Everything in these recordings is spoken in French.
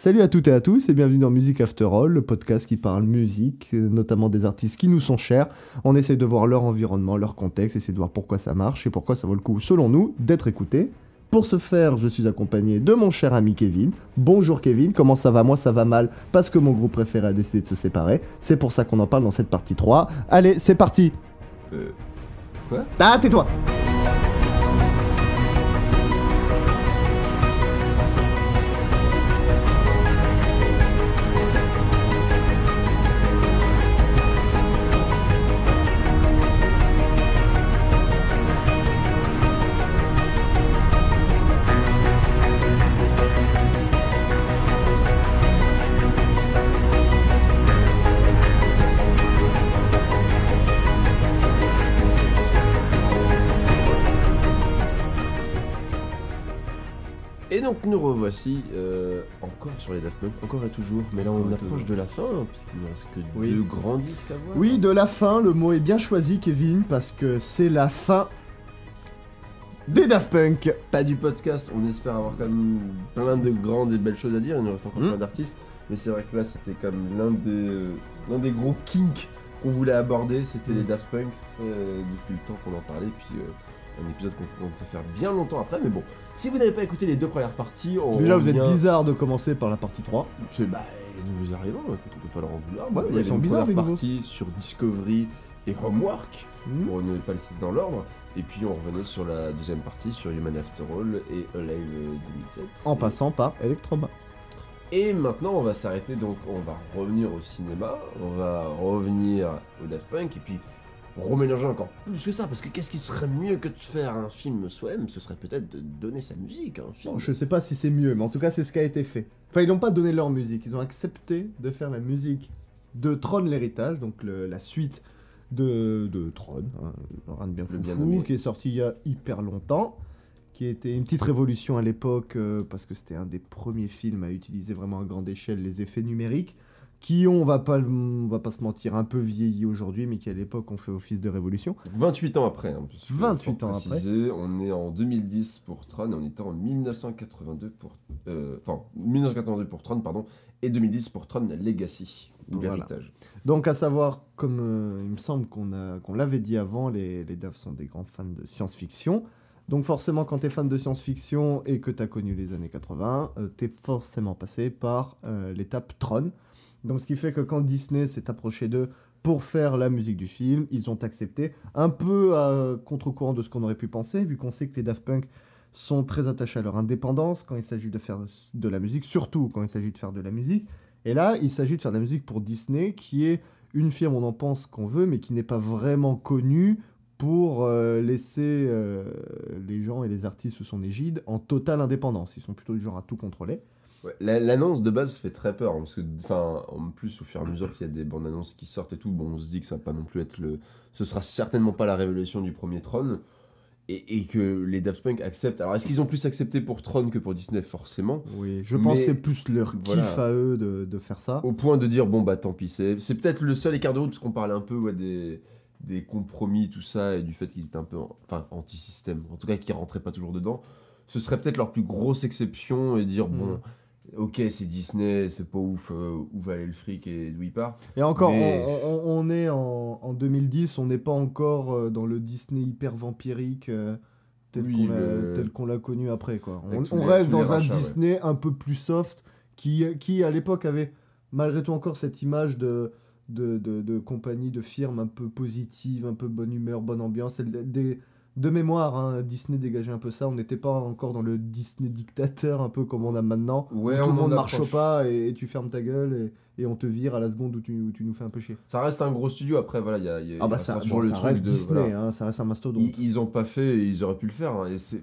Salut à toutes et à tous et bienvenue dans Music After All, le podcast qui parle musique, euh, notamment des artistes qui nous sont chers. On essaie de voir leur environnement, leur contexte, essayer de voir pourquoi ça marche et pourquoi ça vaut le coup, selon nous, d'être écouté. Pour ce faire, je suis accompagné de mon cher ami Kevin. Bonjour Kevin, comment ça va? Moi ça va mal parce que mon groupe préféré a décidé de se séparer. C'est pour ça qu'on en parle dans cette partie 3. Allez, c'est parti Euh. Quoi? Ah, tais-toi euh, encore sur les Daft Punk, encore et toujours, mais là on approche de la fin, hein, puisqu'il ne reste que Oui. deux grands disques à voir. Oui, de la fin, le mot est bien choisi Kevin parce que c'est la fin des Daft Punk. Pas du podcast, on espère avoir quand même plein de grandes et belles choses à dire, il nous reste encore Mm. plein d'artistes, mais c'est vrai que là c'était comme l'un des, l'un des gros kinks qu'on voulait aborder, c'était Mm. les Daft Punk, euh, depuis le temps qu'on en parlait, puis euh, un épisode qu'on compte faire bien longtemps après, mais bon, si vous n'avez pas écouté les deux premières parties, on Déjà, vous êtes bizarre de commencer par la partie 3. C'est bah, les nouveaux arrivants, écoute, on peut pas leur en vouloir. Ouais, il y ils sont une bizarres, les partie sur Discovery et Homework, Hmm. pour ne pas les citer dans l'ordre. Et puis on revenait sur la deuxième partie sur Human After All et Alive euh, 2007. En Et- passant par Electroma. Et maintenant on va s'arrêter, donc on va revenir au cinéma, on va revenir au Daft Punk et puis remélanger encore plus que ça, parce que qu'est-ce qui serait mieux que de faire un film soi-même? Ce serait peut-être de donner sa musique à un film. Bon, je sais pas si c'est mieux, mais en tout cas, c'est ce qui a été fait. Enfin, ils n'ont pas donné leur musique, ils ont accepté de faire la musique de Tron l'héritage, donc le- la suite de, de Tron, hein, de bien bien qui est sorti il y a hyper longtemps, qui était une petite révolution à l'époque, euh, parce que c'était un des premiers films à utiliser vraiment à grande échelle les effets numériques, qui ont, on va pas, on va pas se mentir, un peu vieilli aujourd'hui, mais qui à l'époque ont fait office de révolution. 28 ans après. hein, puisque, 28 faut ans préciser, On est en 2010 pour Tron et on était en 1982 pour. euh, Enfin, 1982 pour Tron, pardon, et 2010 pour Tron Legacy, ou Voilà. l'héritage. Donc, à savoir, comme euh, il me semble qu'on a- qu'on l'avait dit avant, les, les DAF sont des grands fans de science-fiction. Donc, forcément, quand tu es fan de science-fiction et que tu as connu les années 80, tu es forcément passé par euh, l'étape Tron. Donc, ce qui fait que quand Disney s'est approché d'eux pour faire la musique du film, ils ont accepté, un peu à contre-courant de ce qu'on aurait pu penser, vu qu'on sait que les Daft Punk sont très attachés à leur indépendance quand il s'agit de faire de la musique, surtout quand il s'agit de faire de la musique. Et là, il s'agit de faire de la musique pour Disney, qui est une firme, on en pense qu'on veut, mais qui n'est pas vraiment connue pour euh, laisser euh, les gens et les artistes sous son égide en totale indépendance. Ils sont plutôt du genre à tout contrôler. Ouais, L'annonce de base fait très peur, hein, parce que, enfin, en plus, au fur et à mesure qu'il y a des bandes annonces qui sortent et tout, bon, on se dit que ça va pas non plus être le. Ce sera certainement pas la révélation du premier Tron. Et, et que les Daft Punk acceptent. Alors, est-ce qu'ils ont plus accepté pour Tron que pour Disney? Forcément. Oui, je pense que c'est plus leur kiff Voilà. à eux de, de faire ça. Au point de dire, bon, bah tant pis. C'est c'est peut-être le seul écart de route, parce qu'on parlait un peu ouais, des, des compromis, tout ça, et du fait qu'ils étaient un peu en- enfin, anti-système. En tout cas, qu'ils rentraient pas toujours dedans. Ce serait peut-être leur plus grosse exception, et dire, bon, Mm. Ok, c'est Disney, c'est pas ouf, euh, où va aller le fric et d'où il part. Et encore, Mais- on, on- on est en, en 2010, on n'est pas encore euh, dans le Disney hyper vampirique euh, tel Oui, qu'on l'a- connu après. Quoi. On, tous on les- reste dans rachats, un ouais. Disney un peu plus soft qui, qui à l'époque avait malgré tout encore cette image de, de, de, de compagnie, de firme un peu positive, un peu bonne humeur, bonne ambiance. Des- de mémoire, hein, Disney dégageait un peu ça. On n'était pas encore dans le Disney dictateur, un peu comme on a maintenant. Ouais, tout on le monde marche approche. pas et, et tu fermes ta gueule et, et on te vire à la seconde où tu, où tu nous fais un peu chier. Ça reste un gros studio, après, voilà, il y a, y a- Ah bah ça, bon, le ça truc reste de. Disney, voilà. hein, ça reste un mastodonte. Ils, ils ont pas fait, ils auraient pu le faire. hein, et c'est,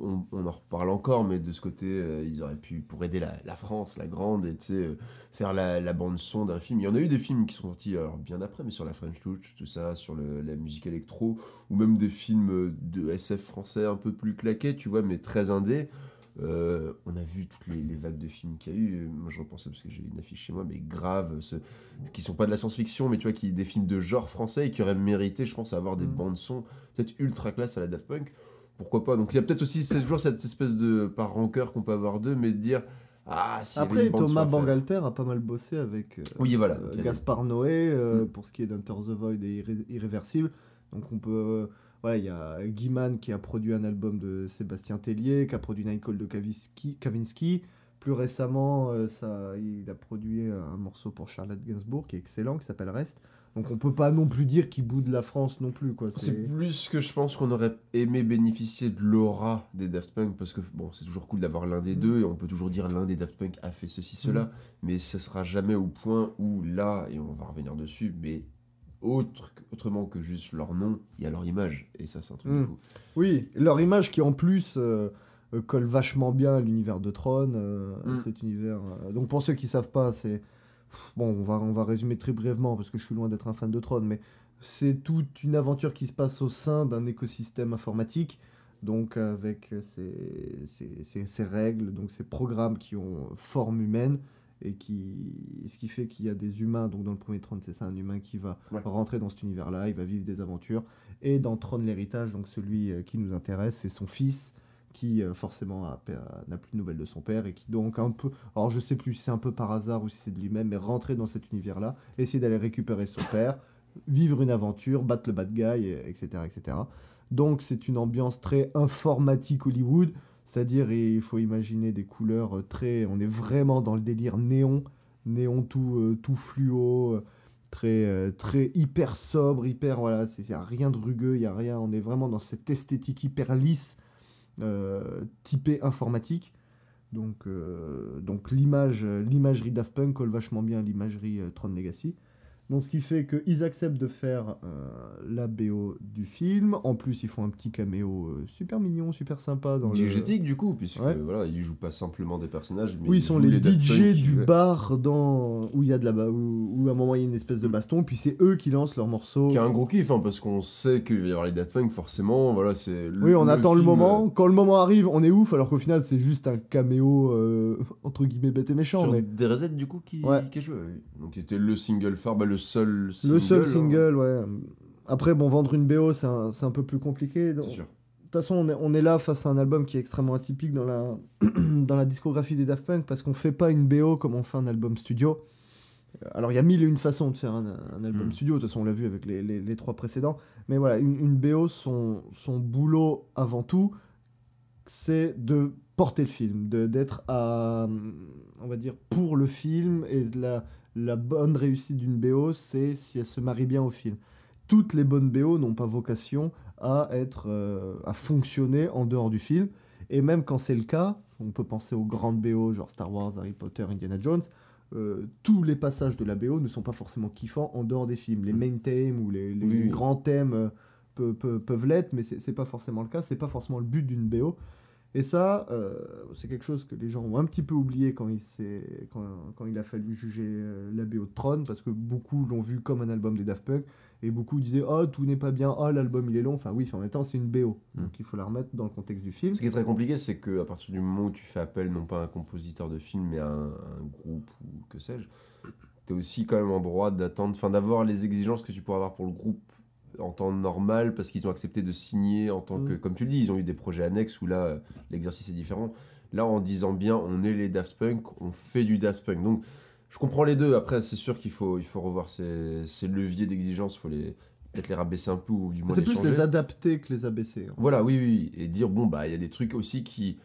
on, on en reparle encore, mais de ce côté, euh, ils auraient pu, pour aider la, la France, la grande, et euh, faire la, la bande son d'un film. Il y en a eu des films qui sont sortis alors, bien après, mais sur la French Touch, tout ça, sur le- la musique électro, ou même des films euh, de SF français un peu plus claqués, tu vois, mais très indés. Euh, on a vu toutes les, les vagues de films qu'il y a eu. Moi, je repensais parce que j'ai une affiche chez moi, mais grave, ce- qui sont pas de la science-fiction, mais tu vois, qui des films de genre français et qui auraient mérité, je pense, avoir des Mm. bandes son peut-être ultra classe à la Daft Punk. Pourquoi pas Donc il y a peut-être aussi c'est toujours cette espèce de par rancœur qu'on peut avoir d'eux, mais de dire Ah, avait Après, Thomas. Bangalter a pas mal bossé avec euh, Oui, voilà. euh, Gaspard Noé euh, Mm. pour ce qui est d'Hunter the Void et Irré- Irréversible. Donc on peut. euh, voilà, il y a Guiman qui a produit un album de Sébastien Tellier, qui a produit Nicole de Kavinsky. Kavinsky. Plus récemment, ça, il a produit un morceau pour Charlotte Gainsbourg qui est excellent, qui s'appelle Reste. Donc on peut pas non plus dire qu'il boude la France non plus. quoi. C'est plus que je pense qu'on aurait aimé bénéficier de l'aura des Daft Punk parce que bon, c'est toujours cool d'avoir l'un des Mm. deux et on peut toujours dire l'un des Daft Punk a fait ceci, cela, mais ce sera jamais au point où là, et on va revenir dessus, mais autre, autrement que juste leur nom, il y a leur image et ça, c'est un truc de Mm. fou. Oui, leur image qui en plus euh, euh, colle vachement bien à l'univers de Tron, euh, Mm. cet univers. euh, Donc pour ceux qui savent pas, c'est bon, on va on va résumer très brièvement parce que je suis loin d'être un fan de Tron, mais c'est toute une aventure qui se passe au sein d'un écosystème informatique. Donc avec ces règles, donc ces programmes qui ont forme humaine et qui ce qui fait qu'il y a des humains. Donc dans le premier Tron, c'est ça, un humain qui va Ouais. rentrer dans cet univers-là, il va vivre des aventures. Et dans Tron l'héritage, donc celui qui nous intéresse, c'est son fils qui euh, forcément a- n'a plus de nouvelles de son père et qui donc un peu, alors je sais plus si c'est un peu par hasard ou si c'est de lui-même, mais rentrer dans cet univers-là, essayer d'aller récupérer son père, vivre une aventure, battre le bad guy, et- etc., etc. Donc c'est une ambiance très informatique Hollywood, c'est-à-dire il faut imaginer des couleurs euh, très, on est vraiment dans le délire néon, néon tout, euh, tout fluo. euh, très euh, très hyper sobre hyper voilà c'est y a rien de rugueux il y a rien on est vraiment dans cette esthétique hyper lisse euh, typée informatique. Donc euh, donc l'image l'imagerie Daft Punk colle vachement bien l'imagerie euh, Tron Legacy donc ce qui fait qu'ils acceptent de faire euh, la BO du film en plus ils font un petit caméo euh, super mignon super sympa dans le du coup, puisque Ouais. voilà, ils jouent pas simplement des personnages, mais oui, ils sont les, DJ du ouais. bar dans où il y a de la ba- où, où à un moment il y a une espèce de baston, puis c'est eux qui lancent leur morceau. Qui a un gros kiff, hein, parce qu'on sait qu'il va y avoir les Daft Punk, forcément, voilà, c'est... Oui, on attend le moment. euh, Quand le moment arrive, on est ouf, alors qu'au final c'est juste un caméo euh, entre guillemets bête et méchant. Sur Mais DRZ du coup qui, Ouais. qui a joué. Donc c'était le single phare, bah, le seul single. le seul hein. single, ouais. Après, bon, vendre une BO, c'est un, un peu plus compliqué. C'est sûr. De toute façon, on est, on est là face à un album qui est extrêmement atypique dans la, dans la discographie des Daft Punk parce qu'on fait pas une BO comme on fait un album studio. Euh, Alors, il y a mille et une façons de faire un, un album Mm. studio, de toute façon, on l'a vu avec les, les- les trois précédents. Mais voilà, une, une BO, son, son boulot avant tout, c'est de porter le film, d'être à, on va dire, pour le film. Et de la, la bonne réussite d'une BO, c'est si elle se marie bien au film. Toutes les bonnes BO n'ont pas vocation à être euh, à fonctionner en dehors du film. Et même quand c'est le cas on peut penser aux grandes BO genre Star Wars Harry Potter Indiana Jones euh, tous les passages de la BO ne sont pas forcément kiffants en dehors des films. Les main themes ou les, les Oui, oui. grands thèmes euh, peu- peu- peuvent l'être mais c'est pas forcément le cas. C'est pas forcément le but d'une BO et ça euh, c'est quelque chose que les gens ont un petit peu oublié quand il, quand, quand il a fallu juger euh, la BO de Tron parce que beaucoup l'ont vu comme un album des Daft Punk et beaucoup disaient oh tout n'est pas bien oh l'album il est long. Enfin oui en même temps c'est une BO Mm. donc il faut la remettre dans le contexte du film. Ce qui est très compliqué, c'est qu'à partir du moment où tu fais appel non pas à un compositeur de film, mais à un, un groupe ou que sais-je, tu es aussi quand même en droit d'attendre, enfin d'avoir les exigences que tu pourrais avoir pour le groupe en temps normal, parce qu'ils ont accepté de signer en tant que, Mm. comme tu le dis, ils ont eu des projets annexes où là, euh, l'exercice est différent. Là, en disant bien, on est les Daft Punk, on fait du Daft Punk. Donc, je comprends les deux. Après, c'est sûr qu'il faut, il faut revoir ces, ces leviers d'exigence, il faut les peut-être les rabaisser un peu ou du moins c'est les plus changer. les adapter que les abaisser hein. Voilà, oui, oui, oui. Et dire, bon, bah, il y a des trucs aussi qui,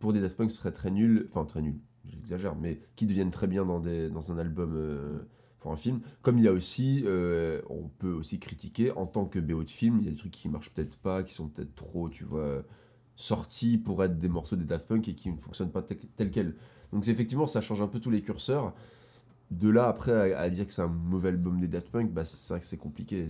pour des Daft Punk, seraient très nuls, enfin, très nuls, j'exagère, mais qui deviennent très bien dans, des, dans un album, euh, pour un film. Comme il y a aussi, euh, on peut aussi critiquer, en tant que BO de film, il y a des trucs qui marchent peut-être pas, qui sont peut-être trop, tu vois, sortis pour être des morceaux des Daft Punk et qui ne fonctionnent pas tel, quel. Donc, effectivement, ça change un peu tous les curseurs. De là, après, à, dire que c'est un mauvais album des Daft Punk, bah, c'est vrai que c'est compliqué.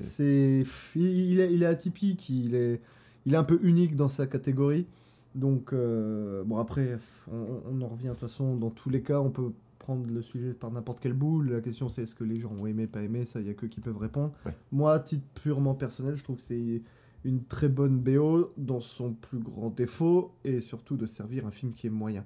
C'est... il, est, il est atypique il est il est un peu unique dans sa catégorie donc euh, bon après on en revient de toute façon dans tous les cas on peut prendre le sujet par n'importe quel bout. La question c'est est-ce que les gens ont aimé pas aimé? Ça il y a que qui peuvent répondre. Ouais. moi à titre purement personnel je trouve que c'est une très bonne BO dans son plus grand défaut et surtout de servir un film qui est moyen.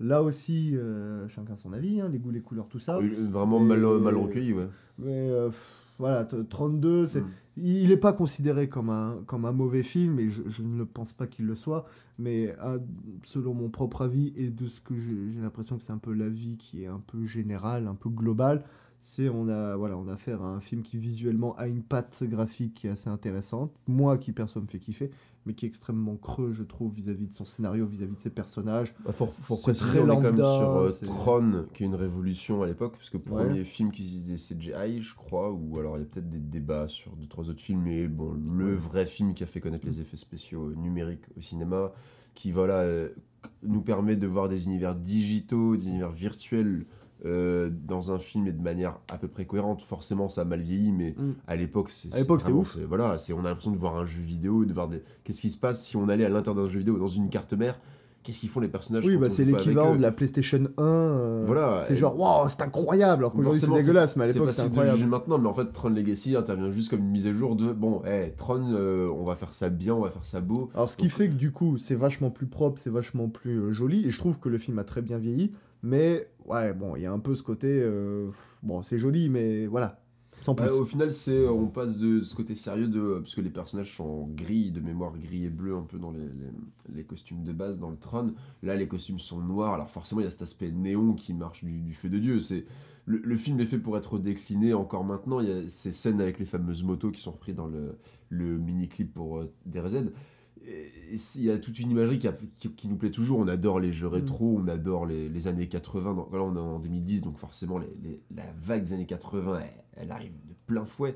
Là aussi euh, chacun son avis hein, les goûts les couleurs tout ça. Oui, Vraiment Et- mal, mal recueilli, ouais. mais euh, pff, voilà, t- 32, c'est, Mm. il n'est pas considéré comme un, comme un mauvais film, et je, je ne pense pas qu'il le soit, mais euh, selon mon propre avis, et de ce que j'ai j'ai l'impression que c'est un peu l'avis qui est un peu général, un peu global, c'est on a, voilà, on a affaire à un film qui visuellement a une patte graphique qui est assez intéressante, moi qui perso me fait kiffer, mais qui est extrêmement creux, je trouve, vis-à-vis de son scénario, vis-à-vis de ses personnages. Bah, faut, faut préciser, on est quand même sur euh, Tron, qui est une révolution à l'époque, parce que Ouais. premier film qui utilisait CGI, je crois, ou alors il y a peut-être des débats sur deux, trois autres films, mais bon, le vrai film qui a fait connaître les effets spéciaux numériques au cinéma, qui voilà, euh, nous permet de voir des univers digitaux, des univers virtuels euh, dans un film et de manière à peu près cohérente. Forcément, ça a mal vieilli, mais Mm. à l'époque, c'est À l'époque, c'était ouf. c'est- Voilà, c'est on a l'impression de voir un jeu vidéo, de voir des... qu'est-ce qui se passe si on allait à l'intérieur d'un jeu vidéo dans une carte mère? Qu'est-ce qu'ils font les personnages Oui, bah, c'est l'équivalent de la PlayStation 1. euh, Voilà, C'est genre, waouh, c'est incroyable, alors qu'aujourd'hui c'est dégueulasse, mais à C'est l'époque c'est facile de juger incroyable. maintenant, mais en fait, Tron Legacy intervient juste comme une mise à jour de bon, hey, Tron, euh, on va faire ça bien, on va faire ça beau. Alors, ce qui fait que du coup, c'est vachement plus propre, c'est vachement plus joli, et je trouve que le film a très bien vieilli, mais ouais, bon, il y a un peu ce côté. euh, bon, c'est joli, mais voilà, sans plus. Bah, au final, c'est on passe de ce côté sérieux de parce que les personnages sont gris de mémoire gris et bleu un peu dans les, les, costumes de base dans le Tron. Là, les costumes sont noirs. Alors forcément, il y a cet aspect néon qui marche du, feu de dieu. C'est le, film est fait pour être décliné encore maintenant. Il y a ces scènes avec les fameuses motos qui sont reprises dans le, le mini clip pour euh, DRZ. Il y a toute une imagerie qui, a- qui- qui nous plaît toujours. On adore les jeux rétro, on adore les, les années 80. Donc, là, on est en 2010, donc forcément, les- les- la vague des années 80, elle, elle arrive de plein fouet.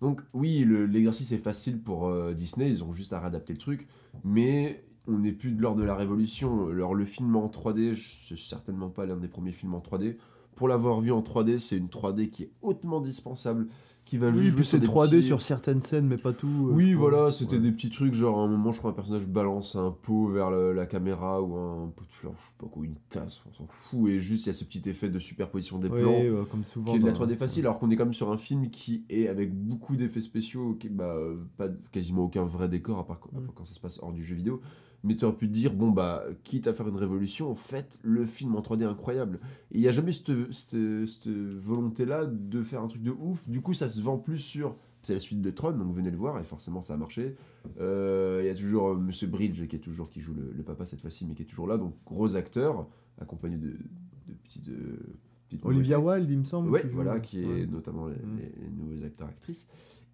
Donc, oui, le- l'exercice est facile pour euh, Disney. Ils ont juste à réadapter le truc. Mais on n'est plus de l'ordre de la révolution. Alors, le film en 3D, c'est certainement pas l'un des premiers films en 3D. Pour l'avoir vu en 3D, c'est une 3D qui est hautement dispensable. Qui va oui, juste jouer puis sur c'est des 3D petits- sur certaines scènes, mais pas tout. euh, oui, voilà, c'était Ouais. des petits trucs, genre à un moment, je crois, un personnage balance un pot vers le- la caméra ou un pot de fleurs, je sais pas quoi, une tasse, on s'en fout, et juste il y a ce petit effet de superposition des plans ouais, comme souvent. qui est de la dans- 3D facile, alors qu'on est quand même sur un film qui est avec beaucoup d'effets spéciaux, qui, bah, pas, quasiment aucun vrai décor, à part quand, Mm. quand ça se passe hors du jeu vidéo. Mais tu aurais pu te dire, bon, bah, quitte à faire une révolution, faites le film en 3D incroyable. Il n'y a jamais cette, cette- cette volonté-là de faire un truc de ouf. Du coup, ça se vend plus sur. C'est la suite de Tron, donc venez le voir, et forcément ça a marché. Euh, Il y a toujours euh, Monsieur Bridge qui est toujours qui joue le, le papa cette fois-ci, mais qui est toujours là, donc gros acteur, accompagné de, de petites. euh, Olivia. Wilde, il me semble. Joue. voilà, qui est Ouais. notamment les, les- les nouveaux acteurs actrices.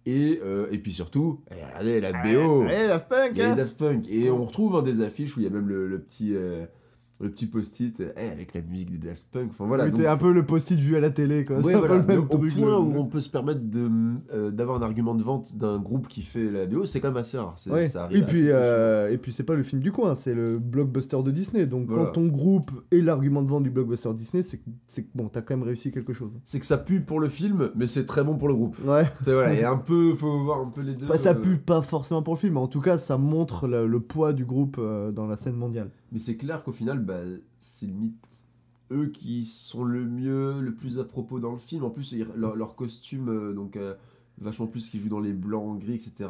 Et, euh, et puis surtout, eh, regardez la BO Allez, Daft Punk hein Daft Punk. Et on retrouve hein, des affiches où il y a même le, le petit, euh, le petit post-it eh, avec la musique des Daft Punk. Enfin voilà. Oui, donc- C'est un peu le post-it vu à la télé, quoi. Ouais, voilà. le même au point le- où on peut se permettre de, euh, d'avoir un argument de vente d'un groupe qui fait la BO, c'est quand même assez rare. Ouais. ça Et puis, euh, et puis c'est pas le film du coin, c'est le blockbuster de Disney. Donc Voilà. quand ton groupe est l'argument de vente du blockbuster Disney, c'est que, c'est bon, t'as quand même réussi quelque chose. C'est que ça pue pour le film, mais c'est très bon pour le groupe. Ouais. C'est voilà, et un peu, faut voir un peu les deux. Ça euh, pue pas forcément pour le film, mais en tout cas, ça montre le, le poids du groupe euh, dans la scène mondiale. Mais c'est clair qu'au final, bah, c'est limite eux qui sont le mieux, le plus à propos dans le film. En plus, ils- leur, leur costume, euh, donc euh, vachement plus qui jouent dans les blancs, gris, etc.,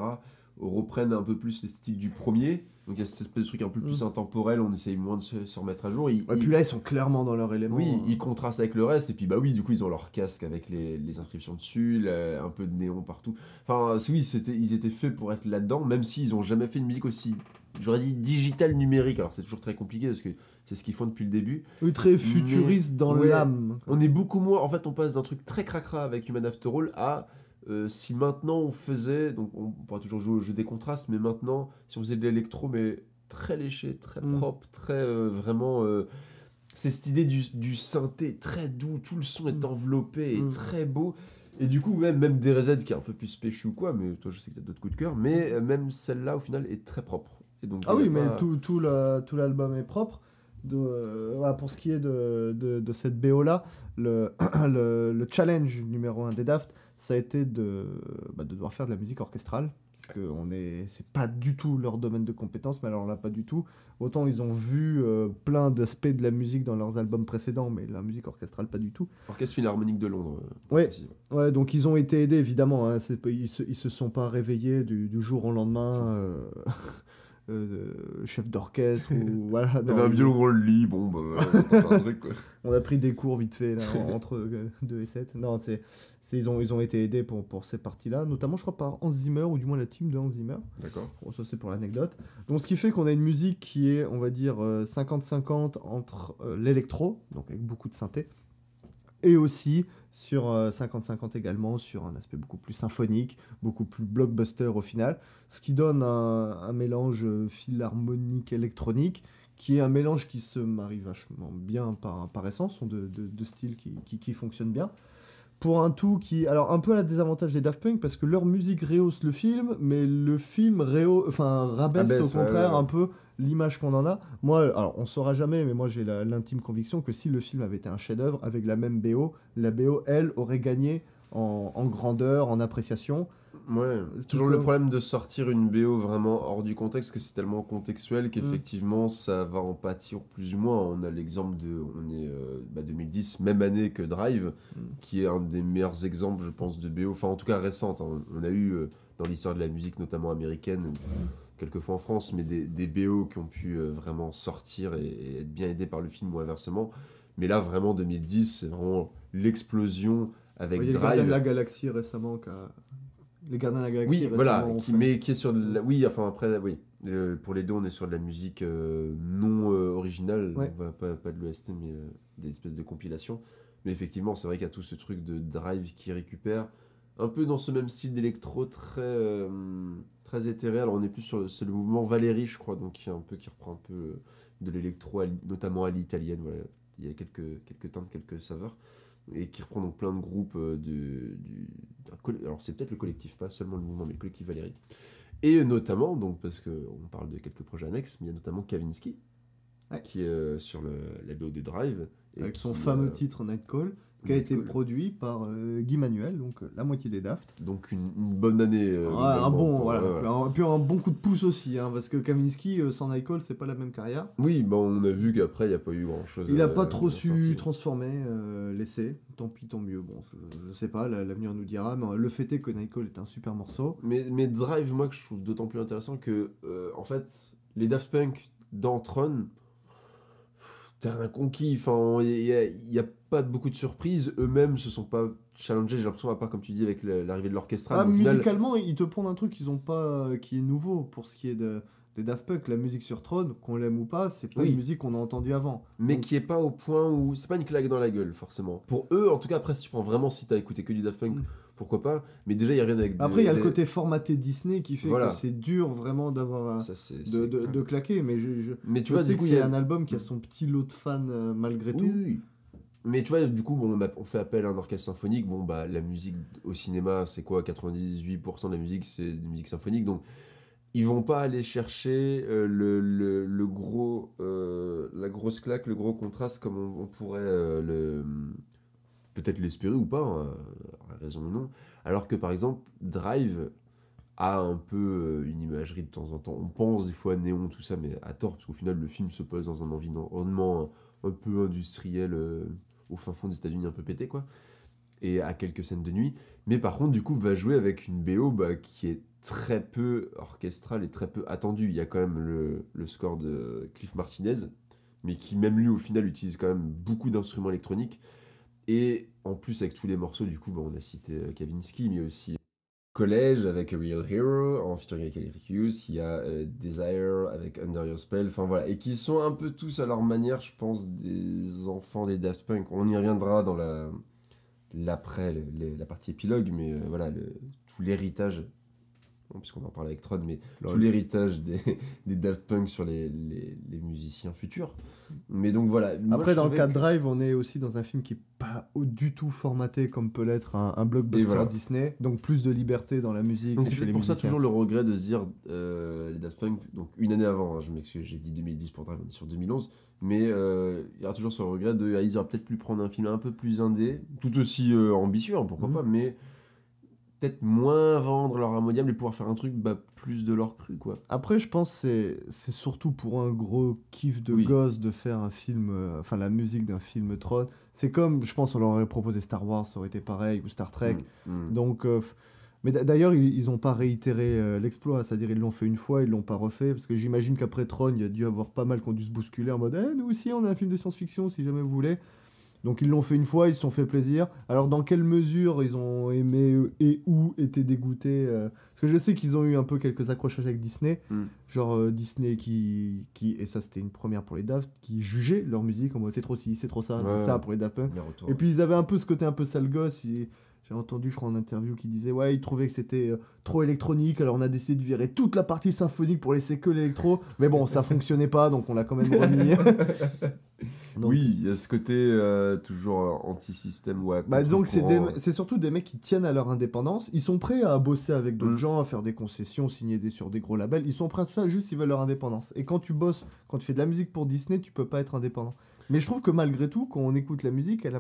reprennent un peu plus l'esthétique du premier. Donc il y a cette espèce de truc un peu plus intemporel, on essaye moins de se, se remettre à jour. Ouais, ils- puis là, ils sont clairement dans leur élément. oui, hein. ils contrastent avec le reste, et puis bah oui, du coup, ils ont leur casque avec les, les inscriptions dessus, un peu de néon partout. Enfin, oui, c'était, ils étaient faits pour être là-dedans, même s'ils ont jamais fait une musique aussi, j'aurais dit digital numérique. Alors c'est toujours très compliqué parce que c'est ce qu'ils font depuis le début. Oui, très futuriste dans ouais. l'âme. On est beaucoup moins, en fait, on passe d'un truc très cracra avec Human After All à euh, si maintenant on faisait, donc on pourra toujours jouer au jeu des contrastes, mais maintenant, si on faisait de l'électro, mais très léché, très Mm. propre, très euh, vraiment. euh, c'est cette idée du, du synthé très doux, tout le son est Mm. enveloppé et Mm. très beau. Et du coup, même, même DRZ qui est un peu plus péchu ou quoi, mais toi je sais que tu as d'autres coups de cœur, mais même celle-là au final est très propre. Et donc, Ah oui, mais pas- tout, tout, la- tout l'album est propre. De, euh, voilà, pour ce qui est de, de, de cette BO là, le, le, le challenge numéro un des Daft, ça a été de, bah, de devoir faire de la musique orchestrale. Parce que on est, c'est pas du tout leur domaine de compétence, mais alors là, pas du tout. Autant ils ont vu euh, plein d'aspects de la musique dans leurs albums précédents, mais la musique orchestrale, pas du tout. Orchestre Philharmonique de Londres. euh, pour Ouais. donc ils ont été aidés, évidemment. hein, ils, se, ils se sont pas réveillés du, du jour au lendemain. euh, euh, chef d'orchestre ou voilà. Non, un violon dans le lit, bon, bah, on va faire un truc, quoi. On a pris des cours vite fait là, entre 2 et 7. Non, c'est, c'est- ils, ont, ils ont été aidés pour, pour ces parties-là, notamment je crois par Hans Zimmer, ou du moins la team de Hans Zimmer. D'accord. Bon, ça c'est pour l'anecdote. Donc ce qui fait qu'on a une musique qui est, on va dire, euh, 50-50 entre euh, l'électro, donc avec beaucoup de synthé, et aussi sur euh, 50-50 également sur un aspect beaucoup plus symphonique, beaucoup plus blockbuster au final, ce qui donne un, mélange euh, philharmonique électronique qui est un mélange qui se marie vachement bien par, par essence, sont de, de, de styles qui, qui, qui fonctionnent bien. Pour un tout qui, alors un peu à la désavantage des Daft Punk parce que leur musique rehausse le film, mais le film réhausse, enfin rabaisse Abaisse, au contraire ouais, ouais. un peu l'image qu'on en a. Moi, alors on saura jamais, mais moi j'ai l'intime conviction que si le film avait été un chef-d'œuvre avec la même BO, la BO elle aurait gagné en, en grandeur, en appréciation. Ouais, toujours le problème de sortir une BO vraiment hors du contexte, que c'est tellement contextuel qu'effectivement ça va en pâtir plus ou moins. On a l'exemple de, on est euh, bah, 2010, même année que Drive, Mm. qui est un des meilleurs exemples, je pense, de BO, enfin en tout cas récente. hein. On a eu euh, dans l'histoire de la musique, notamment américaine, ou quelquefois en France, mais des, des BO qui ont pu euh, vraiment sortir et, et être bien aidés par le film ou inversement. Mais là, vraiment, 2010, c'est vraiment l'explosion avec Il y a Drive. la Galaxie récemment. qui a- Les Gardiens de la Galaxie Oui, voilà, qui, mais qui est sur de la... Oui, enfin après, oui. Euh, pour les deux, on est sur de la musique euh, non euh, originale, Ouais. Voilà, pas, pas de l'EST, mais des espèces de compilations. Mais effectivement, c'est vrai qu'il y a tout ce truc de drive qui récupère, un peu dans ce même style d'électro très, très éthéré. Alors on est plus sur c'est le mouvement Valérie, je crois, donc qui est un peu qui reprend un peu de l'électro, notamment à l'italienne. Voilà. Il y a quelques, quelques teintes, quelques saveurs. Et qui reprend donc plein de groupes euh, de, du, alors c'est peut-être le collectif, pas seulement le mouvement, mais le collectif Valérie. Et notamment, donc parce qu'on parle de quelques projets annexes, mais il y a notamment Kavinsky, Ouais. qui est euh, sur le, la BO de Drive. et avec son fameux euh, titre Night Call, qui a été Nightcall. produit par euh, Guy Manuel, donc euh, la moitié des Daft. Donc une, une bonne année. euh, Ouais, un bon, pour- voilà. Un- puis un bon coup de pouce aussi, hein, parce que Kaminski euh, sans Call, c'est pas la même carrière. Oui, bah, on a vu qu'après, il n'y a pas eu grand-chose. Il a euh, pas trop su transformer euh, l'essai, tant pis tant mieux. Bon, je, je sais pas, la- l'avenir nous dira, mais euh, le fait est que Call est un super morceau. Mais, mais Drive, moi, que je trouve d'autant plus intéressant que, euh, en fait, les Daft Punk dans Tron, terrain conquis. Enfin, il n'y a, il y a pas beaucoup de surprises. Eux-mêmes se sont pas challengés, j'ai l'impression, à part, comme tu dis, avec l'arrivée de l'orchestral. Ah, au final- musicalement, ils te pondent un truc qu'ils ont pas, euh, qui est nouveau pour ce qui est de, des Daft Punk. La musique sur Throne, qu'on l'aime ou pas, c'est pas Oui. une musique qu'on a entendue avant. mais Donc- qui est pas au point où c'est pas une claque dans la gueule forcément pour eux en tout cas après si tu prends vraiment si t'as écouté que du Daft Punk Mm. pourquoi pas? Mais déjà il y a rien avec Après, il y a le côté formaté Disney qui fait Voilà. que c'est dur vraiment d'avoir c'est- de, de, de claquer. Mais je, je, mais tu je vois sais du coup c'est a un album qui a son petit lot de fans euh, malgré Oui, tout. oui, oui. Mais tu vois, du coup, bon, on, a- fait appel à un orchestre symphonique. Bon, bah, la musique au cinéma, c'est quoi? 98% de la musique, c'est de musique symphonique. Donc, ils vont pas aller chercher euh, le, le, le gros, euh, la grosse claque, le gros contraste comme on, pourrait euh, le peut-être l'espérer ou pas, hein, raison ou non. Alors que, par exemple, Drive a un peu une imagerie de temps en temps. On pense des fois à Néon, tout ça, mais à tort, parce qu'au final, le film se pose dans un environnement un peu industriel au fin fond des États-Unis, un peu pété, quoi. Et à quelques scènes de nuit. Mais par contre, du coup, va jouer avec une BO bah, qui est très peu orchestrale et très peu attendue. Il y a quand même le, score de Cliff Martinez, mais qui, même lui, au final, utilise quand même beaucoup d'instruments électroniques. Et en plus, avec tous les morceaux, du coup, bah, on a cité euh, Kavinsky, mais aussi Collège avec Real Hero en featuring avec Electric Youth, il y a euh, Desire avec Under Your Spell, enfin voilà, et qui sont un peu tous à leur manière, je pense, des enfants des Daft Punk. On y reviendra dans la l'après, la partie épilogue, mais euh, voilà, tout l'héritage, puisqu'on en parle avec Tron, mais tout l'héritage des, des Daft Punk sur les, les, les musiciens futurs. Mais donc voilà. moi, Après, dans le cas de que- Drive, on est aussi dans un film qui est pas du tout formaté comme peut l'être un, un blockbuster voilà. Disney. Donc plus de liberté dans la musique. Donc c'est pour ça toujours le regret de se dire euh, les Daft Punk, donc une année avant, hein, je m'excuse, j'ai dit 2010 pour Drive, on est sur 2011, mais euh, il y aura toujours ce regret de ah, ils auraient peut-être pu prendre un film un peu plus indé, tout aussi euh, ambitieux, hein, pourquoi Mhm. pas, mais peut-être moins vendre leur harmoniable et pouvoir faire un truc bah, plus de leur cru quoi. Après, je pense que c'est c'est surtout pour un gros kiff de Oui. gosse de faire un film, euh, enfin la musique d'un film Tron. C'est comme, je pense, on leur aurait proposé Star Wars, ça aurait été pareil, ou Star Trek. Mm, mm. Donc, euh, Mais d'a- d'ailleurs, ils, ils ont pas réitéré euh, l'exploit, c'est-à-dire ils l'ont fait une fois, ils l'ont pas refait, parce que j'imagine qu'après Tron, il y a dû avoir pas mal qui ont dû se bousculer en mode Eh, nous aussi, on a un film de science-fiction, si jamais vous voulez. Donc ils l'ont fait une fois, ils se sont fait plaisir. Alors dans quelle mesure ils ont aimé et où étaient dégoûtés euh, Parce que je sais qu'ils ont eu un peu quelques accrochages avec Disney, Mm. genre euh, Disney qui, qui, et ça c'était une première pour les Daft, qui jugeait leur musique en mode c'est trop ci, c'est trop ça, Ouais, pour les Daft Punk. Et puis ils avaient un peu ce côté un peu sale gosse. J'ai entendu, je crois, en interview qui disait Ouais, ils trouvaient que c'était euh, trop électronique, alors on a décidé de virer toute la partie symphonique pour laisser que l'électro. Mais bon, ça fonctionnait pas, donc on l'a quand même remis. Donc, Oui, il y a ce côté euh, toujours euh, anti-système ou à Bah, disons que c'est des- contre-courant. c'est surtout des mecs qui tiennent à leur indépendance. Ils sont prêts à bosser avec d'autres Mm. gens, à faire des concessions, signer des, sur des gros labels. Ils sont prêts à tout ça, juste ils veulent leur indépendance. Et quand tu bosses, quand tu fais de la musique pour Disney, tu peux pas être indépendant. Mais je trouve que malgré tout, quand on écoute la musique, elle a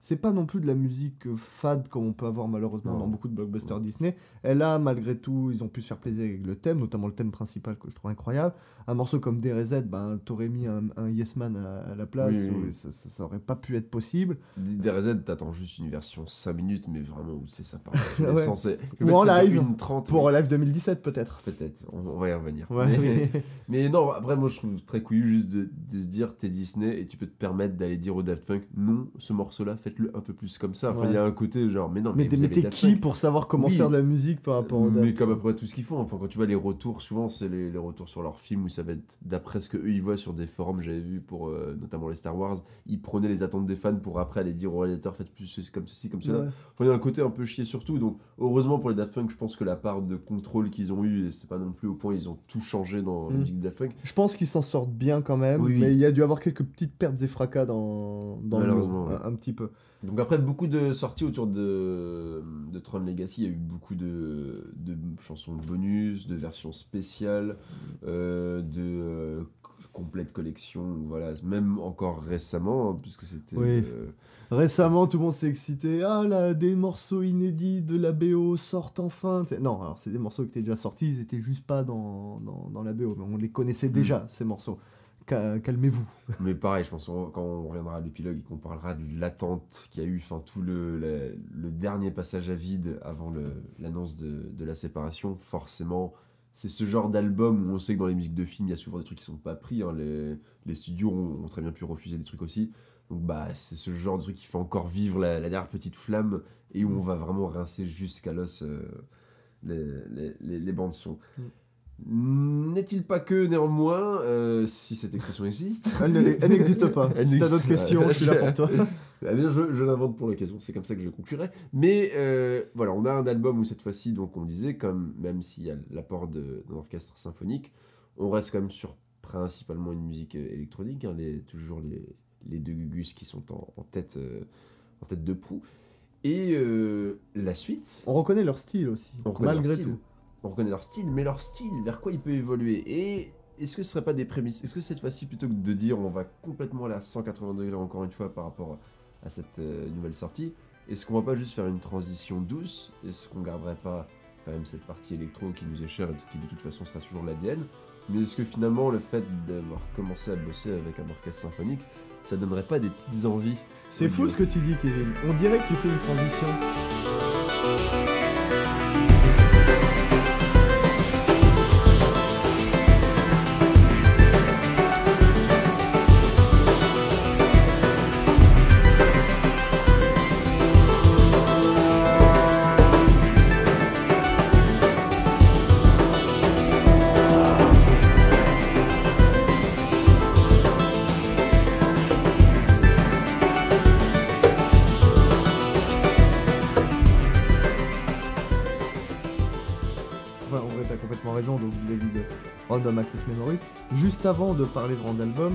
c'est pas non plus de la musique euh, fade comme on peut avoir malheureusement Non. dans beaucoup de blockbusters Disney. Elle a malgré tout, ils ont pu se faire plaisir avec le thème, notamment le thème principal que je trouve incroyable. Un morceau comme DRZ, ben, t'aurais mis un, un Yes Man à, à la place, Oui, oui, ou oui. Ça, ça- ça aurait pas pu être possible. DRZ, t'attends juste une version 5 minutes, mais vraiment où c'est les Ouais. C'est- Ou fait, en live, une 30, Pour mais- Live 2017 peut-être. Peut-être, on, on va y revenir. Ouais, mais, non, après, moi je trouve très couillu juste de, de se dire t'es Disney et tu peux te permettre d'aller dire au Daft Punk non, ce morceau-là, faites-le un peu plus comme ça. Enfin, il y a un côté genre, mais non, mais, Mais, t'es qui pour savoir comment Oui. faire de la musique par rapport au Mais comme après tout ce qu'ils font, enfin quand tu vois les retours, souvent c'est les, les retours sur leurs films où ça va être d'après ce que eux ils voient sur des forums, j'avais vu pour euh, notamment les Star Wars, ils prenaient les attentes des fans pour après aller dire au réalisateur faites plus comme ceci, comme cela. Ouais. Enfin, il y a un côté un peu chier surtout. Donc, heureusement pour les Daft Punk, je pense que la part de contrôle qu'ils ont eu, c'est pas non plus au point ils ont tout changé dans la Mm. musique de Daft Punk. Je pense qu'ils s'en sortent bien quand même, Oui, oui. mais il y a dû avoir quelques petites pertes et fracas dans, dans le un, un petit peu. Donc, après, beaucoup de sorties autour de, de Tron Legacy. Il y a eu beaucoup de, de chansons bonus, de versions spéciales, euh, de euh, complètes collections. Voilà, même encore récemment, hein, puisque c'était. Oui. euh, Récemment, tout le monde s'est excité. Ah là, des morceaux inédits de la BO sortent enfin. Non, alors c'est des morceaux qui étaient déjà sortis, ils étaient juste pas dans, dans, dans la BO, mais on les connaissait déjà, ces morceaux. Ca- Calmez-vous. Mais pareil, je pense quand on reviendra à l'épilogue et qu'on parlera de l'attente qu'il y a eu, enfin tout le, dernier passage à vide avant l'annonce de, de la séparation, forcément, c'est ce genre d'album où on sait que dans les musiques de films, il y a souvent des trucs qui sont pas pris. hein. Les, les studios ont, ont très bien pu refuser des trucs aussi. Donc bah c'est ce genre de truc qui fait encore vivre la, la dernière petite flamme et où on va vraiment rincer jusqu'à l'os euh, les, les, les- les bandes son. N'est-il pas que néanmoins, euh, si cette expression existe, Elle ne- elle n'existe pas. Elle si t'as d'autres questions, je suis là pour toi. Bien, je, je l'invente pour l'occasion, c'est comme ça que je conclurai. Mais euh, voilà, on a un album où cette fois-ci, donc on disait, comme même s'il y a l'apport de- d'un orchestre symphonique, on reste quand même sur principalement une musique euh, électronique, hein, les, toujours les, les deux Gugus qui sont en, en tête, euh, en tête de proue. Et la suite, On reconnaît leur style aussi, on malgré leur style. tout. On reconnaît leur style, mais leur style, vers quoi il peut évoluer. Et est-ce que ce serait pas des prémices? Est-ce que cette fois-ci, plutôt que de dire on va complètement aller à 180 degrés encore une fois par rapport à cette euh, nouvelle sortie, est-ce qu'on va pas juste faire une transition douce? Est-ce qu'on garderait pas quand même cette partie électro qui nous est chère et qui de toute façon sera toujours l'ADN? Mais est-ce que finalement le fait d'avoir commencé à bosser avec un orchestre symphonique, ça donnerait pas des petites envies C'est fou ce que tu dis, Kevin. On dirait que tu fais une transition. Donc vis-à-vis de Random Access Memory. Juste avant de parler de Random Album,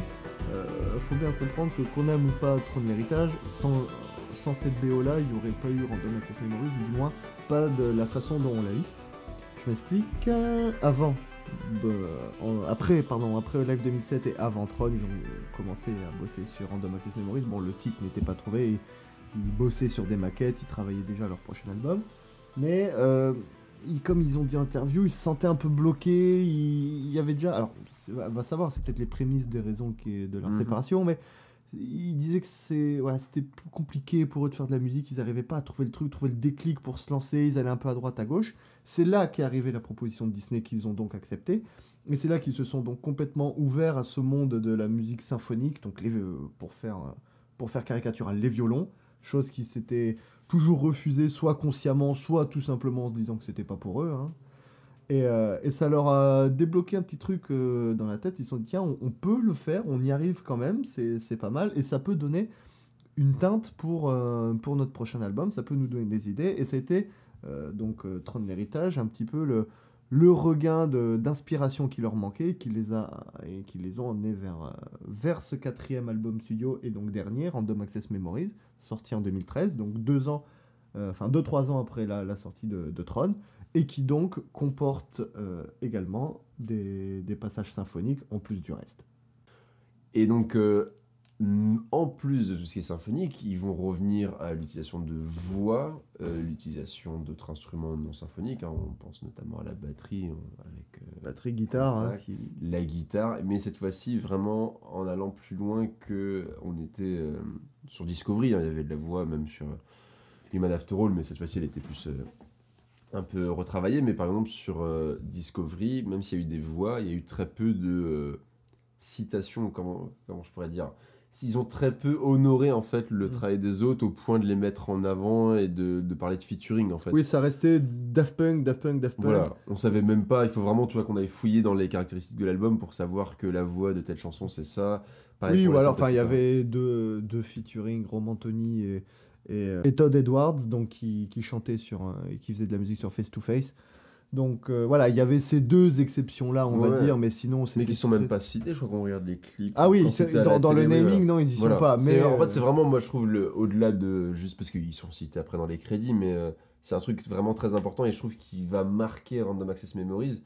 euh, faut bien comprendre que qu'on aime ou pas Tron l'héritage, sans, cette BO là, il n'y aurait pas eu Random Access Memories, du moins pas de la façon dont on l'a eu. Je m'explique. avant, en- après, pardon, après Live 2007 et avant Tron, ils ont commencé à bosser sur Random Access Memories. Bon, le titre n'était pas trouvé, ils bossaient sur des maquettes, ils travaillaient déjà leur prochain album. Mais euh, ils- comme ils ont dit interview, ils se sentaient un peu bloqués. Il, y avait déjà. Alors, va savoir, c'est peut-être les prémices des raisons qui de leur Mhm. séparation, mais ils disaient que c'est voilà, c'était plus compliqué pour eux de faire de la musique, ils n'arrivaient pas à trouver le truc, trouver le déclic pour se lancer, ils allaient un peu à droite, à gauche. C'est là qu'est arrivée la proposition de Disney qu'ils ont donc acceptée. Et c'est là qu'ils se sont donc complètement ouverts à ce monde de la musique symphonique, donc les, euh, pour, faire, euh, pour faire caricatural, les violons, chose qui s'était toujours refusée, soit consciemment, soit tout simplement en se disant que c'était pas pour eux. hein. Et, euh, et ça leur a débloqué un petit truc euh, dans la tête. Ils se sont dit, tiens, on, peut le faire, on y arrive quand même, c'est pas mal. Et ça peut donner une teinte pour, euh, pour notre prochain album, ça peut nous donner des idées. Et ça a euh, donc, de l'héritage, un petit peu le, regain d'inspiration qui leur manquait, qui les, a, et qui les ont emmenés vers, vers ce quatrième album studio, et donc dernier, Random Access Memories, sorti en 2013, donc deux ans, euh, enfin deux, trois ans après la, la sortie de, de Tron, et qui donc comporte euh, également des, des passages symphoniques en plus du reste. Et donc, euh, en plus de tout ce qui est symphonique, ils vont revenir à l'utilisation de voix, euh, l'utilisation d'autres instruments non symphoniques. hein. on pense notamment à la batterie avec Batterie, guitare, hein, qui- la guitare, mais cette fois-ci vraiment en allant plus loin que on était sur Discovery. hein. il y avait de la voix même sur euh, Human After All, mais cette fois-ci elle était plus euh, un peu retravaillée. Mais par exemple sur euh, Discovery, même s'il y a eu des voix, il y a eu très peu de citations, comment, comment je pourrais dire. Ils ont très peu honoré en fait le Mm. travail des autres au point de les mettre en avant et de, de parler de featuring en fait. Oui, ça restait Daft Punk, Daft Punk, Daft Punk. Voilà, on savait même pas, il faut vraiment tu vois qu'on aille fouiller dans les caractéristiques de l'album pour savoir que la voix de telle chanson c'est ça. Pareil Oui, ou alors, enfin, il y etc. avait deux, deux featuring, Roman Tony et, et, euh, et Todd Edwards, donc qui, qui chantaient sur, et qui faisaient de la musique sur Face to Face. Donc euh, voilà, il y avait ces deux exceptions-là, on va dire, mais sinon Mais c'était qui sont très- même pas cités, je crois qu'on regarde les clips. Ah oui, c'est- dans, dans le télé, naming, non, ils y Voilà. sont pas. C'est- Mais En fait, euh, c'est vraiment, moi je trouve, le- au-delà de. Juste parce qu'ils sont cités après dans les crédits, mais euh, c'est un truc vraiment très important et je trouve qu'il va marquer Random Access Memories.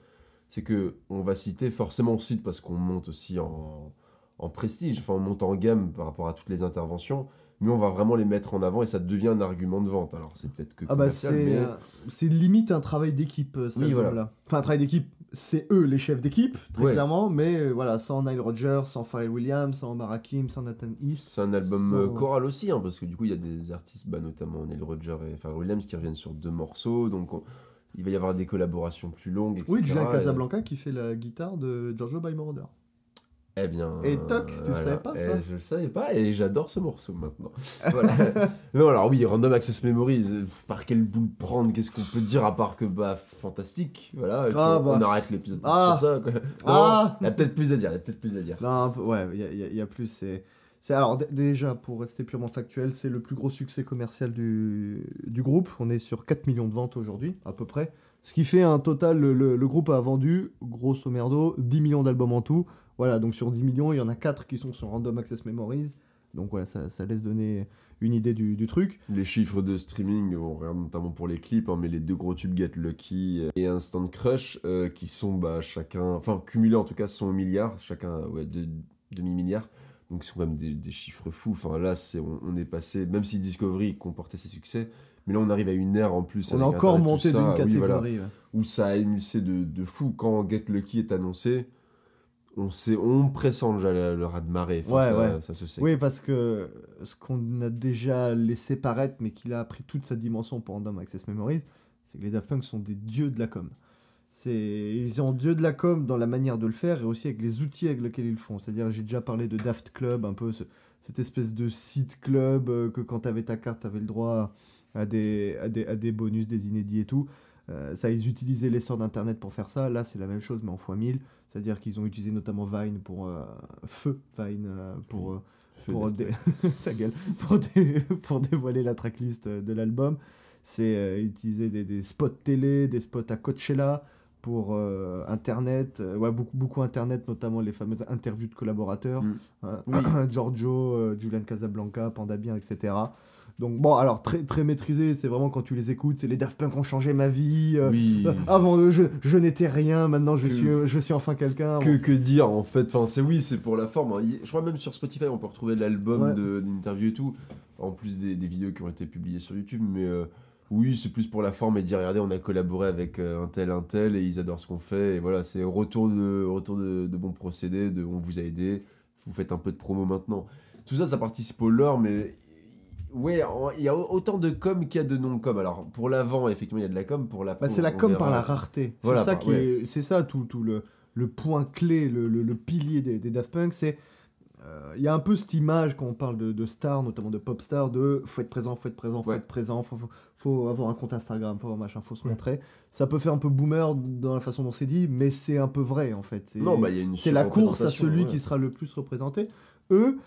C'est que on va citer, forcément on cite parce qu'on monte aussi en, en prestige, enfin on monte en gamme par rapport à toutes les interventions, mais on va vraiment les mettre en avant et ça devient un argument de vente. Alors c'est peut-être que. Ah bah commercial, c'est mais- euh, c'est limite un travail d'équipe, euh, Oui, voilà. Enfin, un travail d'équipe, c'est eux les chefs d'équipe, très Ouais. clairement, mais euh, voilà, sans Nile Rodgers, sans Pharrell Williams, sans Marakim, sans Nathan East. C'est un album Sans- euh, choral aussi, hein, parce que du coup, il y a des artistes, bah, notamment Neil Roger et Pharrell Williams, qui reviennent sur deux morceaux. Donc, on- il va y avoir des collaborations plus longues, etc. Oui, Julien Et- Casablanca qui fait la guitare de Giorgio by Moroder. Eh bien. Et toc, tu le savais pas, Eh, ça Je le savais pas, et j'adore ce morceau maintenant. Voilà. non, alors oui, Random Access Memories, par quel bout le prendre Qu'est-ce qu'on peut dire à part que, bah, fantastique Voilà, Ah, on, bah. on arrête l'épisode Ah. ça. Quoi. Non, Ah. Il y a peut-être plus à dire, il y a peut-être plus à dire. Non, ouais, il y a, y y plus. C'est, alors déjà pour rester purement factuel, c'est le plus gros succès commercial du, du groupe. On est sur 4 millions de ventes aujourd'hui, à peu près. Ce qui fait un total, le, groupe a vendu, grosso merdo, 10 millions d'albums en tout. Voilà, donc sur 10 millions, il y en a 4 qui sont sur Random Access Memories. Donc voilà, ça, laisse donner une idée du, truc. Les chiffres de streaming, on regarde notamment pour les clips, hein, mais les deux gros tubes Get Lucky euh, et Instant Crush, euh, qui sont bah, chacun, enfin cumulés en tout cas, sont au milliard, chacun ouais, de, demi-milliard. Donc ce sont quand même des, chiffres fous. Enfin là, c'est, on est passé, même si Discovery comportait ses succès, mais là on arrive à une ère en plus. On a encore Internet, monté d'une oui, catégorie. voilà, ouais. où ça a émulsé de, de fou. Quand Get Lucky est annoncé, on, sait, on pressent déjà le, le raz de marée. Enfin, Ouais, ça, ouais. ça se sait. Oui, parce que ce qu'on a déjà laissé paraître, mais qu'il a pris toute sa dimension pour Random Access Memories, c'est que les Daft Punk sont des dieux de la com. Ils sont dieux de la com dans la manière de le faire et aussi avec les outils avec lesquels ils le font. C'est-à-dire, j'ai déjà parlé de Daft Club, un peu ce- cette espèce de site club euh, que quand tu avais ta carte, tu avais le droit à des, à, des, à des bonus, des inédits et tout. Euh, ça, ils utilisaient l'essor d'Internet pour faire ça. Là, c'est la même chose, mais en fois 1000. C'est-à-dire qu'ils ont utilisé notamment Vine pour... euh, Feu Vine euh, pour... Feu pour, dé- ta gueule, pour, dé- pour dévoiler la tracklist de l'album. C'est utiliser des, des spots télé, des spots à Coachella, pour euh, Internet, euh, ouais, beaucoup, beaucoup Internet, notamment les fameuses interviews de collaborateurs, Mm. hein, Oui. Giorgio, Julian Casablanca, Panda Bien, etc. Donc bon, alors très, très maîtrisé, c'est vraiment quand tu les écoutes, c'est les Daft Punk ont changé ma vie. euh, Oui. Avant eux, je, je n'étais rien, maintenant je Que- suis, je suis enfin quelqu'un. Que, que dire en fait enfin, c'est oui c'est pour la forme hein. Je crois même sur Spotify on peut retrouver l'album Ouais. de d'interview et tout en plus des, des vidéos qui ont été publiées sur YouTube mais euh, oui c'est plus pour la forme et dire regardez on a collaboré avec euh, un tel un tel et ils adorent ce qu'on fait et voilà c'est retour de retour de, de bons procédés de on vous a aidé vous faites un peu de promo maintenant tout ça, ça participe au lore, mais ouais, il y a autant de com qu'il y a de non-com. Alors, pour l'avant, effectivement, il y a de la com, pour la Bah, c'est la com par la rareté. C'est Voilà, ça par- qui est, c'est ça tout, tout le, le point clé, le, le- le pilier des, des Daft Punk, c'est euh, il y a un peu cette image quand on parle de, de stars, notamment de pop stars, de faut être présent, faut être présent, faut Ouais. être présent, faut, faut, faut avoir un compte Instagram, faut avoir machin, faut se Ouais. montrer. Ça peut faire un peu boomer dans la façon dont c'est dit, mais c'est un peu vrai en fait. C'est- Non, bah, il y a une c'est la course à celui ouais. qui sera le plus représenté. Eux,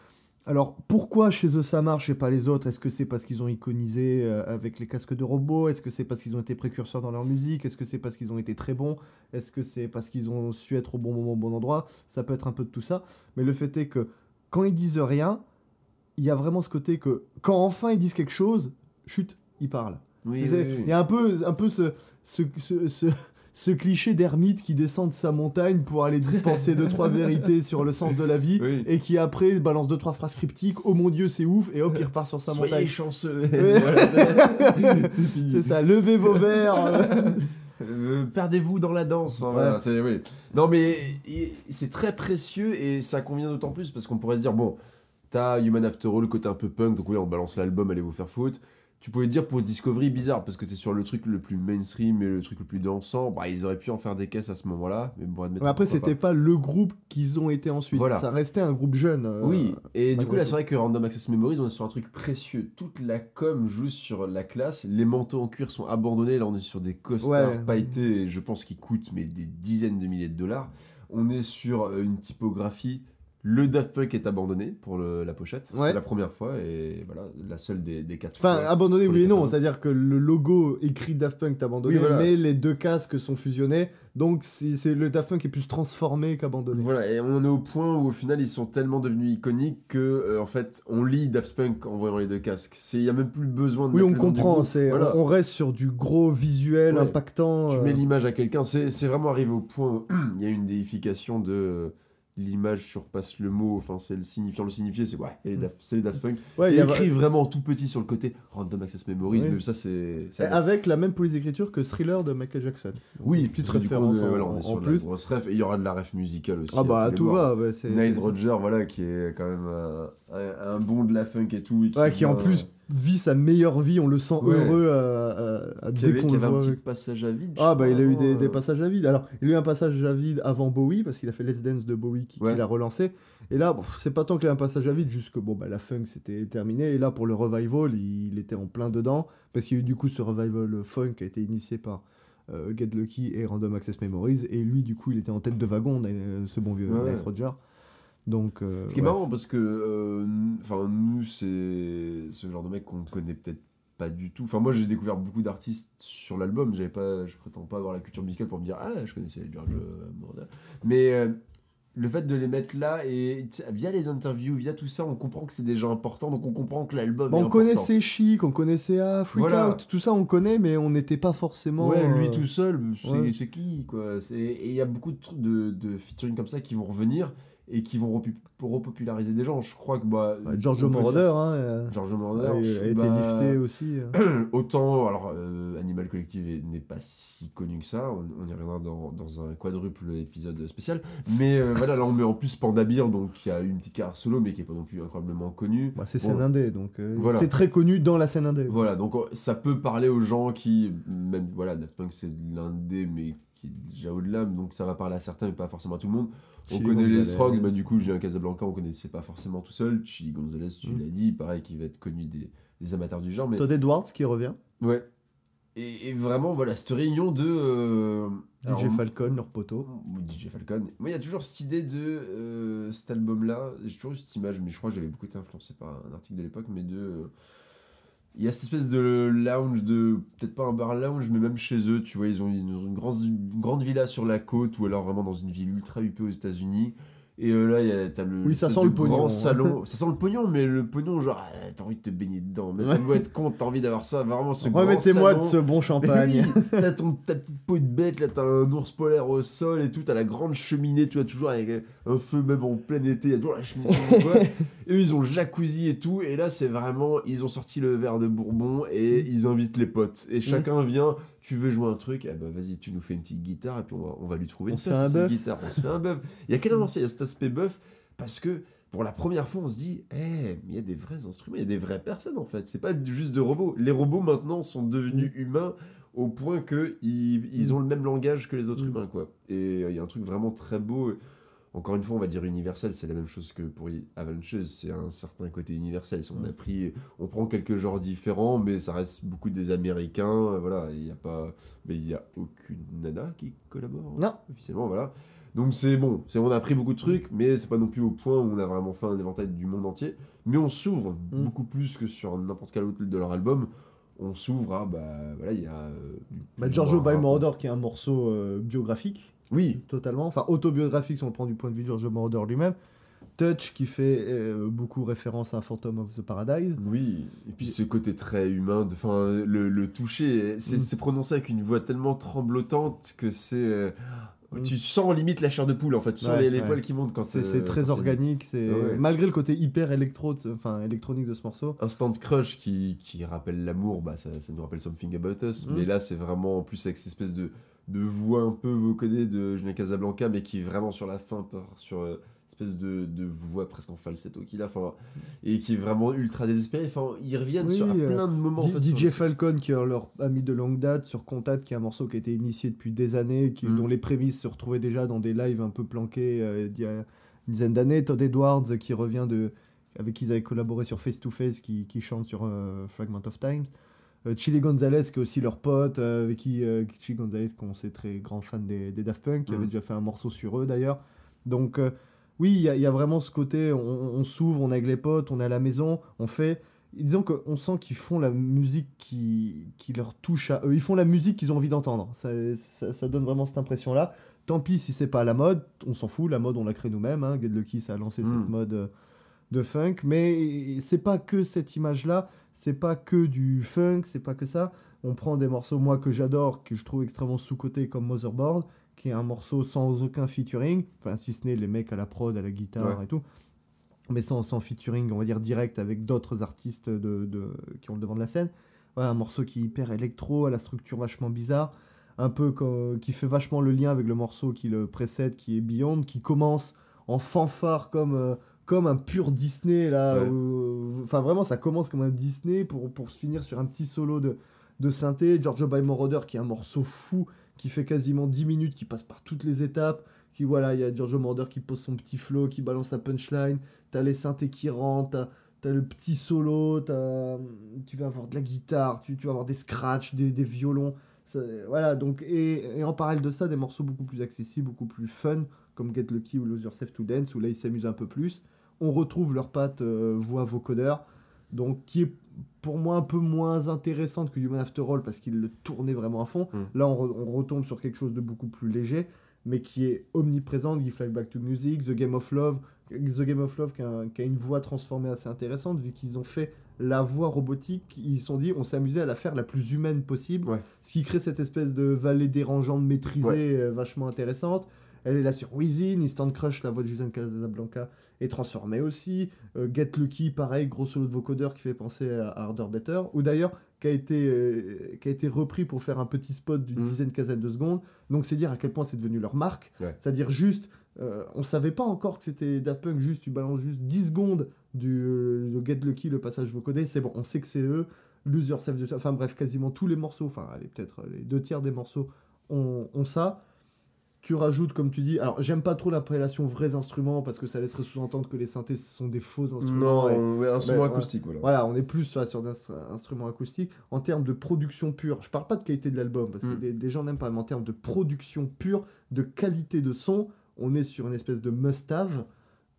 alors pourquoi chez eux ça marche et pas les autres? Est-ce que c'est parce qu'ils ont iconisé euh, avec les casques de robots? Est-ce que c'est parce qu'ils ont été précurseurs dans leur musique? Est-ce que c'est parce qu'ils ont été très bons? Est-ce que c'est parce qu'ils ont su être au bon moment, au bon endroit? Ça peut être un peu de tout ça. Mais le fait est que quand ils disent rien, il y a vraiment ce côté que quand enfin ils disent quelque chose, chut, ils parlent. Oui, C'est- oui, oui. Il y a un peu, un peu ce, ce, ce, ce- ce cliché d'ermite qui descend de sa montagne pour aller dispenser deux trois vérités sur le sens de la vie Oui. et qui après balance deux trois phrases cryptiques. Oh mon dieu, c'est ouf et hop, il repart sur sa Soyez montagne. chanceux. C'est fini. C'est ça, levez vos verres. Euh, Perdez-vous dans la danse. Enfin, Ouais. voilà, c'est- oui. Non, mais c'est très précieux et ça convient d'autant plus parce qu'on pourrait se dire bon, t'as Human After All, le côté un peu punk, donc oui, on balance l'album, allez vous faire foutre. Tu pouvais dire pour Discovery, bizarre, parce que t'es sur le truc le plus mainstream et le truc le plus dansant. Bah, ils auraient pu en faire des caisses à ce moment-là, mais bon. Mais après, c'était pas le groupe qu'ils ont été ensuite. Voilà. Ça restait un groupe jeune. euh, Oui, et du coup là c'est vrai que Random Access Memories on est sur un truc précieux. Toute la com joue sur la classe, les manteaux en cuir sont abandonnés, là on est sur des costards Ouais. pailletés, je pense qu'ils coûtent mais des dizaines de milliers de dollars. On est sur euh, une typographie, le Daft Punk est abandonné pour le- la pochette, Ouais. c'est la première fois et voilà, la seule des, des quatre Enfin, fois. abandonné, oui et non. C'est-à-dire que le logo écrit Daft Punk est abandonné, Oui, voilà. mais les deux casques sont fusionnés. Donc, c'est le Daft Punk est plus transformé qu'abandonné. Voilà, et on est au point où au final ils sont tellement devenus iconiques que euh, en fait on lit Daft Punk en voyant les deux casques. Il n'y a même plus besoin de Oui, on comprend. groupe. c'est- Voilà. On on reste sur du gros visuel Ouais. impactant. Tu euh, mets l'image à quelqu'un, c'est vraiment arrivé au point où il y a une déification de euh, l'image surpasse le mot, enfin c'est le signifiant, le signifié, c'est ouais, c'est les Daft- les Daft Punk. ouais, Il il y a- écrit vraiment tout petit sur le côté Random Access Memories, Oui. mais ça c'est. Avec la même police d'écriture que Thriller de Michael Jackson. oui, petite coup, référence on est- en- voilà, on est en sur plus. La ref, et il y aura de la ref musicale aussi. Ah bah tout va. c'est- Nile Rodger, voilà, qui est quand même un, un- un bon de la funk et tout. et Ouais, qui en plus vit sa meilleure vie, on le sent Ouais. heureux à, à- à- dès avait, qu'on le un petit avec- passage à vide. Ah bah il a eu des, euh, passages à vide. Alors il a eu un passage à vide avant Bowie parce qu'il a fait Let's Dance de Bowie qui, l'a relancé. Et là bon, c'est pas tant qu'il a un passage à vide, juste que bon bah la funk c'était terminé. Et là pour le revival il, il était en plein dedans parce qu'il y a eu du coup ce revival funk qui a été initié par euh, Get Lucky et Random Access Memories. Et lui du coup il était en tête de wagon, euh, ce bon vieux Ouais. Nice Roger. Donc euh, Ce qui est marrant parce que euh, enfin nous c'est ce genre de mec qu'on connaît peut-être pas du tout. Enfin moi j'ai découvert beaucoup d'artistes sur l'album. J'avais pas, je prétends pas avoir la culture musicale pour me dire ah je connaissais George euh, Moroder. Mais euh, le fait de les mettre là et via les interviews, via tout ça, on comprend que c'est des gens importants. Donc on comprend que l'album. Est on connaissait Chic, on connaissait ah, Freak Voilà. Out, tout ça on connaît, mais on n'était pas forcément. Ouais, lui euh, tout seul, c'est ouais. qui quoi? Et il y a beaucoup de de, de featuring comme ça qui vont revenir et qui vont repopulariser des gens. Je crois que bah, ouais, Giorgio Moroder, hein, euh, Giorgio Moroder, a été bah, lifté aussi. euh. Autant, alors, euh, Animal Collective est- n'est pas si connu que ça, on, on y reviendra dans, dans un quadruple épisode spécial, mais euh, voilà, là on met en plus Panda Bear, donc qui a eu une petite carrière solo, mais qui est pas non plus incroyablement connu. Bah, c'est Bon, scène indé, donc euh, Voilà. c'est très connu dans la scène indé. Voilà, donc ça peut parler aux gens qui, même, voilà, Daft Punk c'est l'un des, mais qui est déjà au-delà, donc ça va parler à certains, mais pas forcément à tout le monde. On Chili connaît les. Strokes, bah, du coup, Julien Casablanca, on connaissait pas forcément tout seul. Chili Gonzalez, tu Mm. l'as dit, pareil, qui va être connu des, des amateurs du genre, mais. Todd Edwards qui revient, Ouais. Et, et vraiment, voilà, cette réunion de. euh, DJ alors, Falcon, leur poteau. DJ Falcon. Moi, il y a toujours cette idée de euh, cet album-là. J'ai toujours eu cette image, mais je crois que j'avais beaucoup été influencé par un article de l'époque, mais de. euh, il y a cette espèce de lounge, de peut-être pas un bar lounge, mais même chez eux, tu vois, ils ont, ils une, grande, grande villa sur la côte, ou alors vraiment dans une ville ultra huppée aux États-Unis. Et euh, là, il y a- t'as le Oui, ça sent le pognon, grand hein. salon. ça sent le pognon, mais le pognon, genre, ah, t'as envie de te baigner dedans. Mais t'as beau être con, t'as envie d'avoir ça. Vraiment, ce grand Remettez-moi de ce bon champagne. Oui, t'as ton, ta petite peau de bête, là t'as un ours polaire au sol et tout, t'as la grande cheminée, tu vois, toujours avec un feu même en plein été, il y a toujours la cheminée. quoi. Et eux ils ont le jacuzzi et tout, et là c'est vraiment, ils ont sorti le verre de bourbon et ils invitent les potes. Mm. Et chacun vient, tu veux jouer un truc, eh ben vas-y, tu nous fais une petite guitare et puis on va, on va lui trouver On une place un guitare. On se fait un bœuf. Il y a quel moment il y a cet aspect bœuf? Parce que pour la première fois, on se dit, eh, il y a des vrais instruments, il y a des vraies personnes en fait. C'est pas juste de robots. Les robots maintenant sont devenus humains au point que ils, ils ont le même langage que les autres Mm. humains, quoi. Et euh, il y a un truc vraiment très beau. Encore une fois, on va dire universel, c'est la même chose que pour Avengers, c'est un certain côté universel. On a Mm. pris, on prend quelques genres différents, mais ça reste beaucoup des Américains, euh, voilà. Il y a pas, mais il y a aucune nana qui collabore Non. officiellement, voilà. Donc c'est bon, c'est on a appris beaucoup de trucs, mais c'est pas non plus au point où on a vraiment fait un éventail du monde entier. Mais on s'ouvre Mm. beaucoup plus que sur n'importe quel autre de leur album. On s'ouvre à bah voilà, il y a euh, Bah, Giorgio by qui est un morceau euh, biographique, Oui, totalement, enfin autobiographique si on le prend du point de vue de Giorgio Moroder lui-même. Touch qui fait euh, beaucoup référence à Phantom of the Paradise. oui, et puis ce côté très humain, de- enfin le, le toucher, c'est Mm. c'est prononcé avec une voix tellement tremblotante que c'est euh, Mm. tu sens limite la chair de poule en fait, tu sens Ouais, les, les ouais. poils qui montent quand C'est euh, c'est très quand organique, c'est Ouais. malgré le côté hyper électro, enfin électronique de ce morceau. Instant Crush qui, qui rappelle l'amour, bah, ça, ça nous rappelle Something About Us, Mm. mais là c'est vraiment en plus avec cette espèce de, de voix un peu vocodée de Julien Casablanca, mais qui est vraiment sur la fin, par, sur euh, espèce de, de voix presque en falsetto qu'il a, enfin, et qui est vraiment ultra désespéré. Enfin, ils reviennent Oui, sur à euh, plein de moments. en fait, DJ sur- Falcon, qui est leur ami de longue date, sur Contact, qui est un morceau qui a été initié depuis des années, qui, Mm. dont les prémices se retrouvaient déjà dans des lives un peu planqués euh, d'il y a une dizaine d'années. Todd Edwards, qui revient de. avec qui ils avaient collaboré sur Face to Face, qui, qui chante sur euh, Fragment of Times. Euh, Chili Gonzalez, qui est aussi leur pote, euh, avec qui Chili Gonzalez, qu'on sait très grand fan des, des Daft Punk, qui Mm. avait déjà fait un morceau sur eux d'ailleurs. Donc, oui, il y, a- il y a vraiment ce côté, on, on s'ouvre, on est avec les potes, on est à la maison, on fait. Disons qu'on sent qu'ils font la musique qui, qui leur touche à eux. Ils font la musique qu'ils ont envie d'entendre. Ça, ça, ça donne vraiment cette impression-là. Tant pis si c'est pas la mode, on s'en fout. La mode, on l'a créée nous-mêmes. Hein. Get Lucky, ça a lancé cette mode euh, de funk. Mais c'est pas que cette image-là. C'est pas que du funk. C'est pas que ça. On prend des morceaux, moi, que j'adore, que je trouve extrêmement sous-cotés, comme Motherboard, qui est un morceau sans aucun featuring. Enfin, si ce n'est les mecs à la prod, à la guitare Ouais. et tout. Mais sans, sans featuring, on va dire direct avec d'autres artistes de, de- qui ont le devant de la scène. Voilà, un morceau qui est hyper électro, à la structure vachement bizarre, un peu qui fait vachement le lien avec le morceau qui le précède, qui est Beyond, qui commence en fanfare comme, euh, comme un pur Disney. là. Ouais. où- Enfin, vraiment, ça commence comme un Disney pour, pour se finir sur un petit solo de, de synthé. Giorgio by Moroder, qui est un morceau fou, qui fait quasiment 10 minutes, qui passe par toutes les étapes. Qui, voilà, il y a Giorgio Moroder qui pose son petit flow, qui balance sa punchline. T'as les synthés qui rentrent, t'as- T'as le petit solo, t'as- tu vas avoir de la guitare, tu, vas avoir des scratchs, des, violons. Voilà, donc, et, et en parallèle de ça, des morceaux beaucoup plus accessibles, beaucoup plus fun, comme Get Lucky ou Lose Yourself to Dance, où là ils s'amusent un peu plus. On retrouve leur patte euh, voix vocodeur, donc qui est pour moi un peu moins intéressante que Human After All parce qu'il le tournait vraiment à fond. Mm. Là, on, re- on retombe sur quelque chose de beaucoup plus léger, mais qui est omniprésent. Give Fly Back to Music, The Game of Love, The Game of Love qui a, qui a une voix transformée assez intéressante, vu qu'ils ont fait la voix robotique, ils se sont dit on s'est amusé à la faire la plus humaine possible, Ouais. ce qui crée cette espèce de vallée dérangeante maîtrisée Ouais. euh, vachement intéressante. Elle est là sur Within, Instant Crush, la voix de Julian Casablanca est transformée aussi. Euh, Get Lucky, pareil, gros solo de vocodeur qui fait penser à Harder Better, ou d'ailleurs qui a, été, euh, qui a été repris pour faire un petit spot d'une Mm. dizaine, quinzaine de secondes. Donc c'est dire à quel point c'est devenu leur marque. Ouais. C'est-à-dire juste, euh, on savait pas encore que c'était Daft Punk, juste tu balances juste 10 secondes du euh, le Get Lucky, le passage vocodé, c'est bon, on sait que c'est eux. Lose Yourself, de- enfin bref, quasiment tous les morceaux, enfin allez, peut-être les deux tiers des morceaux ont, ont ça. Tu rajoutes, comme tu dis, alors j'aime pas trop l'appellation vrais instruments parce que ça laisserait sous-entendre que les synthés ce sont des faux instruments. Non, ouais, un son ouais. acoustique, voilà. voilà, on est plus sur, sur des instruments acoustiques. En termes de production pure, je parle pas de qualité de l'album, parce que Mm. des, des gens n'aiment pas, mais en termes de production pure, de qualité de son, on est sur une espèce de must-have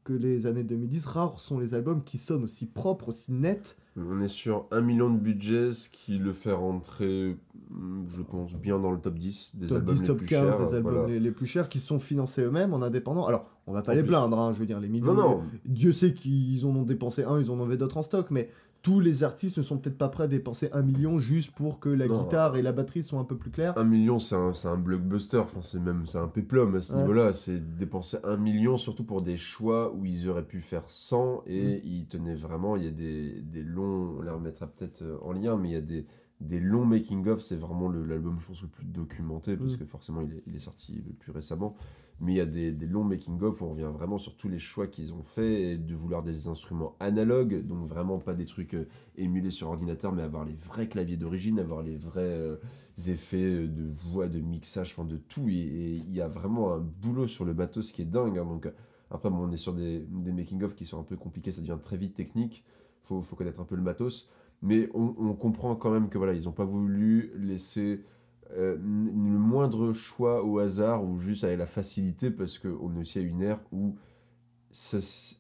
que les années 2010. Rares sont les albums qui sonnent aussi propres, aussi nets. On est sur un million de budget, ce qui le fait rentrer, mm, je pense, bien dans le top 10 des Top albums 10, les top plus 15 chers. des albums voilà. les, les plus chers qui sont financés eux-mêmes en indépendant. Alors, on va pas En les plus. plaindre, hein, je veux dire, les millions. Non, non, Dieu sait qu'ils en ont dépensé un, ils en avaient d'autres en stock, mais tous les artistes ne sont peut-être pas prêts à dépenser un million juste pour que la Non. guitare et la batterie soient un peu plus claires. un million, c'est un, blockbuster, enfin, c'est même c'est un péplum à ce Ouais. niveau-là. C'est dépenser un million, surtout pour des choix où ils auraient pu faire 100 et Mm. ils tenaient vraiment. Il y a des, des longs, on les remet mettra peut-être euh, en lien, mais il y a des, des longs making-of, c'est vraiment l'album, je pense, le plus documenté, parce Mm. que forcément, il est, il est sorti le plus récemment. Mais il y a des, des longs making-of où on revient vraiment sur tous les choix qu'ils ont fait, et de vouloir des instruments analogues, donc vraiment pas des trucs euh, émulés sur ordinateur, mais avoir les vrais claviers d'origine, avoir les vrais euh, effets euh, de voix, de mixage, enfin de tout. Et il y a vraiment un boulot sur le matos qui est dingue. hein, donc, après, bon, on est sur des, des making-of qui sont un peu compliqués, ça devient très vite technique. Faut, faut connaître un peu le matos. Mais on, on comprend quand même que voilà, ils n'ont pas voulu laisser euh, le moindre choix au hasard ou juste avec la facilité parce qu'on est aussi à une ère où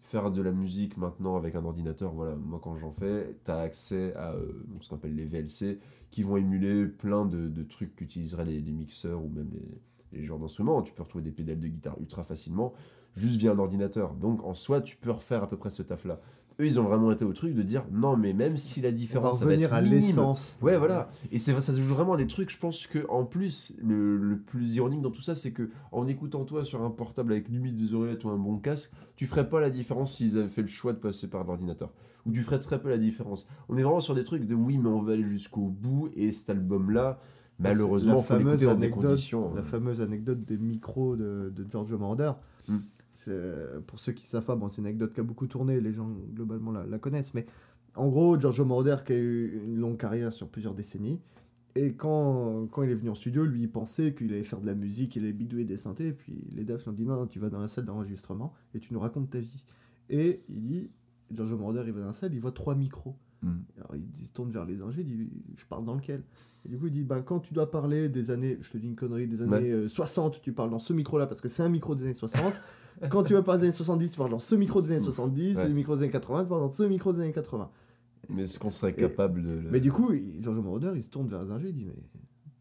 faire de la musique maintenant avec un ordinateur, voilà, moi quand j'en fais, tu as accès à euh, ce qu'on appelle les VLC qui vont émuler plein de, trucs qu'utiliseraient les, les mixeurs ou même les, les genres d'instruments. Tu peux retrouver des pédales de guitare ultra facilement juste via un ordinateur. Donc en soi, tu peux refaire à peu près ce taf-là. Eux, ils ont vraiment été au truc de dire non, mais même si la On va différence ça va être à minime, l'essence. Ouais, voilà. Et c'est ça se joue vraiment des trucs. Je pense que en plus, le, le plus ironique dans tout ça, c'est que en écoutant toi sur un portable avec limite des oreillettes ou un bon casque, tu ferais pas la différence s'ils avaient fait le choix de passer par l'ordinateur. Ou tu ferais très peu la différence. On est vraiment sur des trucs de oui, mais on va aller jusqu'au bout. Et cet album-là, malheureusement, La faut fameuse l'écouter dans des anecdote- conditions. La euh, fameuse anecdote des micros de, de Giorgio Moroder. Mm. C'est- Pour ceux qui savent pas, bon, c'est une anecdote qui a beaucoup tourné, les gens globalement la, la connaissent, mais en gros, Giorgio Moroder qui a eu une longue carrière sur plusieurs décennies, et quand, quand il est venu en studio, lui il pensait qu'il allait faire de la musique, il allait bidouiller des synthés, et puis les devs lui ont dit non, non, tu vas dans la salle d'enregistrement et tu nous racontes ta vie. Et il dit, Giorgio Moroder il va dans la salle, il voit trois micros. mm. Alors il, il se tourne vers les ingés, il dit Je parle dans lequel? Et du coup, il dit ben, Quand tu dois parler des années, je te dis une connerie, des années euh, 60, tu parles dans ce micro-là parce que c'est un micro des années 60. Quand tu vas parler des années 70, tu parles dans ce micro des années 70. Ouais. Et le micro des années 80, tu parles dans ce micro des années 80. Mais est-ce qu'on serait capable de. Mais du coup, Giorgio Moroder, il se tourne vers les ingés, il dit Mais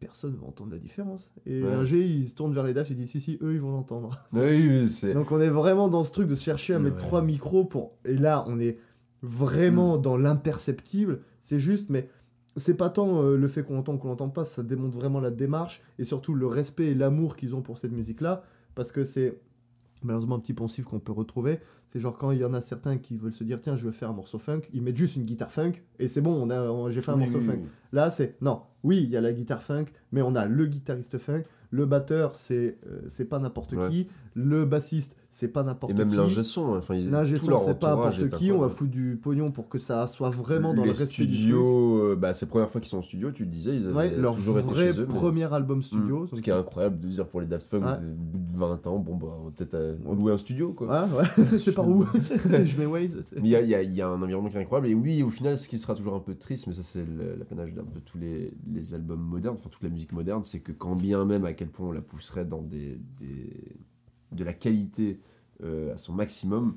personne va entendre la différence. Et Ouais. l'ingé, il se tourne vers les DAF, il dit Si, si, eux, ils vont l'entendre. Oui, oui, c'est. Donc on est vraiment dans ce truc de se chercher à mettre trois micros pour. Et là, on est vraiment Mm. dans l'imperceptible. C'est juste, mais c'est pas tant euh, le fait qu'on l'entend ou qu'on l'entende pas, ça démontre vraiment la démarche et surtout le respect et l'amour qu'ils ont pour cette musique-là. Parce que c'est malheureusement un petit poncif qu'on peut retrouver. C'est genre quand il y en a certains qui veulent se dire tiens, je veux faire un morceau funk, ils mettent juste une guitare funk et c'est bon, on a, on- j'ai fait un Oui, morceau oui, funk. oui. Là, c'est non. Oui, il y a la guitare funk, mais on a le guitariste funk, le batteur, c'est euh, c'est pas n'importe Ouais. qui, le bassiste, c'est pas n'importe Et qui. même l'ingé son, enfin, ils- tout leur c'est pas n'importe qui, on va foutre du pognon pour que ça soit vraiment dans les le du studios, euh, bah, c'est la première fois qu'ils sont en studio, tu le disais, ils avaient Ouais, leur toujours été vrai chez eux. mais- premier album studio. Mm. donc Ce qui est incroyable de dire pour les Daft Punk, Ouais. de bout de 20 ans, bon, bah, on va peut-être euh, louer un studio, quoi. Ouais, ouais, c'est par où Je mets Waze. Mais il y a, il y a- il y a un environnement qui est incroyable. Et oui, au final, ce qui sera toujours un peu triste, mais ça, c'est l'apanage d'un peu tous les, les albums modernes, enfin toute la musique moderne, c'est que quand bien même à quel point on la pousserait dans des, des- de la qualité euh, à son maximum,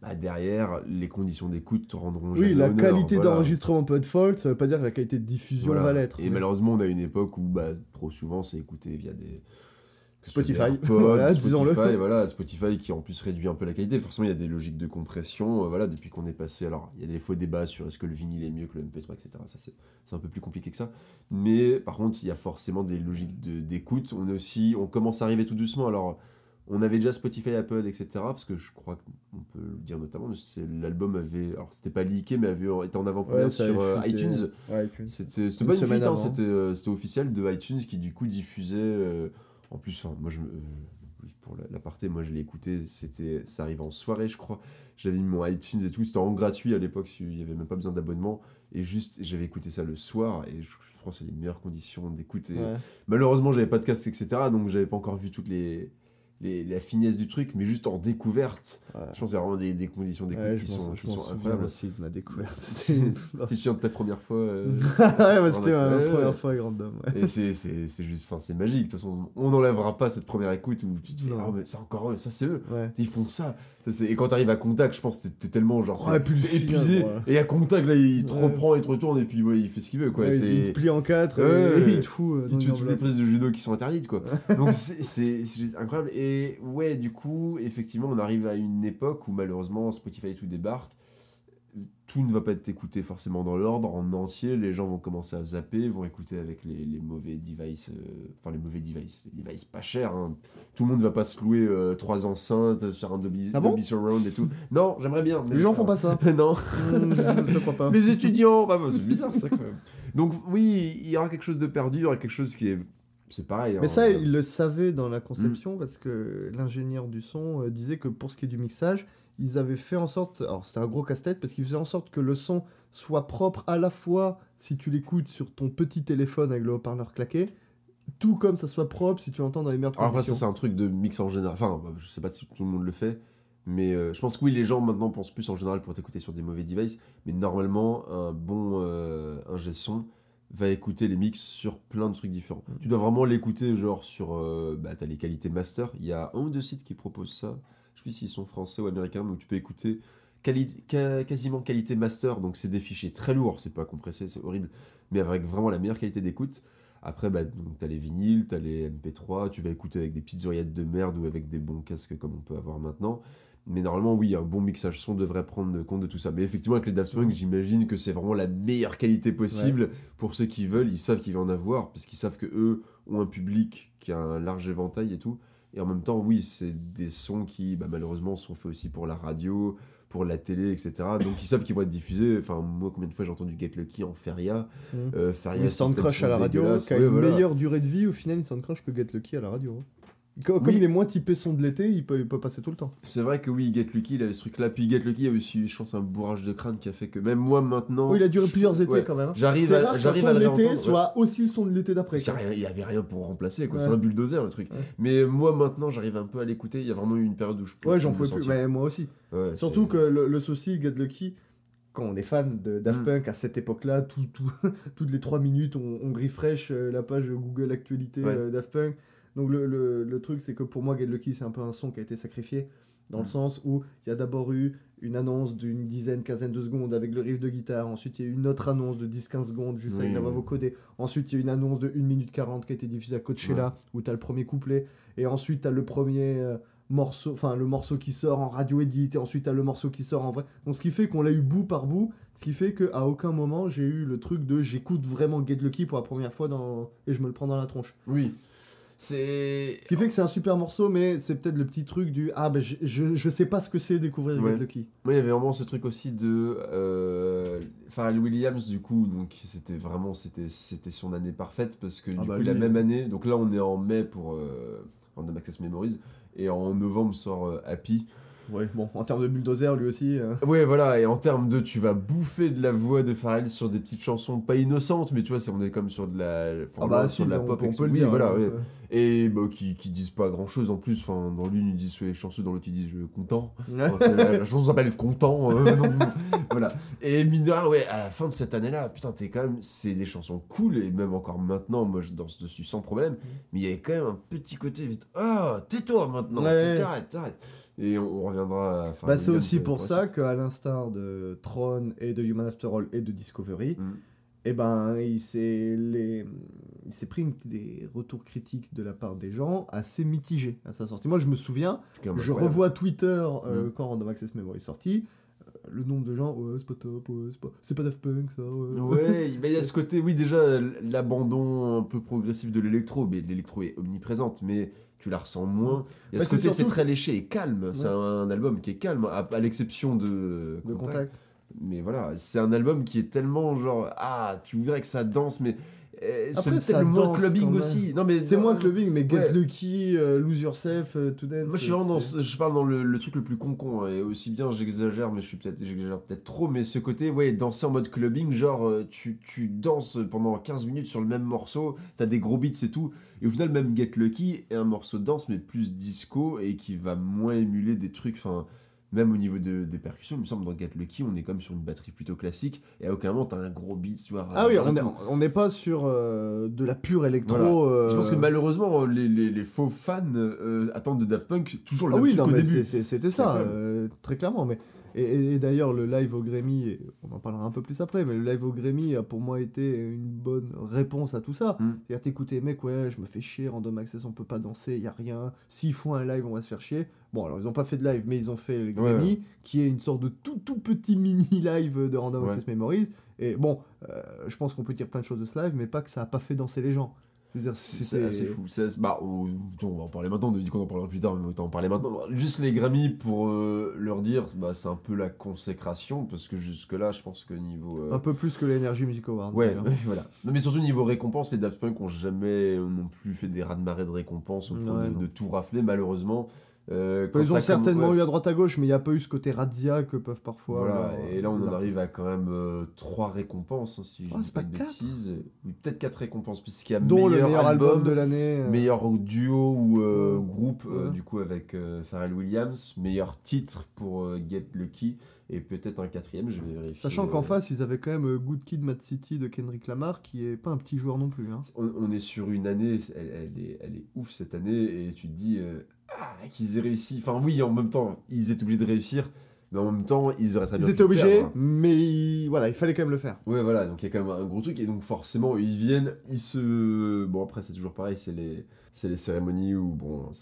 bah, derrière, les conditions d'écoute te rendront Oui, jamais la honneur, qualité voilà. d'enregistrement peut être folle, ça veut pas dire que la qualité de diffusion Voilà. va l'être. Et mais- malheureusement, on a une époque où bah, trop souvent, c'est écouté via des. Spotify. AirPods, Voilà, Spotify, voilà, Spotify qui en plus réduit un peu la qualité. Forcément, il y a des logiques de compression. euh, voilà, depuis qu'on est passé. Alors, il y a des faux débats sur est-ce que le vinyle est mieux que le MP3, etc. Ça, c'est un peu plus compliqué que ça. Mais par contre, il y a forcément des logiques de- d'écoute. On est aussi, on commence à arriver tout doucement. Alors, on avait déjà Spotify, Apple, etc. Parce que je crois qu'on peut le dire notamment, l'album avait, alors c'était pas leaké, mais avait été en avant-première Ouais, sur euh, iTunes? Ouais, iTunes. C'était Une pas une fuite, hein, c'était euh, c'était officiel de iTunes qui du coup diffusait. euh, en plus, enfin, moi je pour la- l'aparté, moi je l'ai écouté, c'était, ça arrive en soirée, je crois. J'avais mis mon iTunes et tout, c'était en gratuit à l'époque, il n'y avait même pas besoin d'abonnement. Et juste, j'avais écouté ça le soir, et je, je pense que c'est les meilleures conditions d'écoute. Ouais. Malheureusement, j'avais pas de casque, etc. Donc j'avais pas encore vu toutes les, les, la finesse du truc, mais juste en découverte. Ouais. Je pense que c'est vraiment des, des conditions d'écoute Ouais, qui sont, qui incroyables. aussi de ma découverte. Te souviens de ta première fois euh, ouais, bah, c'était ma première fois avec Random. ouais. Et c'est, juste, enfin, c'est magique. De toute façon, on n'enlèvera pas cette première écoute où tu te dis, ah, mais c'est encore eux, ça c'est eux. Ils font ça. Et quand t'arrives à contact, je pense que t'es, tellement genre Ouais, le épuisé. final. Et à contact, là, il te Ouais. reprend, il te retourne et puis ouais, il fait ce qu'il veut. Quoi. Ouais. Il te plie en quatre et il te fout. euh, Il te fait toutes les prises de judo qui sont interdites, quoi. Donc c'est, incroyable. Et ouais, du coup, effectivement, on arrive à une époque où malheureusement Spotify et tout débarque. Tout ne va pas être écouté forcément dans l'ordre, en entier. Les gens vont commencer à zapper, vont écouter avec les, les mauvais devices, euh, enfin les mauvais devices, les devices pas chers. hein. Tout le monde va pas se louer euh, trois enceintes sur un Dolby, Ah bon? Surround et tout. Non, j'aimerais bien. mais- Les gens font pas ça. non, Hmm, je ne crois pas. les étudiants, bah, bah, c'est bizarre ça quand même. Donc oui, il y aura quelque chose de perdu, il y aura quelque chose qui est, c'est pareil. Mais hein. ça, il le savait dans la conception parce que l'ingénieur du son euh, disait que pour ce qui est du mixage, ils avaient fait en sorte. Alors, c'était un gros casse-tête parce qu'ils faisaient en sorte que le son soit propre à la fois si tu l'écoutes sur ton petit téléphone avec le haut-parleur claqué, tout comme ça soit propre si tu l'entends dans les meilleures Alors après, ça, conditions. c'est un truc de mix en général. Enfin, bah, je sais pas si tout le monde le fait, mais euh, je pense que oui, les gens maintenant pensent plus en général pour t'écouter sur des mauvais devices, mais normalement, un bon euh, ingé son va écouter les mix sur plein de trucs différents. Mm. Tu dois vraiment l'écouter, genre sur. euh, bah, t'as les qualités master. Il y a un ou deux sites qui proposent ça. Je sais plus s'ils sont français ou américains, mais où tu peux écouter quali- ca- quasiment qualité master. Donc, c'est des fichiers très lourds, c'est pas compressé, c'est horrible, mais avec vraiment la meilleure qualité d'écoute. Après, bah, donc, t'as les vinyles, t'as les MP3, tu vas écouter avec des petites oreillettes de merde ou avec des bons casques comme on peut avoir maintenant. Mais normalement, oui, un bon mixage son devrait prendre compte de tout ça. Mais effectivement, avec les Daft Punk, j'imagine que c'est vraiment la meilleure qualité possible pour ceux qui veulent. Ils savent qu'ils vont en avoir, parce qu'ils savent que eux ont un public qui a un large éventail et tout. Et en même temps, oui, c'est des sons qui, bah, malheureusement, sont faits aussi pour la radio, pour la télé, etc. Donc ils savent qu'ils vont être diffusés. Enfin, moi, combien de fois j'ai entendu Get Lucky en Feria Mhm. euh, Feria, Le Soundcrush à la radio, qui a Ouais, une voilà. meilleure durée de vie, au final, une Soundcrush que Get Lucky à la radio. hein. Co- Comme Oui. il est moins typé son de l'été, il peut, il peut passer tout le temps. C'est vrai que oui, Get Lucky, il avait ce truc-là. Puis Get Lucky, il y a aussi, je pense, un bourrage de crâne qui a fait que même moi maintenant. Oh, il a duré je- plusieurs étés ouais, quand même. hein. J'arrive à, j'arrive son à de le l'été réentendre, ouais. soit aussi le son de l'été d'après. Il y avait rien pour remplacer, quoi. Ouais. C'est un bulldozer le truc. Mais moi maintenant, j'arrive un peu à l'écouter. Il y a vraiment eu une période où je Ouais, j'en pouvais plus. Ouais, moi aussi. Ouais, Surtout que le, le souci, Get Lucky, quand on est fan de Daft Mm. Punk à cette époque-là, tout, tout- toutes les 3 minutes, on, on refresh euh, la page Google Actualité euh, Daft Punk. Donc le, le- le truc, c'est que pour moi, Get Lucky, c'est un peu un son qui a été sacrifié. Dans le Mm. sens où il y a d'abord eu une annonce d'une dizaine, quinzaine de secondes avec le riff de guitare. Ensuite, il y a eu une autre annonce de 10-15 secondes, juste avec la voix vocodée. Ensuite, il y a eu une annonce de 1 minute 40 qui a été diffusée à Coachella, où tu as le premier couplet. Et ensuite, tu as le premier euh, morceau, enfin le morceau qui sort en radio edit. Et ensuite, as le morceau qui sort en vrai. Donc, ce qui fait qu'on l'a eu bout par bout. Ce qui fait qu'à aucun moment, j'ai eu le truc de j'écoute vraiment Get Lucky pour la première fois dans... et je me le prends dans la tronche. Oui. C'est. Ce qui fait que c'est un super morceau, mais c'est peut-être le petit truc du ah ben je, je, je sais pas ce que c'est découvrir Ouais. Get Lucky. Moi, il y avait vraiment ce truc aussi de euh, Pharrell Williams, du coup, donc c'était vraiment c'était c'était son année parfaite parce que Ah du bah coup, la même euh. année, donc là, on est en mai pour euh, Random Access Memories et en novembre sort euh, Happy. Ouais, bon, en termes de bulldozer, lui aussi. euh, Ouais, voilà, et en termes de tu vas bouffer de la voix de Pharrell sur des petites chansons pas innocentes, mais tu vois, c'est on est comme sur de la, enfin, Ah bah si, sur de la on, pop, on et peut le oui, dire. voilà, hein, ouais. euh. et bah, qui, qui disent pas grand chose en plus. Enfin, dans l'une ils disent soyez chanceux, dans l'autre ils disent je suis content. Enfin, la, la chanson s'appelle Content. euh, voilà. Et mine de rien, ouais, à la fin de cette année-là, putain, t'es quand même. C'est des chansons cool, et même encore maintenant, moi je danse dessus sans problème. Mais il y avait quand même un petit côté. vite, Ah, tais-toi maintenant, Ouais. t'arrêtes, t'arrêtes. Et on, on reviendra à. enfin, Bah, c'est aussi pour ça qu'à l'instar de Tron et de Human After All et de Discovery, Mm. eh ben, il s'est les... pris une- des retours critiques de la part des gens assez mitigés à sa sortie. Moi, je me souviens, je incroyable. revois Twitter euh, Mm. quand Random Access Memory est sorti. euh, Le nombre de gens, ouais, c'est pas top, ouais, c'est pas, c'est pas Daft Punk, ça. Ouais, Ouais, mais il y a ce côté, oui, déjà, l'abandon un peu progressif de l'électro, mais l'électro est omniprésente, mais tu la ressens moins. Il y a Bah, ce c'est côté, c'est très léché et calme. C'est un album qui est calme, à, à l'exception de, contact. Mais voilà, c'est un album qui est tellement genre, ah, tu voudrais que ça danse, mais c'est Après, ça tellement moins clubbing aussi. Non, mais C'est moins clubbing, mais Get ouais. Lucky, euh, Lose Yourself, euh, To Dance. Moi, je suis vraiment dans, ce- je parle dans le, le truc le plus con-con, hein, et aussi bien j'exagère, mais je suis peut-être, j'exagère peut-être trop, mais ce côté, ouais, danser en mode clubbing, genre, euh, tu, tu danses pendant 15 minutes sur le même morceau, t'as des gros beats et tout, et au final, même Get Lucky est un morceau de danse, mais plus disco, et qui va moins émuler des trucs, enfin, même au niveau de- des percussions, il me semble, dans Get Lucky, on est comme sur une batterie plutôt classique, et à aucun moment, t'as un gros beat, tu vois. Ah oui, on n'est pas sur euh, de la pure électro. Voilà. euh, Je pense que malheureusement, les, les- les faux fans euh, attendent de Daft Punk toujours le Ah même oui, truc non, au mais début. c'était ça, euh, très clairement. Mais Et, et- et d'ailleurs, le live au Grammy, et on en parlera un peu plus après, mais le live au Grammy a pour moi été une bonne réponse à tout ça. Mm. C'est-à-dire, t'écoutes, mec, ouais, je me fais chier, Random Access, on peut pas danser, y a rien. S'ils font un live, on va se faire chier. Bon, alors, ils ont pas fait de live, mais ils ont fait le Ouais. qui est une sorte de tout, tout petit mini-live de Random Ouais. Access Memories. Et bon, euh, je pense qu'on peut dire plein de choses de ce live, mais pas que ça a pas fait danser les gens. C'est assez fou. C'est- bah, on, on va en parler maintenant, on a dit qu'on en parlera plus tard, mais autant en parler maintenant. Juste les Grammy, pour euh, leur dire, bah, c'est un peu la consécration, parce que jusque-là, je pense que niveau. euh, Un peu plus que l'Energy Music Award. Ouais, voilà. Non, mais surtout niveau récompense, les Daft Punk ont jamais euh, non plus fait des raz-de-marée de récompenses au point Ouais, de, de tout rafler, malheureusement. Euh, quand Ils ont certainement eu à droite à gauche, mais il n'y a pas eu ce côté razzia que peuvent parfois. Voilà, avoir, et là on en arrive à quand même euh, trois récompenses, hein, si je Ah, dis pas pas de quatre bêtises. Oui, peut-être quatre récompenses, puisqu'il y a Dont meilleur, le meilleur album, album, de l'année. euh, meilleur duo ou euh, groupe, euh, Ouais. du coup avec euh, Pharrell Williams, meilleur titre pour euh, Get Lucky, et peut-être un quatrième, je vais vérifier. Sachant qu'en euh, face, ils avaient quand même euh, Good Kid, Mad City de Kendrick Lamar, qui est pas un petit joueur non plus. Hein. on, on est sur une année, elle, elle est, elle est ouf cette année, et tu te dis euh, ah, qu'ils aient réussi. Enfin, oui, en même temps, ils étaient obligés de réussir, mais en même temps, ils auraient très bien Ils pu étaient obligés, mais il- voilà, il fallait quand même le faire. Ouais, voilà, donc il y a quand même un gros truc, et donc forcément, ils viennent, ils se. Bon, après, c'est toujours pareil, c'est les. C'est les cérémonies où, bon,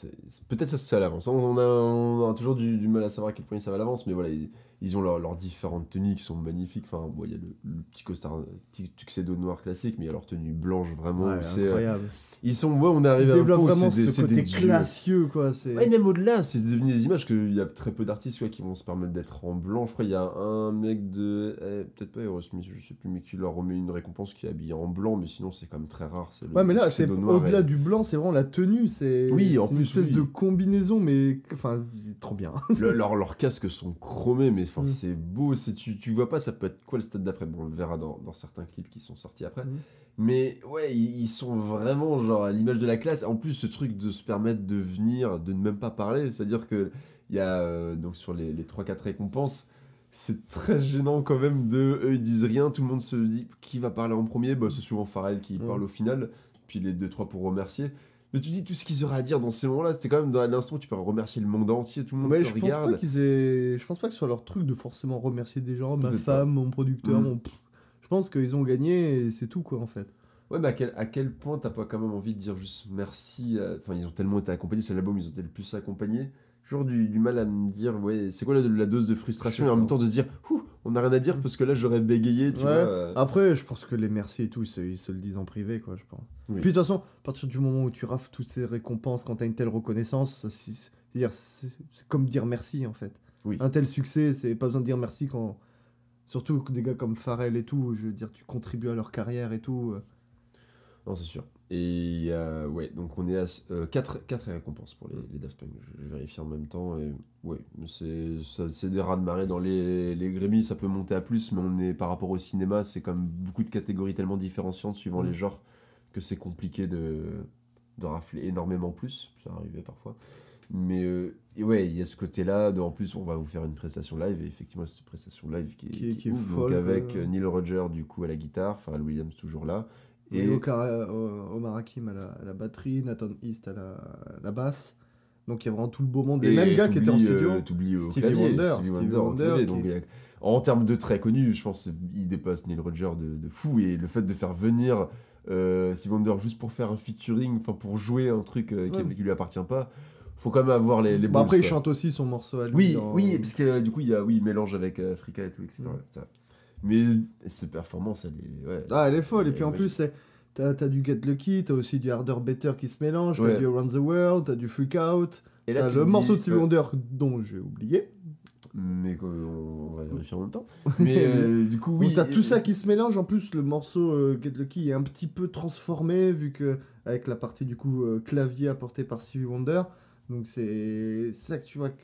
peut-être ça se sait à l'avance. On a, on a toujours du, du mal à savoir à quel point ils savent à l'avance, mais voilà, ils, ils ont leurs différentes tenues qui sont magnifiques. Enfin, bon, il y a le, le petit costard, petit tuxedo noir classique, mais il y a leur tenue blanche vraiment. Ouais, c'est, euh, incroyable. ils sont, ouais, on est arrivé Ils à un point vraiment c'est des- ce c'est côté classieux, quoi. c'est- Ouais, même au-delà, c'est devenu des images qu'il y a très peu d'artistes ouais, qui vont se permettre d'être en blanc. Je crois qu'il y a un mec de. eh, Peut-être pas Aerosmith, je sais plus, mais qui leur remet une récompense qui est habillé en blanc, mais sinon c'est quand même très rare. c'est le Ouais, mais là, c'est tuxedo noir au-delà et- du blanc, c'est vraiment la tenue. C'est Oui, en c'est une plus, espèce oui. de combinaison, mais enfin, c'est trop bien. Le- leurs leurs casques sont chromés, mais enfin, Mm. c'est beau. c'est- Tu, tu vois pas, ça peut être quoi le stade d'après Bon, on le verra dans, dans certains clips qui sont sortis après. Mm. Mais ouais, ils, ils sont vraiment genre à l'image de la classe. En plus, ce truc de se permettre de venir, de ne même pas parler, c'est-à-dire que il y a euh, donc sur les, les 3-4 récompenses, c'est très gênant quand même de. Eux, ils disent rien, tout le monde se dit qui va parler en premier? Bah, c'est souvent Pharrell qui Mm. parle au final, puis les 2-3 pour remercier. Mais tu dis tout ce qu'ils auraient à dire dans ces moments-là, c'est quand même dans l'instant où tu peux remercier le monde entier, tout le monde Mais te je pense regarde. pas qu'ils aient. Je pense pas que ce soit leur truc de forcément remercier des gens, ma pas. femme, mon producteur, Mm. mon. Je pense qu'ils ont gagné et c'est tout, quoi, en fait. Ouais, mais à quel, à quel point t'as pas quand même envie de dire juste merci à- Enfin, ils ont tellement été accompagnés, c'est l'album, ils ont été le plus accompagnés. Toujours du, du mal à me dire, ouais, c'est quoi la, la dose de frustration et en même temps de se dire, Ouh, on n'a rien à dire parce que là j'aurais bégayé, tu Ouais. vois. euh. Après, je pense que les merci et tout, ils se, ils se le disent en privé, quoi, je pense. Oui. Puis de toute façon, à partir du moment où tu rafles toutes ces récompenses, quand t'as une telle reconnaissance, ça, c'est comme dire merci, en fait. Oui. Un tel succès, c'est pas besoin de dire merci quand. Surtout que des gars comme Pharrell et tout, je veux dire, tu contribues à leur carrière et tout. Euh. Non, c'est sûr. Et euh, ouais, donc on est à 4 récompenses pour les, les Daft Punk. Je, je vérifie en même temps. Et ouais, c'est des raz de marée dans les, les ça peut monter à plus, mais on est par rapport au cinéma, c'est comme beaucoup de catégories tellement différenciantes suivant Mm. les genres que c'est compliqué de, de rafler énormément plus. Ça arrivait parfois. Mais euh, et ouais, il y a ce côté-là. En plus, on va vous faire une prestation live. Et effectivement, cette prestation live qui est, Qui est- qui est qui est ouf. folle, donc avec euh, Neil Roger du coup à la guitare, Pharrell Williams toujours là. Et euh, Omar Hakim à la, à la batterie, Nathan East à la, à la basse. Donc il y a vraiment tout le beau monde. Les mêmes gars qui étaient en studio. euh, Stevie Wonder, Stevie Wonder Wonder, clavier, qui- donc, euh, en termes de très connus, je pense qu'il dépasse Neil Roger de, de fou. Et le fait de faire venir euh, Stevie Wonder juste pour faire un featuring, enfin pour jouer un truc euh, qui, Ouais. qui lui appartient pas, faut quand même avoir les, les balls, après, il chante aussi son morceau à lui. Oui, dans- oui, parce que euh, du coup, il y a oui, mélange avec Africa et tout, etc. Vrai. Mais cette performance, elle est. Ouais. Ah, elle est folle. Et puis en plus, c'est- t'as as du Get Lucky, t'as aussi du Harder Better qui se mélange, Ouais. t'as du Around the World, t'as du Freak Out, Et t'as le dis, morceau de Stevie Wonder dont j'ai oublié. Mais on va vérifier en même temps. Mais euh, du coup, oui. T'as tout ça qui se mélange. En plus, le morceau euh, Get Lucky est un petit peu transformé, vu que avec la partie du coup euh, clavier apportée par Stevie Wonder. Donc c'est c'est ça que tu vois que.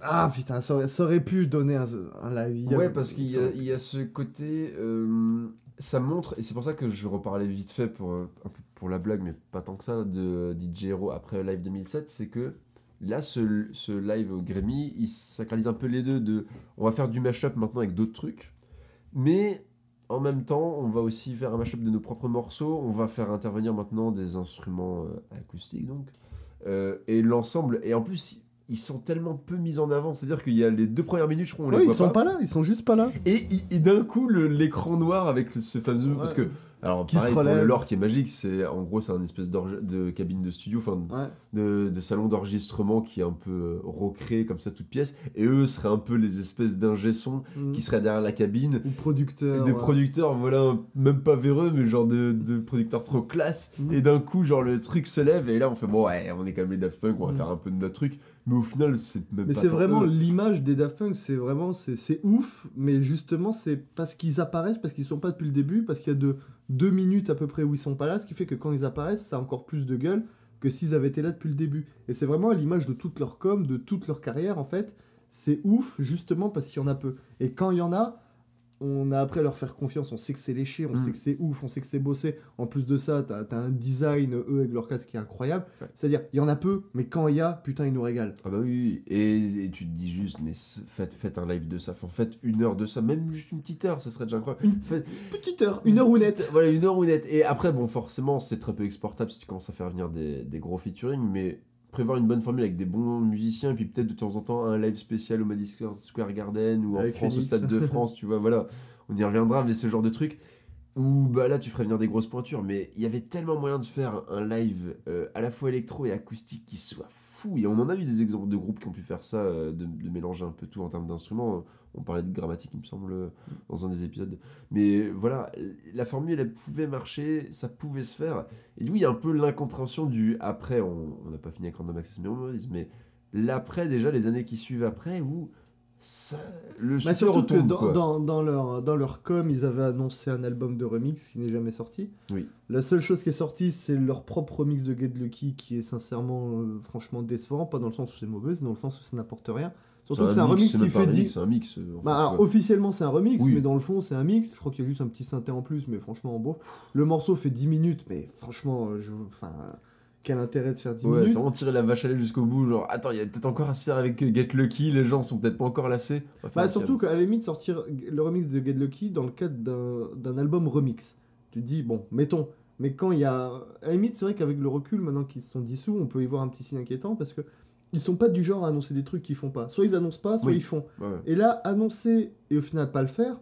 Ah putain, ça aurait, ça aurait pu donner un, un live. Ouais, parce qu'il y, a- y ce côté. euh, ça montre, et c'est pour ça que je reparlais vite fait pour, euh, pour la blague, mais pas tant que ça, de DJ Hero après Live 2007, c'est que là, ce, ce live au Grammy, il sacralise un peu les deux. De, on va faire du mashup maintenant avec d'autres trucs, mais en même temps, on va aussi faire un mashup de nos propres morceaux, on va faire intervenir maintenant des instruments euh, acoustiques, donc. Euh, et l'ensemble, et en plus, ils sont tellement peu mis en avant. C'est-à-dire qu'il y a les deux premières minutes, je crois, on les Ouais, ils voit sont pas. là, ils sont juste pas là. Et, et d'un coup, le- l'écran noir avec ce fameux. Parce que, alors, Qui pareil, se pour le lore qui est magique, c'est en gros, c'est un espèce de cabine de studio, enfin, Ouais. de, de salon d'enregistrement qui est un peu euh, recréé comme ça, toute pièce. Et eux seraient un peu les espèces d'ingé son Mm. qui seraient derrière la cabine. Ou producteur. Des ouais. producteurs, voilà, même pas véreux, mais genre de, de producteurs trop classe. Mhm. Et d'un coup, genre, le truc se lève, et là, on fait, bon, ouais, on est quand même les Daft Punk, on va Mhm. faire un peu de notre truc. Mais au final, c'est même Mais pas c'est tant vraiment l'image des Daft Punk, c'est vraiment c'est c'est ouf, mais justement c'est parce qu'ils apparaissent, parce qu'ils sont pas depuis le début, parce qu'il y a de deux minutes à peu près où ils sont pas là, ce qui fait que quand ils apparaissent, ça a encore plus de gueule que s'ils avaient été là depuis le début. Et c'est vraiment à l'image de toute leur com, de toute leur carrière en fait. C'est ouf justement parce qu'il y en a peu. Et quand il y en a, on a appris à leur faire confiance. On sait que c'est léché, on Mm. sait que c'est ouf, on sait que c'est bossé. En plus de ça, t'as as un design, eux, avec leur casque qui est incroyable. Ouais. C'est-à-dire, il y en a peu, mais quand il y a, putain, ils nous régalent. Ah bah oui, oui. Et, et tu te dis juste, mais faites, faites un live de ça, enfin, faites une heure de ça, même juste une petite heure, ça serait déjà incroyable. Une Faites- Petite heure, une heure ou petite- net. Voilà, une heure ou net. Et après, bon, forcément, c'est très peu exportable si tu commences à faire venir des, des gros featuring, mais prévoir une bonne formule avec des bons musiciens, et puis peut-être de temps en temps un live spécial au Madison Square Garden ou en Avec France au. Stade de France, tu vois, voilà. On y reviendra, mais ce genre de truc. Où bah là tu ferais venir des grosses pointures, mais il y avait tellement moyen de faire un live euh, à la fois électro et acoustique qui soit Et on en a eu des exemples de groupes qui ont pu faire ça, euh, de, mélanger un peu tout en termes d'instruments. On parlait de grammatique, il me semble, euh, dans un des épisodes. Mais voilà, la formule elle pouvait marcher, ça pouvait se faire. Et coup, il y a un peu l'incompréhension du après. On on n'a pas fini avec Random Access Memories, mais l'après déjà, les années qui suivent après, où ça, le Bah, surtout que retombe. dans, quoi. dans, dans leur, dans leur com, ils avaient annoncé un album de remix qui n'est jamais sorti. Oui. La seule chose qui est sortie, c'est leur propre remix de Get Lucky qui est sincèrement, euh, franchement décevant. Pas dans le sens où c'est mauvais, dans le sens où ça n'apporte rien. Surtout que c'est un remix qui fait un 10. remix, c'est un mix. euh, en Bah, alors, officiellement c'est un remix, Oui. mais dans le fond c'est un mix. Je crois qu'il y a juste un petit synthé en plus, mais franchement bon. Le morceau fait 10 minutes, mais franchement, je... enfin, quel intérêt de faire 10 Ouais, minutes c'est vraiment tirer la vache à lait jusqu'au bout. Genre, attends, il y a peut-être encore à se faire avec Get Lucky, les gens sont peut-être pas encore lassés. Bah, surtout qu'à la limite, sortir le remix de Get Lucky dans le cadre d'un- album remix. Tu te dis, bon, mettons. Mais quand il y a. À la limite, c'est vrai qu'avec le recul, maintenant qu'ils se sont dissous, on peut y voir un petit signe inquiétant parce que ils sont pas du genre à annoncer des trucs qu'ils font pas. Soit ils annoncent pas, soit Oui. ils font. Ouais. Et là, annoncer et au final pas le faire,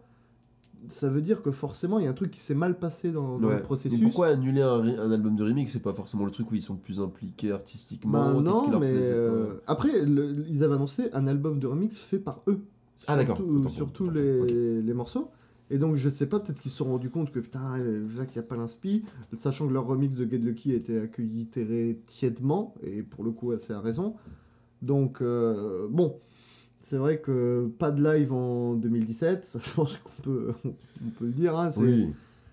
ça veut dire que forcément, il y a un truc qui s'est mal passé dans, dans Ouais. le processus. Mais pourquoi annuler un, album de remix C'est pas forcément le truc où ils sont plus impliqués artistiquement. Bah non, leur mais euh, après, le- ils avaient annoncé un album de remix fait par eux. Ah, d'accord. Surtout- les, pour- ok. les morceaux. Et donc, je sais pas, peut-être qu'ils se sont rendus compte que putain, là qu'il n'y a pas l'inspi, sachant que leur remix de Get Lucky a été accueilli très tièdement, et pour le coup, assez à raison. Donc, euh, bon, c'est vrai que pas de live en 2017, ça, je pense qu'on peut, on peut le dire, hein, Oui.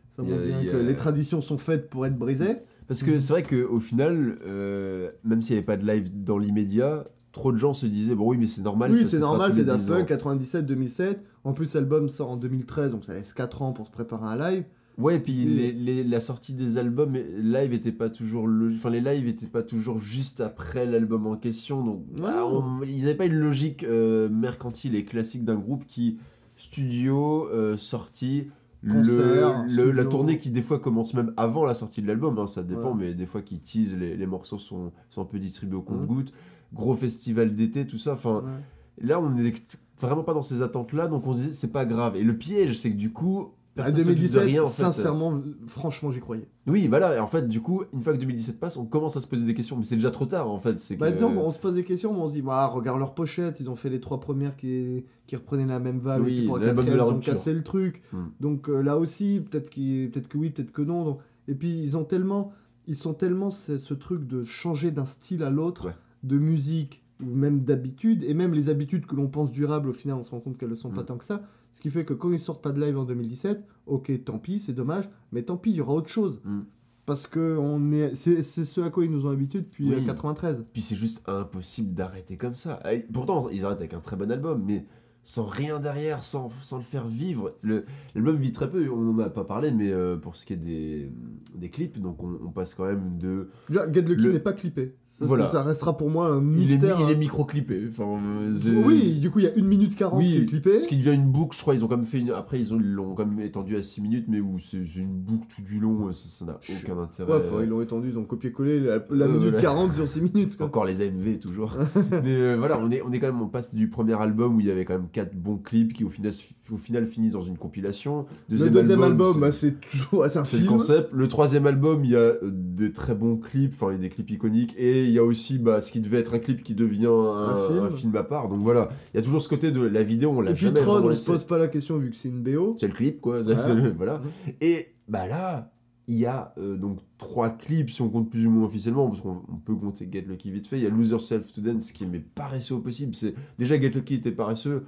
ça montre bien a- que les traditions sont faites pour être brisées. Parce que c'est vrai qu'au final, euh, même s'il n'y avait pas de live dans l'immédiat, trop de gens se disaient bon oui mais c'est normal. Oui, c'est normal, c'est Daft 10 ans. Punk 97, 2007. En plus, l'album sort en 2013, donc ça laisse 4 ans pour se préparer un live. Ouais, et puis Et- les, les- la sortie des albums live était pas toujours le, enfin les lives étaient pas toujours juste après l'album en question, donc bah, on- ils n'avaient pas une logique euh, mercantile et classique d'un groupe qui studio euh, sortie. Concert, le- la tournée qui des fois commence même avant la sortie de l'album, hein, ça dépend, Ouais. mais des fois qui tease, les, les morceaux sont, sont un peu distribués au Mhm. compte-gouttes, gros festival d'été, tout ça, enfin Ouais. là on est vraiment pas dans ces attentes-là, donc on se disait c'est pas grave. Et le piège c'est que du coup, À personne de 2017, rien en fait. sincèrement, franchement, j'y croyais. Oui, voilà, et en fait, du coup, une fois que 2017 passe, on commence à se poser des questions, mais c'est déjà trop tard en fait. C'est Bah, que... disons qu'on se pose des questions, mais on se dit, bah, regarde leur pochette, ils ont fait les trois premières qui, qui reprenaient la même vague, Oui, et puis pour la l'album de quatrième, la ils ont rupture. cassé le truc. Hmm. Donc euh, là aussi, peut-être peut-être que oui, peut-être que non. Donc- Et puis ils ont tellement, ils sont tellement ce, ce truc de changer d'un style à l'autre, Ouais. de musique ou même d'habitude, et même les habitudes que l'on pense durables, au final, on se rend compte qu'elles ne sont pas Hmm. tant que ça. Ce qui fait que quand ils sortent pas de live en 2017, ok, tant pis, c'est dommage, mais tant pis, il y aura autre chose. Hmm. Parce que on est, c'est c'est ce à quoi ils nous ont habitués depuis Oui. euh, 93. Puis c'est juste impossible d'arrêter comme ça. Et pourtant, ils arrêtent avec un très bon album, mais sans rien derrière, sans, sans le faire vivre. Le- L'album vit très peu, on n'en a pas parlé, mais euh, pour ce qui est des, des clips, donc on, on passe quand même de. Déjà, Get Lucky Le- n'est pas clippé. Ça, Voilà. ça restera pour moi un Il est, mystère. il est hein. micro-clippé. Enfin, euh, Oui, du coup, il y a 1 minute 40 qui est clippé. Ce qui devient une boucle, je crois, ils ont quand même fait une. Après, ils ont- ils l'ont quand même étendu à 6 minutes, mais où c'est une boucle tout du long, ça n'a aucun intérêt. Ouais, enfin, ils l'ont étendu, ils ont copié-collé la, la Euh, minute voilà. 40 sur 6 minutes. quoi. Encore les AMV toujours. mais euh, voilà, on est, on est quand même, on passe du premier album où il y avait quand même 4 bons clips qui au final, au final finissent dans une compilation. le deuxième album, c'est- bah, toujours un c'est le film. concept. Le troisième album, il y a de très bons clips, enfin il y a des clips iconiques, et il y a aussi bah, ce qui devait être un clip qui devient un, Un film. un film à part. Donc voilà, il y a toujours ce côté de la vidéo, on l'a Et jamais vraiment on se pose pas la question vu que c'est une BO. C'est le clip, quoi. ça, voilà. Et bah là, il y a euh, donc trois clips, si on compte plus ou moins officiellement, parce qu'on on peut compter Get Lucky vite fait. Il y a Lose Yourself to Dance, qui est mais paresseux au possible. C'est déjà Get Lucky était paresseux.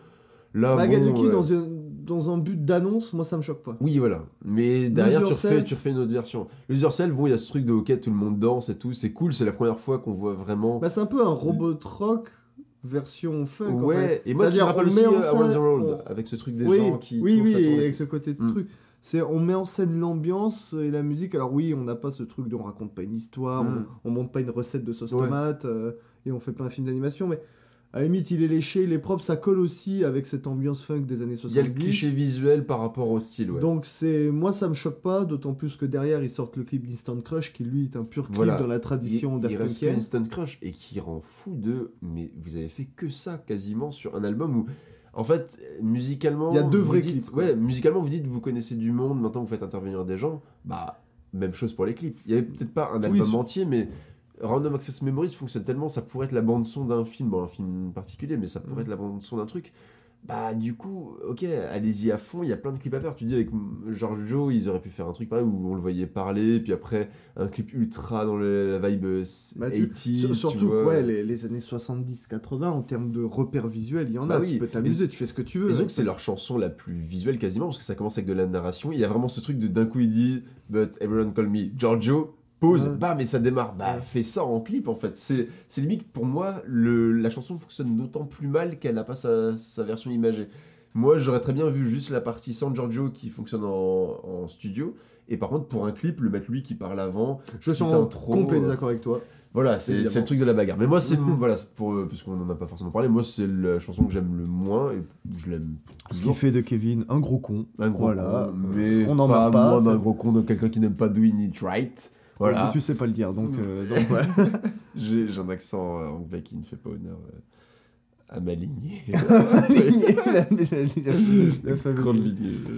Là, Bah, bon, Get Lucky, dans, un, dans un but d'annonce, moi ça me choque pas. Oui, voilà. Mais derrière, tu refais, tu refais une autre version. Lose Yourself, bon, il y a ce truc de OK, tout le monde danse et tout. C'est cool, c'est la première fois qu'on voit vraiment. Bah, c'est un peu un robot rock version funk. en ouais, fait. et moi, tu me rappelle aussi scène- World, on- avec ce truc des oui, gens qui. oui, oui, et avec ce côté de Mm. truc. C'est, on met en scène l'ambiance et la musique. Alors oui, on n'a pas ce truc de on raconte pas une histoire, Mm. on, on monte pas une recette de sauce Ouais. tomate euh, et on fait pas un film d'animation, mais à la limite, il est léché, il est propre, ça colle aussi avec cette ambiance funk des années 70. Il y a le cliché visuel par rapport au style, ouais. Donc c'est moi ça me choque pas, d'autant plus que derrière ils sortent le clip d'Instant Crush qui lui est un pur clip Voilà. dans la tradition il, il reste. Instant Crush et qui rend fou de mais vous avez fait que ça quasiment sur un album où en fait musicalement Il y a deux vrais dites- clips, ouais musicalement vous dites vous connaissez du monde maintenant vous faites intervenir des gens bah même chose pour les clips il y avait peut-être pas un album entier mais Random Access Memories fonctionne tellement ça pourrait être la bande son d'un film bon un film particulier mais ça pourrait Mhm. être la bande son d'un truc bah du coup ok allez-y à fond il y a plein de clips à faire tu dis avec George Joe ils auraient pu faire un truc pareil où on le voyait parler puis après un clip ultra dans le- la vibe euh, Bah, tu- 80s Sur- tu surtout vois. ouais, les, les années 70-80 en termes de repères visuels, il y en Bah a, oui. tu peux t'amuser, tu fais ce que tu veux. Et donc avec c'est leur chanson la plus visuelle quasiment parce que ça commence avec de la narration. Il y a vraiment ce truc de d'un coup il dit But everyone call me Giorgio. Pause, Ouais. bam, et ça démarre. Bah, Ouais. fais ça en clip en fait. C'est limite pour moi, le, la chanson fonctionne d'autant plus mal qu'elle n'a pas sa, sa version imagée. Moi, j'aurais très bien vu juste la partie sans Giorgio qui fonctionne en, en studio. Et par contre, pour un clip, le mettre lui qui parle avant. Je suis en complet euh, d'accord avec toi. Voilà, c'est le truc de la bagarre. Mais moi, c'est voilà, c'est pour euh, parce qu'on en a pas forcément parlé. Moi, c'est la chanson que j'aime le moins et je l'aime Ce qui toujours. fait de Kevin un gros con. Un gros Voilà, con, mais on n'en pas pas, moins d'un gros con, de quelqu'un qui n'aime pas doing it right. Voilà, Tu sais pas le dire, donc, Mm. euh, donc voilà. j'ai un accent anglais qui ne fait pas honneur euh, à ma lignée.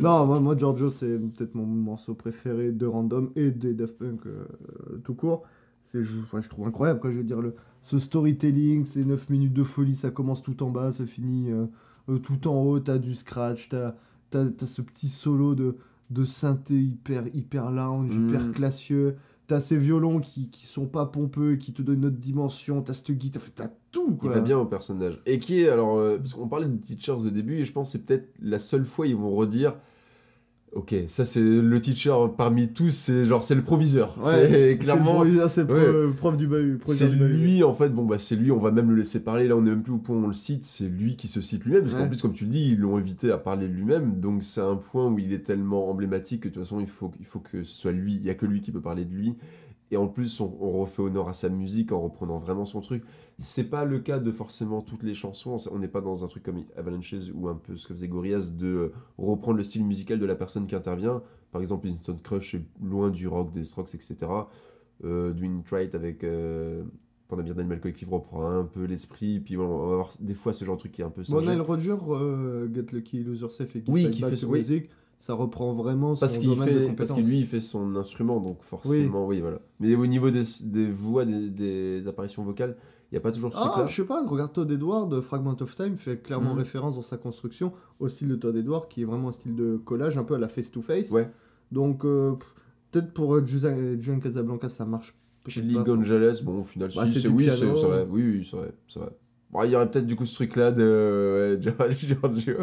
Non, moi, moi Giorgio, c'est peut-être mon morceau préféré de Random et des Daft Punk euh, tout court. C'est, je, enfin, je trouve incroyable, quoi. Je veux dire, le, ce storytelling, ces 9 minutes de folie, ça commence tout en bas, ça finit euh, tout en haut. T'as du scratch, t'as, t'as, t'as ce petit solo de, de synthé hyper, hyper lounge, Mm. hyper classieux. T'as ces violons qui, qui sont pas pompeux qui te donnent une autre dimension. T'as cette guitare, t'as tout, Qui quoi. va bien au personnage. Et qui est, alors, euh, parce qu'on parlait de teachers au début, et je pense que c'est peut-être la seule fois ils vont redire Ok, ça c'est le teacher parmi tous, c'est genre, c'est le proviseur. Ouais, c'est clairement. C'est le, c'est le Ouais. prof du bahut. C'est proviseur lui, en fait, bon, bah, c'est lui, on va même le laisser parler. Là, on est même plus au point où on le cite, c'est lui qui se cite lui-même. Parce qu'en plus, comme tu le dis, ils l'ont évité à parler de lui-même. Donc, c'est un point où il est tellement emblématique que de toute façon, il faut, il faut que ce soit lui. Il n'y a que lui qui peut parler de lui. Et en plus, on, on refait honneur à sa musique en reprenant vraiment son truc. C'est pas le cas de forcément toutes les chansons. On n'est pas dans un truc comme Avalanches ou un peu ce que faisait Gorillaz de euh, reprendre le style musical de la personne qui intervient. Par exemple, Instant Crush est loin du rock, des strokes, etc. Euh, Doing Right avec euh, Pandemia d'Animal Collective reprend un peu l'esprit. Puis bon, on va avoir des fois ce genre de truc qui est un peu Bon, Roger, euh, Get Lucky, Lose Yourself et Give Oui, qui Back fait ce- oui. Ça reprend vraiment Parce son qu'il domaine de fait, parce que lui il fait son instrument, donc forcément, oui, voilà. Mais au niveau des, des voix, des, des apparitions vocales, il n'y a pas toujours ce Ah, je sais pas, regarde Todd Edward, Fragment of Time fait clairement Mhm. référence dans sa construction au style de Todd Edward, qui est vraiment un style de collage, un peu à la face-to-face. Ouais. Donc, euh, peut-être pour euh, Julian Julian Casablanca, ça marche. Chez Lee. Gonzalez, bon, au final, Bah, si, c'est oui, c'est vrai. Oui, oui, vrai, c'est vrai. Bon, il y aurait peut-être du coup ce truc-là de ouais, Giorgio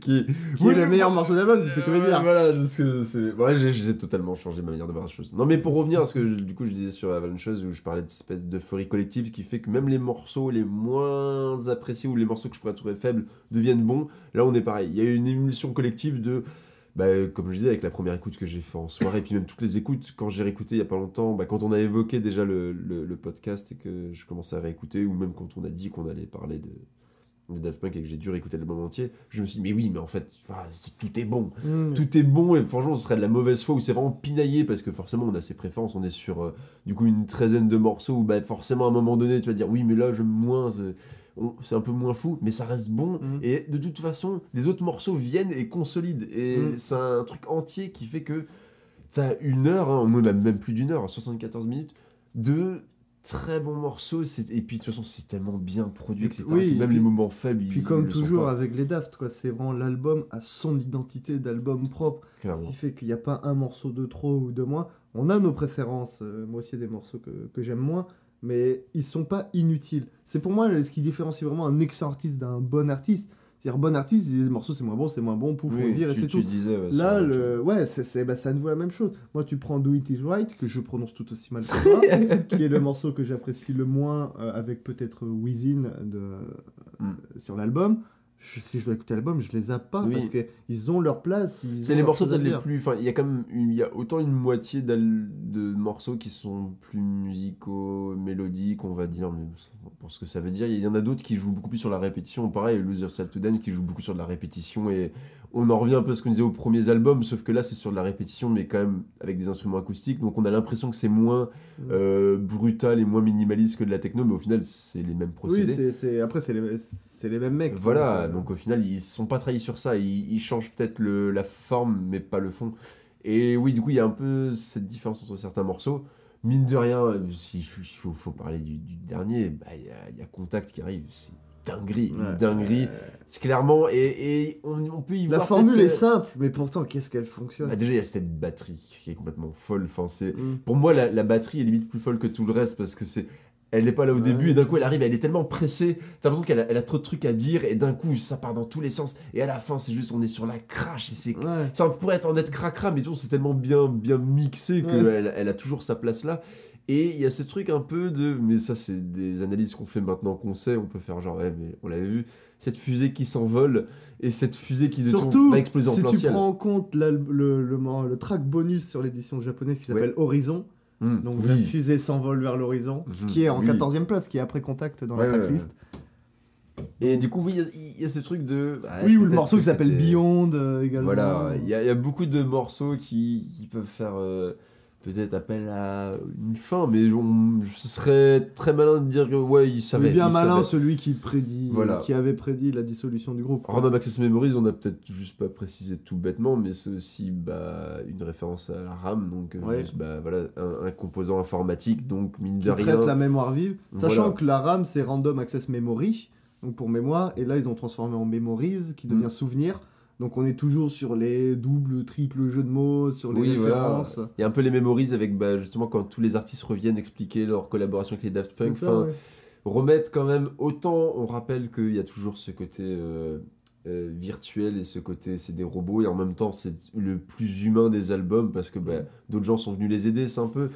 qui, Qui est le meilleur morceau d'album, c'est ce que tu veux dire. Voilà, parce que c'est. Ouais, j'ai- totalement changé ma manière de voir les choses. Non, mais pour revenir à ce que du coup je disais sur Avalanche où je parlais de cette espèce d'euphorie collective, ce qui fait que même les morceaux les moins appréciés ou les morceaux que je pourrais trouver faibles deviennent bons. Là, on est pareil. Il y a une émulsion collective de. Bah, comme je disais, avec la première écoute que j'ai fait en soirée, et puis même toutes les écoutes, quand j'ai réécouté il y a pas longtemps, bah, quand on a évoqué déjà le, le, le podcast et que je commençais à réécouter, ou même quand on a dit qu'on allait parler de, de Daft Punk et que j'ai dû réécouter l'album entier, je me suis dit, mais oui, mais en fait, ah, tout est bon. Mm. Tout est bon, et franchement, ce serait de la mauvaise foi où c'est vraiment pinaillé, parce que forcément, on a ses préférences, on est sur euh, du coup une treizaine de morceaux où bah, forcément, à un moment donné, tu vas dire, oui, mais là, j'aime moins. C'est- un peu moins fou, mais ça reste bon. Mm. Et de toute façon, les autres morceaux viennent et consolident. Et Mm. c'est un truc entier qui fait que t'as une heure, hein, même, même plus d'une heure, 74 minutes, de très bons morceaux. Et puis de toute façon, c'est tellement bien produit, Et etc. oui, que même puis- les moments faibles, Puis ils- comme ils toujours avec les Daft, quoi, c'est vraiment l'album a son identité d'album propre, ce qui fait qu'il n'y a pas un morceau de trop ou de moins. On a nos préférences, euh, moi aussi il y a des morceaux que, que j'aime moins, mais ils sont pas inutiles. C'est pour moi ce qui différencie vraiment un excellent artiste d'un bon artiste. C'est-à-dire bon artiste, il dit, le morceau c'est moins bon, c'est moins bon, pouf, on Oui, vire et c'est tout. disais. ouais, Là, le... ouais, c'est, c'est, bah, c'est à nouveau la même chose. Moi, tu prends Do It Is Right, que je prononce tout aussi mal que toi, qui est le morceau que j'apprécie le moins, euh, avec peut-être Within de... Mm. sur l'album. Je- si je dois écouter l'album, je les zappe pas Oui. parce qu'ils ont leur place. C'est les morceaux peut-être les plus. Enfin, il y a quand même une- y a autant une moitié de morceaux qui sont plus musicaux, mélodiques, on va dire, mais pour ce que ça veut dire. Il y en a d'autres qui jouent beaucoup plus sur la répétition. Pareil, Lose Yourself to Dance qui joue beaucoup sur de la répétition. Et on en revient un peu à ce qu'on disait aux premiers albums, sauf que là, c'est sur de la répétition, mais quand même avec des instruments acoustiques. Donc on a l'impression que c'est moins Mm. euh, brutal et moins minimaliste que de la techno, mais au final, c'est les mêmes Oui, procédés. c'est, c'est- après, c'est les, mêmes mecs. Voilà, euh, donc au final, ils sont pas trahis sur ça. Ils, ils changent peut-être le- la forme, mais pas le fond. Et oui, du coup, il y a un peu cette différence entre certains morceaux. Mine de rien, euh, s'il faut, il faut, parler du, du dernier, bah, il y, a, il y a Contact qui arrive. C'est dinguerie, une dinguerie. C'est clairement, et, et on, on peut y La voir. formule peut-être, est simple, mais pourtant, qu'est-ce qu'elle fonctionne? Bah, déjà, il y a cette batterie qui est complètement folle. Enfin. Mm. Pour moi, la, la batterie est limite plus folle que tout le reste parce que c'est. Elle n'est pas là au Ouais. début et d'un coup elle arrive, elle est tellement pressée, t'as l'impression qu'elle a, elle a trop de trucs à dire et d'un coup ça part dans tous les sens et à la fin c'est juste on est sur la crash et c'est Ouais. ça pourrait être en être cracra mais c'est tellement bien bien mixé qu'elle Ouais. elle, elle a toujours sa place là et il y a ce truc un peu de mais ça c'est des analyses qu'on fait maintenant qu'on sait on peut faire genre ouais mais on l'avait vu cette fusée qui s'envole et cette fusée qui Surtout, va exploser en si plein tu ciel prends en compte le, le, le track bonus sur l'édition japonaise qui s'appelle Horizon, Hum, donc oui. la fusée s'envole vers l'horizon, Mhm, qui est en oui. 14e place, qui est après Contact dans Ouais, la tracklist. Et du coup, oui, il y a- il y, a ce truc de. ouais, oui, ou le morceau qui s'appelle Beyond euh, également. Voilà, il y, a il y a beaucoup de morceaux qui, qui peuvent faire euh, peut-être appel à une fin, mais on, ce serait très malin de dire que ouais, il savait. Bien il malin savait. celui qui prédit, Voilà. qui avait prédit la dissolution du groupe. Random Access Memories, on a peut-être juste pas précisé tout bêtement, mais c'est aussi bah, une référence à la RAM, donc euh, Ouais. juste, bah, voilà, un, un composant informatique, donc mine qui de traite rien. la mémoire vive, sachant Voilà. que la RAM c'est Random Access Memory, donc pour mémoire, et là ils ont transformé en Memories, qui devient Mm. souvenir. Donc on est toujours sur les doubles, triples jeux de mots, sur les Oui, voilà. références. Il y a un peu les memories avec bah, justement quand tous les artistes reviennent expliquer leur collaboration avec les Daft Punk. ça, Enfin, ouais. remettre quand même autant on rappelle qu'il y a toujours ce côté euh, euh, virtuel et ce côté c'est des robots et en même temps c'est le plus humain des albums parce que bah, d'autres gens sont venus les aider c'est un peu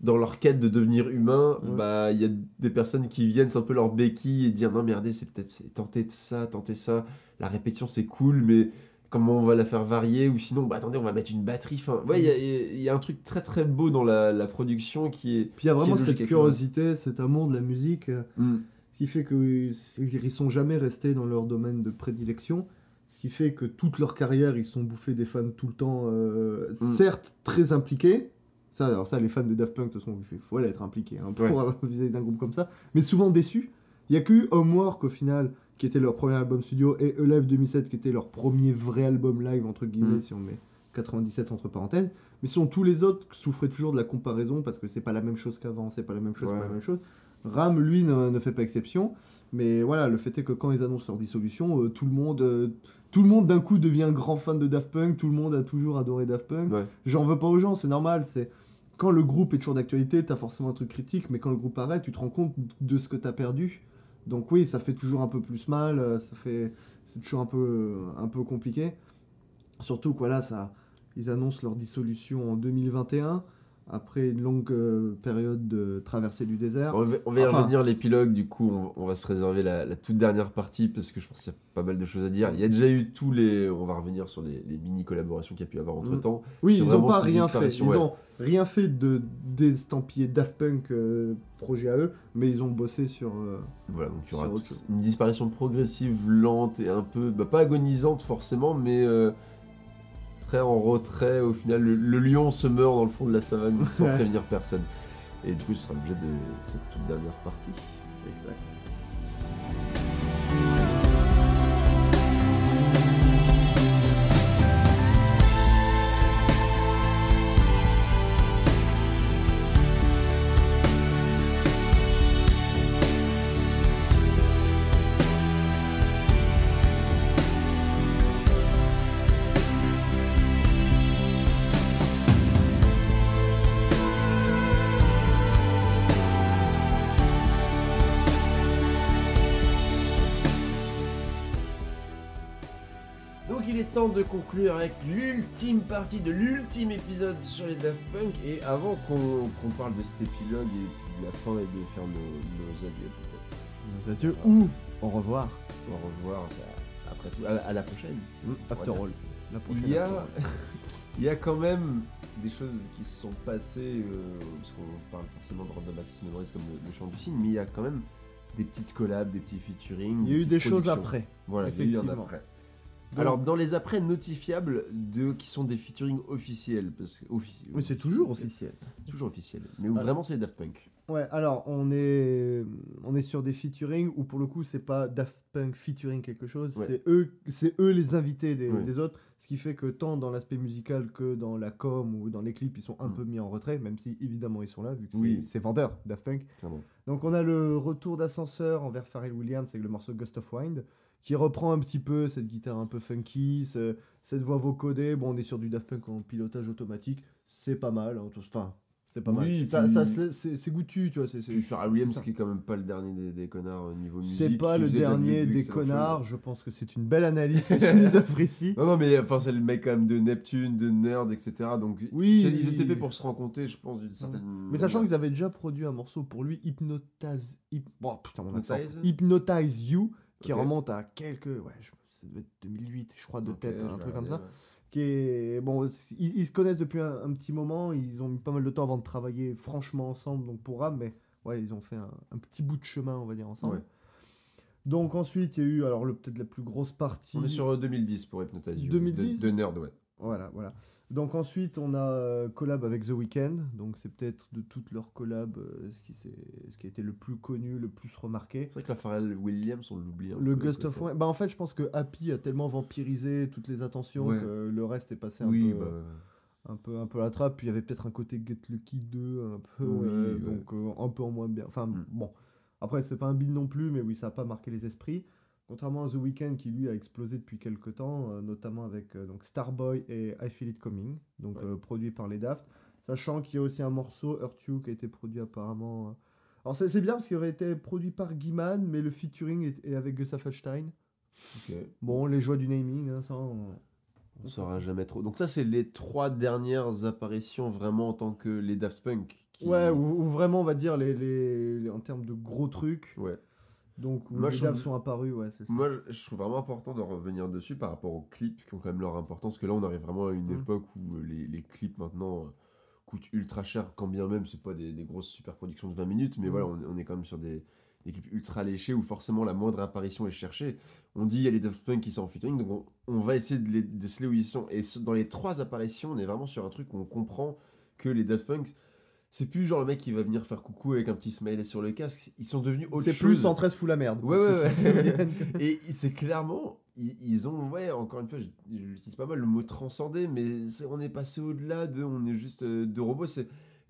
dans leur quête de devenir humain Ouais. bah il y a des personnes qui viennent c'est un peu leur béquille et dire non mais regardez c'est peut-être tenter ça tenter ça la répétition c'est cool mais comment on va la faire varier ou sinon bah attendez on va mettre une batterie enfin ouais il y y, a un truc très très beau dans la, la production qui est Puis il y a vraiment cette curiosité, cet amour de la musique, euh, Hmm. ce qui fait qu'ils sont jamais restés dans leur domaine de prédilection, ce qui fait que toute leur carrière, ils sont bouffés des fans tout le temps, euh, Mm. certes très impliqués. Ça, alors ça, les fans de Daft Punk, de toute façon, il faut aller être impliqué hein, pour Ouais. vis-à-vis d'un groupe comme ça, mais souvent déçus. Il y a que Homework au final, qui était leur premier album studio, et Alive 2007, qui était leur premier vrai album live, entre guillemets, Mm. si on met 97 entre parenthèses. Mais sinon, tous les autres souffraient toujours de la comparaison parce que c'est pas la même chose qu'avant, c'est pas la même chose, Ouais. pas la même chose. Ram, lui, ne, ne fait pas exception. Mais voilà, le fait est que quand ils annoncent leur dissolution, euh, tout le monde, euh, tout le monde d'un coup devient grand fan de Daft Punk. Tout le monde a toujours adoré Daft Punk. Ouais. J'en veux pas aux gens, c'est normal. C'est quand le groupe est toujours d'actualité, t'as forcément un truc critique, mais quand le groupe arrête, tu te rends compte de ce que t'as perdu. Donc oui, ça fait toujours un peu plus mal. euh, Ça fait, c'est toujours un peu, un peu compliqué. Surtout que voilà, ça, ils annoncent leur dissolution en 2021. Après une longue euh, période de traversée du désert. On va, on va y Enfin- revenir, l'épilogue, du coup, on, on va se réserver la, la toute dernière partie parce que je pense qu'il y a pas mal de choses à dire. Il y a déjà eu tous les. On va revenir sur les, les mini-collaborations qu'il y a pu avoir entre temps. Oui, ils n'ont pas rien fait. Ils ouais. ont rien fait de d'estampiller Daft Punk euh, projet à eux, mais ils ont bossé sur. euh, Voilà, donc il y aura une disparition progressive, lente et un peu. bah, pas agonisante forcément, mais. En retrait. Au final, le, le lion se meurt dans le fond de la savane sans prévenir personne. Et du coup, ce sera l'objet de cette toute dernière partie. Donc conclure avec l'ultime partie de l'ultime épisode sur les Daft Punk. Et avant qu'on parle de cet épilogue et de la fin et de faire nos, nos adieux peut-être. nos adieux ou au revoir. Au revoir à- après tout, à, à la prochaine. After all. La prochaine Il y, after a, il y a quand même des choses qui se sont passées, euh, parce qu'on parle forcément de Random Access Memories comme le, le chant du film, mais il y a quand même des petites collabs, des petits featuring. Il y a eu des choses après. Voilà, il y a eu un après. Alors, dans les après notifiables, de, qui sont des featuring officiels, parce que Oui, c'est toujours officiel. Toujours officiel. Mais où Alors- vraiment c'est les Daft Punk. Ouais, alors on est on est sur des featuring où pour le coup c'est pas Daft Punk featuring quelque chose, Ouais. c'est eux c'est eux les invités des, Ouais. des autres, ce qui fait que tant dans l'aspect musical que dans la com ou dans les clips ils sont un Mm. peu mis en retrait, même si évidemment ils sont là vu que c'est- Oui. c'est vendeur Daft Punk. Clairement. Donc on a le retour d'ascenseur envers Pharrell Williams avec le morceau Ghost of Wind qui reprend un petit peu cette guitare un peu funky, ce- cette voix vocodée. Bon, on est sur du Daft Punk en pilotage automatique, c'est pas mal. hein, Enfin, c'est pas Oui, mal. Ça, puis- c'est goûtu, tu vois. c'est- Pharrell Williams, qui est quand même pas le dernier des, des connards au niveau musique. C'est pas le dernier des connards. Je pense que c'est une belle analyse que tu nous offres ici. Non, non, mais enfin, c'est le mec quand même de Neptune, de Nerd, etc. Donc, Oui, ils oui. étaient faits pour se rencontrer, je pense, d'une certaine. Mais sachant qu'ils avaient déjà produit un morceau pour lui, Hypnotize, Hyp- oh, putain, mon accent. Hypnotize Hypnotize You, qui remonte à quelques, ouais, ça devait être 2008, je crois, de tête, un truc comme ça. ouais. qui est bon ils, ils se connaissent depuis un, un petit moment ils ont mis pas mal de temps avant de travailler franchement ensemble donc pour Ram mais ouais ils ont fait un, un petit bout de chemin on va dire ensemble Ouais. donc ensuite il y a eu alors peut-être la plus grosse partie On est sur euh, 2010 pour Hypnotize You. 2010? de, de Nerd, ouais. Voilà voilà donc ensuite on a euh, collab avec The Weeknd donc c'est peut-être de toutes leurs collabs euh, ce qui ce qui a été le plus connu le plus remarqué C'est vrai que la Pharrell Williams, on l'oublie le peu, Ghost of Wind bah en fait je pense que Happy a tellement vampirisé toutes les attentions Ouais. que le reste est passé un Oui, peu bah. un peu un peu à la trappe puis il y avait peut-être un côté Get Lucky 2 un peu Oui, euh, ouais. donc euh, un peu en moins bien enfin Mm. bon après c'est pas un bide non plus mais oui ça a pas marqué les esprits contrairement à The Weeknd qui lui a explosé depuis quelques temps euh, notamment avec euh, donc Starboy et I Feel It Coming donc Ouais. euh, produit par les Daft sachant qu'il y a aussi un morceau Hurt You qui a été produit apparemment alors c'est c'est bien parce qu'il aurait été produit par Guiman mais le featuring est, est avec Gus Affelstein Ok. bon les joies du naming hein, ça on- On saura jamais trop. Donc, ça, c'est les trois dernières apparitions vraiment en tant que les Daft Punk. qui- Ouais, ou, ou vraiment, on va dire, les, les, les- en termes de gros trucs. Ouais. Donc, où Moi, les je trouve- sont apparus, ouais, c'est ça. Moi, je- trouve vraiment important de revenir dessus par rapport aux clips qui ont quand même leur importance. Parce que là, on arrive vraiment à une Mm. époque où euh, les, les clips maintenant euh, coûtent ultra cher, quand bien même c'est pas des, des grosses super productions de 20 minutes. Mais Mm. voilà, on, on est quand même sur des, des clips ultra léchés où forcément la moindre apparition est cherchée. On dit il y a les Daft Punk qui sont en featuring, donc on, on va essayer de les déceler où ils sont. Et dans les trois apparitions, on est vraiment sur un truc où on comprend que les Daft Punk. C'est plus genre le mec qui va venir faire coucou avec un petit smiley sur le casque. Ils sont devenus autre C'est chose. plus 113 fout la merde. Ouais, ouais, ouais. Et c'est clairement, ils, ils ont, ouais, encore une fois, je- j'utilise pas mal le mot transcender, mais c'est- on est passé au-delà de, on est juste euh, de robots. C'est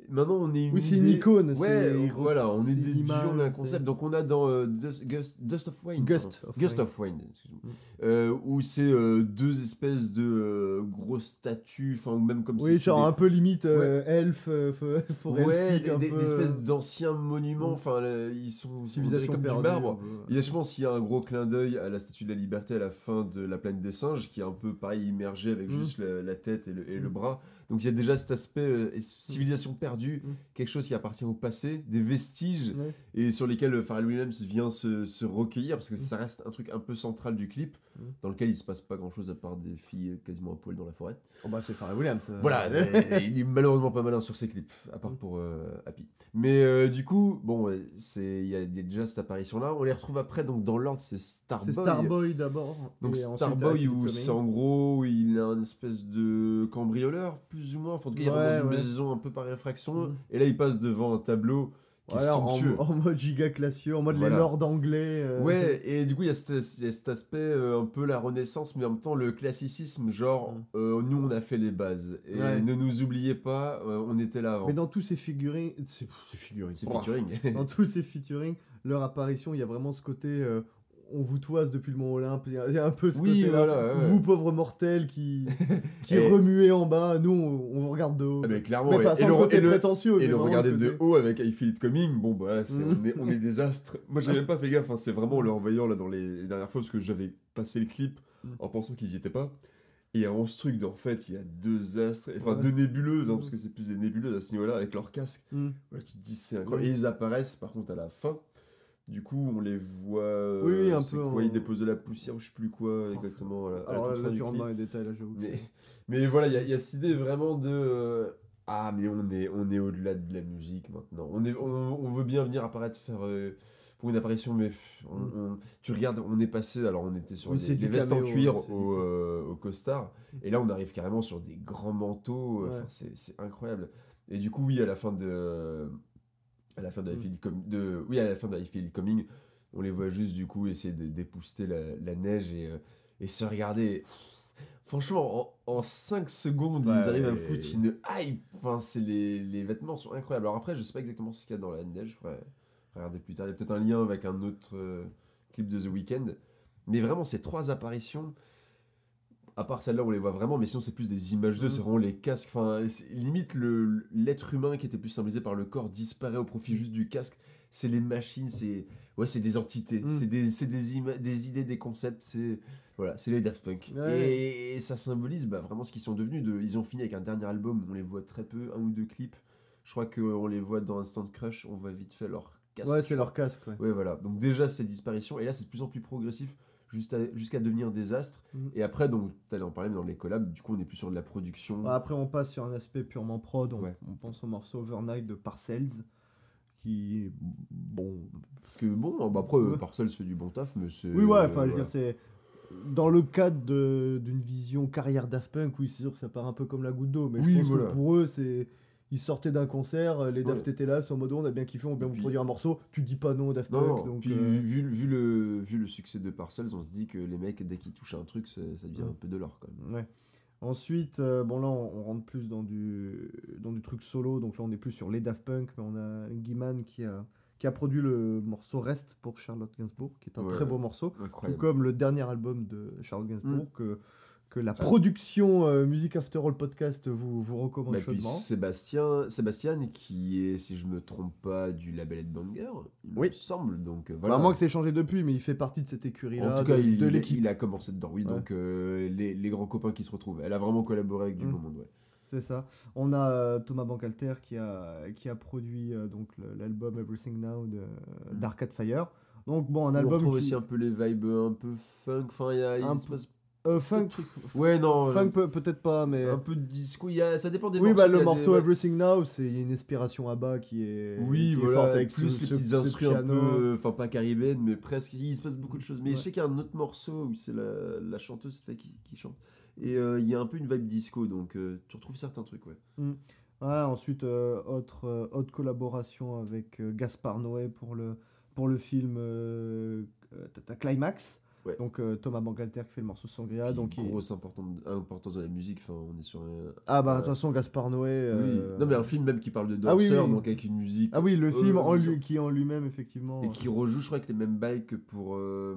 maintenant on est une oui, c'est une icône. Ouais, voilà, on est des dieux, on a un concept. Donc on a dans euh, Dust, of Wine, Gust of Gust Wine. of Wine, excuse-moi. Mm. Euh, où c'est euh, deux espèces de euh, grosses statues, enfin ou même comme Oui, si genre un peu limite euh, elfe, euh, f- forêt ouais, des, un des- peu. des espèces d'anciens monuments. Mm. Enfin, ils sont civilisation comme du perdue, marbre. y a, je pense qu'il y a un gros clin d'œil à la Statue de la Liberté à la fin de la planète des singes, qui est un peu pareil immergé avec Mm. juste la, la tête et le, et le bras. Donc il y a déjà cet aspect euh, et- civilisation perdue, Mm. Quelque chose qui appartient au passé, des vestiges Ouais. et sur lesquels Pharrell Williams vient se, se recueillir parce que ça reste un truc un peu central du clip Mm. dans lequel il se passe pas grand chose à part des filles quasiment à poil dans la forêt. Oh bah c'est Pharrell Williams. euh. Voilà, il est malheureusement pas malin sur ses clips, à part Mm. pour euh, Happy. Mais euh, du coup, bon, c'est il y a déjà cette apparition là. On les retrouve après donc dans l'ordre, c'est Starboy. C'est Starboy d'abord. Donc Starboy où c'est en gros il a une espèce de cambrioleur plus ou moins. Enfin, en tout cas, il Ouais, dans une ouais. maison un peu par effraction Mhm. et là il passe devant un tableau qui Voilà, est en, somptueux. en mode giga classieux, en mode Voilà. les lords anglais. euh, Ouais, et du coup, il y a cet, il y a cet aspect euh, un peu la renaissance, mais en même temps le classicisme, genre, Mm. euh, nous on a fait les bases. Et Ouais. ne nous oubliez pas, on était là avant. Mais dans tous ces figurines, c'est c'est figurines, C'est Oh. featuring. dans tous ces featuring, leur apparition, il y a vraiment ce côté, on vous toise depuis le Mont Olympe. Il y a un peu ce Oui, côté-là. voilà, ouais, ouais. Vous pauvres mortels qui qui Et- remuez en bas, nous on, on vous regarde de haut. Ah, mais clairement, Mais ouais. enfin, et le, côté et le- prétentieux. et mais le regarder de haut avec I Feel It Coming, bon bah Mm. on, est, on est des astres. Moi j'avais même pas fait gaffe, hein, c'est vraiment en le revoyant là dans les, les dernières fois parce que j'avais passé le clip Mm. en pensant qu'ils y étaient pas. Et avant ce truc, en fait, il y a deux astres, enfin Ouais. deux nébuleuses, hein, parce que c'est plus des nébuleuses à ce niveau-là, avec leur casque. Ouais, tu te dis c'est incroyable. Et ils apparaissent par contre à la fin. Du coup, on les voit. euh, Oui, oui, un peu Quoi, en- Ils déposent de la poussière ou je sais plus quoi exactement. à la Alors là, tu rentres dans les détails, là, j'avoue. Mais, mais voilà, il y, a- il y a cette idée vraiment de. euh, ah, mais on est, on est au-delà de la musique maintenant. On, est, on, on veut bien venir apparaître, faire. euh, pour une apparition, mais on- Mm. on- tu regardes, on est passé, alors on était sur Oui, des, des vestes en cuir au, euh, au costard, et là on arrive carrément sur des grands manteaux, Ouais. c'est incroyable. Et du coup, oui, à la fin de. À la fin de, I Mm. Feel It Com- de Oui, à la fin de Coming, on les voit juste du coup essayer de dépousser la, la neige et, euh, et se regarder. Franchement, en, 5 secondes, Ouais. ils arrivent à me foutre une hype. Enfin, c'est les, les vêtements sont incroyables. Alors après, je sais pas exactement ce qu'il y a dans la neige. Je pourrais regarder plus tard. Il y a peut-être un lien avec un autre euh, clip de The Weeknd. Mais vraiment, ces trois apparitions, à part celle-là, on les voit vraiment, mais sinon, c'est plus des images d'eux. Mhm. C'est vraiment les casques. Enfin, limite, l'être humain qui était plus symbolisé par le corps disparaît au profit juste du casque. C'est les machines, c'est ouais, c'est des entités, Mhm. c'est des, des, idées, des concepts. C'est voilà, c'est les Daft Punk. Ouais. Et, et ça symbolise bah, vraiment ce qu'ils sont devenus. De, ils ont fini avec un dernier album, on les voit très peu, un ou deux clips. Je crois qu'on les voit dans Instant Crush, on voit vite fait leur casque. Ouais, c'est leur casque, ouais. Ouais, voilà. Donc déjà, c'est disparition. Et là, c'est de plus en plus progressif jusqu'à devenir des astres. Mhm. Et après, donc, tu allais en parler mais dans les collabs, du coup, on est plus sur de la production. Après, on passe sur un aspect purement prod. On, Ouais. on pense au morceau Overnight de Parcells, qui, bon, Que bon, bah, après, Ouais. Parcells fait du bon taf, mais c'est. oui, ouais, enfin, c'est dans le cadre d'une vision carrière Daft Punk. Oui, c'est sûr que ça part un peu comme la goutte d'eau, mais Oui, je pense voilà. que pour eux, c'est ils sortaient d'un concert, euh, les Daft Ouais. étaient là, c'est en mode on a bien kiffé, on a bien vous produire un morceau. Tu dis pas non, Daft Punk, non, donc. puis euh, vu, vu, le, vu le succès de Parcells, on se dit que les mecs, dès qu'ils touchent un truc, ça, ça devient Ouais. un peu de l'or quand même. Ouais. Ensuite, euh, bon là on, on rentre plus dans du, dans du truc solo, donc là on est plus sur les Daft Punk, mais on a Guiman qui a, qui a produit le morceau Rest pour Charlotte Gainsbourg, qui est un Ouais. très beau morceau, tout comme le dernier album de Charlotte Gainsbourg, Mm. que, que la production euh, Music After All podcast vous, vous recommande Bah, puis. Sébastien, Sébastien, qui est, si je me trompe pas, du label Headbanger, il Oui. me semble. Donc, euh, Voilà. voilà. Moins que c'est changé depuis, mais il fait partie de cette écurie-là, En tout cas, de, il, de l'équipe. il a commencé dedans, oui. Ouais. Donc, euh, les, les grands copains qui se retrouvent. Elle a vraiment collaboré avec du Mm. beau monde, ouais. C'est ça. On a euh, Thomas Bangalter qui a, qui a produit donc l'album Everything Now Mm. d'Arcade Fire. Donc bon, un On album retrouve qui... aussi un peu les vibes un peu funk. Enfin, il y a. il se passe- Euh, funk, Ouais, non. funk euh, peut- peut-être pas, mais... un peu de disco. Il y a, ça dépend des Oui, morceaux. bah le morceau des... Everything Now, c'est une inspiration à bas qui est, Oui, qui est voilà, forte avec plus ce- les ce- petites instrus un peu, enfin pas caribéennes, mais presque, il se passe beaucoup de choses. Mais Ouais. je sais qu'il y a un autre morceau où c'est la, la chanteuse qui, qui chante. Et euh, il y a un peu une vibe disco, donc euh, tu retrouves certains trucs, ouais. Ouais, ensuite, euh, autre, euh, autre collaboration avec euh, Gaspard Noé pour le, pour le film euh, euh, Climax. Ouais. Donc euh, Thomas Bangalter qui fait le morceau Sangria. Donc il- grosse importance, importance de la musique, enfin on est sur un... Ah bah de toute façon, Gaspard Noé... euh, Oui. Non mais un film même qui parle de Ah oui, donc avec une musique... Ah oui, le Euh, film en disons- lui, qui en lui-même, effectivement... Et qui rejoue, je crois, avec les mêmes bails que pour euh,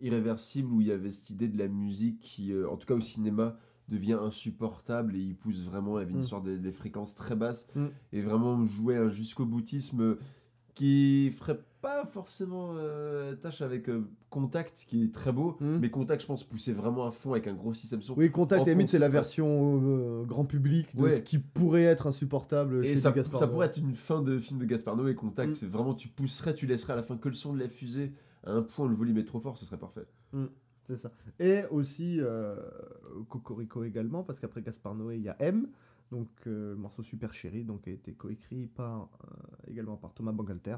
Irréversible, où il y avait cette idée de la musique qui, euh, en tout cas au cinéma, devient insupportable et il pousse vraiment, il y avait une Mm. sorte de, des fréquences très basses Mm. et vraiment jouer un jusqu'au boutisme qui ferait pas forcément euh, tâche avec euh, Contact qui est très beau, Hmm. mais Contact, je pense, poussait vraiment à fond avec un gros système son. Oui, Contact, limite, c'est la version euh, grand public de Ouais. ce qui pourrait être insupportable Et chez ça, pourrait être une fin de film de Gaspard Noé, Contact. Mm. Vraiment, tu pousserais, tu laisserais à la fin que le son de la fusée à un point, le volume est trop fort, ce serait parfait. C'est ça. Et aussi euh, Cocorico également, parce qu'après Gaspard Noé, il y a M, donc euh, le morceau Super Chéri, donc a été coécrit par, également par Thomas Bangalter.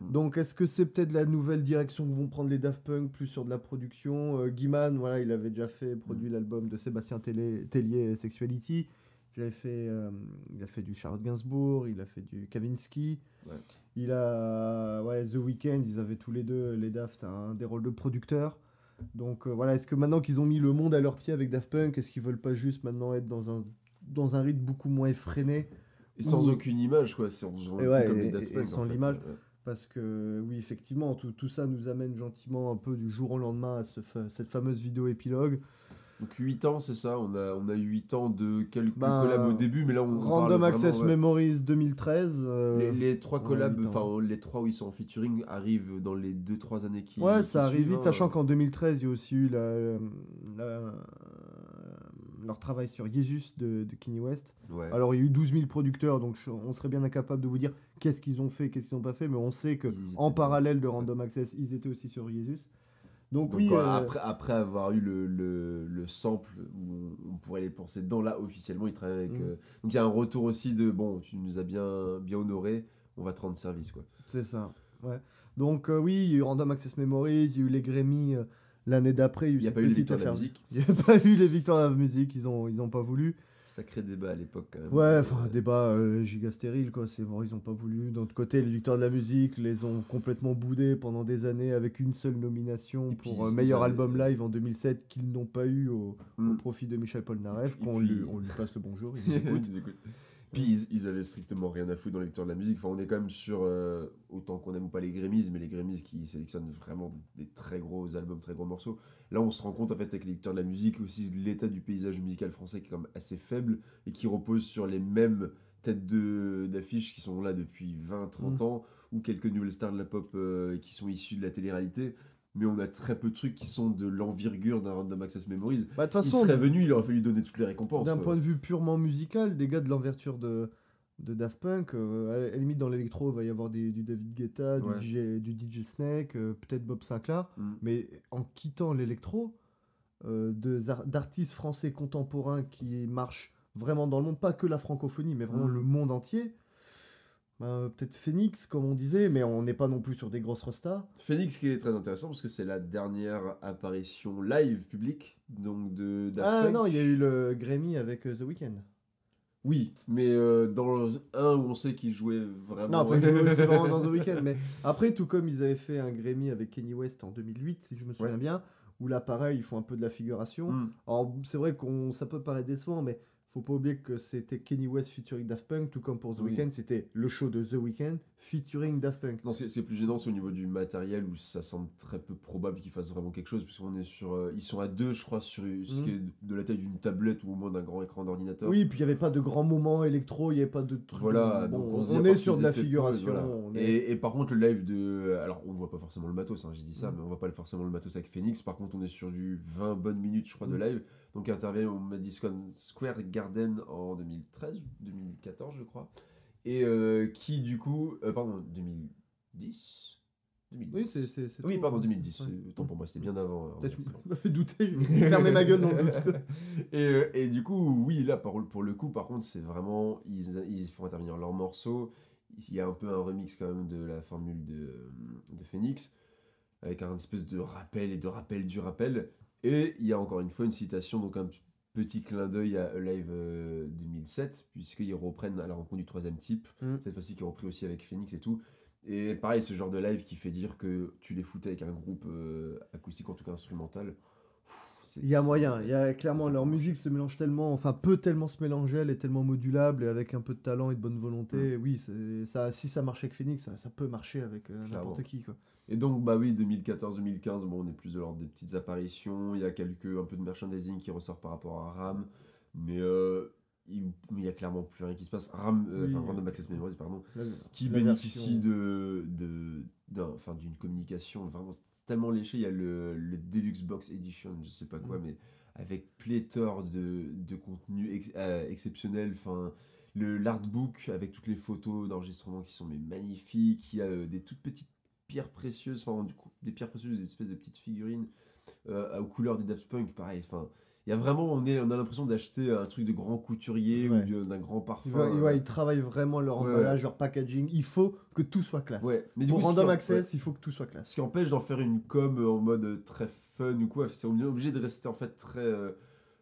Mm. Donc est-ce que c'est peut-être la nouvelle direction que vont prendre les Daft Punk, plus sur de la production? Euh, Guiman, voilà, il avait déjà fait, produit l'album de Sébastien Tellier, Sexuality. Il, avait fait, euh, il a fait du Charlotte Gainsbourg, il a fait du Kavinsky. Ouais. Il a ouais, The Weeknd, ils avaient tous les deux, les Daft, un des rôles de producteurs. Donc euh, voilà, est-ce que maintenant qu'ils ont mis le monde à leurs pieds avec Daft Punk, est-ce qu'ils veulent pas juste maintenant être dans un, dans un rythme beaucoup moins effréné? Et sans aucune image, quoi. C'est on se rend Et plus ouais, comme et- Daft et Punk, sans en fait. l'image. Ouais. Parce que oui, effectivement, tout, tout ça nous amène gentiment un peu du jour au lendemain à ce cette fameuse vidéo épilogue. Donc 8 ans, c'est ça? On a, on a eu 8 ans de quelques Ben, collabs au début, mais là on. Random Access vraiment, ouais. Memories 2013. euh, Les, les trois collabs, enfin les trois où ils sont en featuring arrivent dans les 2-3 années qui. Ouais, ça arrive vite, hein. sachant qu'en 2013, il y a aussi eu la, la- leur travail sur Jesus de, de Kanye West. Ouais. Alors, il y a eu 12 000 producteurs, donc on serait bien incapable de vous dire qu'est-ce qu'ils ont fait, qu'est-ce qu'ils n'ont pas fait, mais on sait que en dedans. parallèle de Random Access, ils étaient aussi sur Jesus. Donc, Donc, oui, euh, après, après avoir eu le, le, le sample où on, pourrait les penser dans là officiellement, ils travaillent avec. Mm. euh, Donc il y a un retour aussi de bon, tu nous as bien, bien honoré, on va te rendre service quoi. c'est ça. Ouais. Donc, euh, oui, il y a eu Random Access Memories, il y a eu les Grammy l'année d'après. Il n'y a cette pas eu les petite victoires de la affaire- musique. Il n'y a pas eu les victoires de la musique, ils ont, ils ont pas voulu. Sacré débat à l'époque quand même. Ouais, Euh, enfin, débat euh, giga stérile, quoi. C'est bon, ils ont pas voulu. D'un autre côté, les victoires de la musique les ont complètement boudés pendant des années avec une seule nomination Et puis, pour euh, meilleur album live en 2007 qu'ils n'ont pas eu au, au Mm. profit de Michel Polnareff. Et Qu'on puis- lui, on lui passe le bonjour. il nous Ils écoute. nous écoutent. Puis ils, ils avaient strictement rien à foutre dans les victoires de la musique. Enfin, on est quand même sur euh, autant qu'on aime ou pas les Grammys, mais les Grammys qui sélectionnent vraiment des très gros albums, très gros morceaux. Là, on se rend compte en fait avec les victoires de la musique aussi de l'état du paysage musical français qui est quand même assez faible et qui repose sur les mêmes têtes d'affiches qui sont là depuis 20-30 Mm. ans ou quelques nouvelles stars de la pop euh, qui sont issues de la télé-réalité. Mais on a très peu de trucs qui sont de l'envergure d'un Random Access Memories. Bah, de Il serait venu, il aurait fallu donner toutes les récompenses. d'un point de vue purement musical, des gars de l'enverture de, de Daft Punk, euh, à la limite, dans l'électro, il va y avoir des- du David Guetta, Ouais. du, DJ, du DJ Snake, euh, peut-être Bob Sinclair. Mm. Mais en quittant l'électro, euh, d'artistes français contemporains qui marchent vraiment dans le monde, pas que la francophonie, mais vraiment Mhm. le monde entier. Ben, peut-être Phoenix, comme on disait, mais on n'est pas non plus sur des grosses restas. Phoenix qui est très intéressant parce que c'est la dernière apparition live publique donc de Daft Ah Punk. non, il y a eu le Grammy avec euh, The Weeknd. Oui, mais euh, dans un où on sait qu'il jouait vraiment. Non, enfin, c'est vraiment dans The Weeknd. Mais après, tout comme ils avaient fait un Grammy avec Kenny West en 2008, si je me souviens Ouais. bien, où là, pareil, ils font un peu de la figuration. Mm. Alors, c'est vrai qu'on ça peut paraître décevant, mais faut pas oublier que c'était Kenny West featuring Daft Punk, tout comme pour The Oui. Weeknd, c'était le show de The Weeknd featuring Daft Punk. Non, c'est plus gênant, c'est au niveau du matériel où ça semble très peu probable qu'ils fassent vraiment quelque chose, puisqu'on est sur. euh, ils sont à deux, je crois, sur ce qui est de la taille d'une tablette ou au moins d'un grand écran d'ordinateur. Mhm. Oui, puis il n'y avait pas de grands moments électro, il n'y avait pas de trucs. Voilà, bon, donc on, on, se dit, à est sur de la figuration. pause, voilà. on est- et, et par contre, le live de. Alors, on voit pas forcément le matos, hein, j'ai dit ça, Mm. mais on voit pas forcément le matos avec Phoenix. Par contre, on est sur du 20 bonnes minutes, je crois, de Mm. live. Donc, il intervient au Madison Square Garden en 2013 ou 2014, je crois. Et euh, qui, du coup. euh, pardon, 2010 2010. Oui, c'est. c'est- c'est Oui, pardon, hein. 2010. Ouais. euh, Autant pour moi, c'était bien avant. va tu m'as fait douter, fermé ma gueule dans le doute. et, et du coup, oui, là, pour, pour le coup, par contre, c'est vraiment. Ils, ils font intervenir leurs morceaux. Il y a un peu un remix quand même de la formule de, de Phoenix, avec un espèce de rappel et de rappel du rappel. Et il y a encore une fois une citation, donc un petit clin d'œil à Alive euh, 2007, puisqu'ils reprennent à la rencontre du troisième type, Mm. cette fois-ci qui est repris aussi avec Phoenix et tout. Et pareil, ce genre de live qui fait dire que tu les foutais avec un groupe euh, acoustique, en tout cas instrumental. Il y a moyen, il y a clairement leur musique se mélange tellement, enfin peut tellement se mélanger, elle est tellement modulable et avec un peu de talent et de bonne volonté. Mm. Oui, ça, si ça marche avec Phoenix, ça, ça peut marcher avec euh, n'importe qui quoi. Et donc, bah oui, 2014-2015, bon, on est plus de l'ordre des petites apparitions. Il y a quelques, un peu de merchandising qui ressort par rapport à RAM. Mais euh, il il y a clairement plus rien qui se passe. Ram, euh, Oui. enfin, Random Access Memories, pardon, La- qui la bénéficie version- de, de, d'un- enfin, d'une communication vraiment tellement léché. Il y a le, le Deluxe Box Edition, je sais pas quoi, Mm. mais avec pléthore de, de contenu ex- euh, exceptionnel. Enfin, le l'artbook avec toutes les photos d'enregistrement qui sont mais magnifiques. Il y a euh, des toutes petites pierres précieuses, enfin, du coup, des pierres précieuses, des espèces de petites figurines euh, aux couleurs des Daft Punk, pareil. Enfin, il y a vraiment, on, est, on a l'impression d'acheter un truc de grand couturier Ouais. ou d'un grand parfum. Ils, euh, ils travaillent vraiment leur emballage, leur packaging. Il faut que tout soit classe. Mais du Pour coup, Random Access, il faut que tout soit classe. Ce qui empêche d'en faire une com en mode euh, très fun ou quoi, c'est obligé de rester en fait très euh,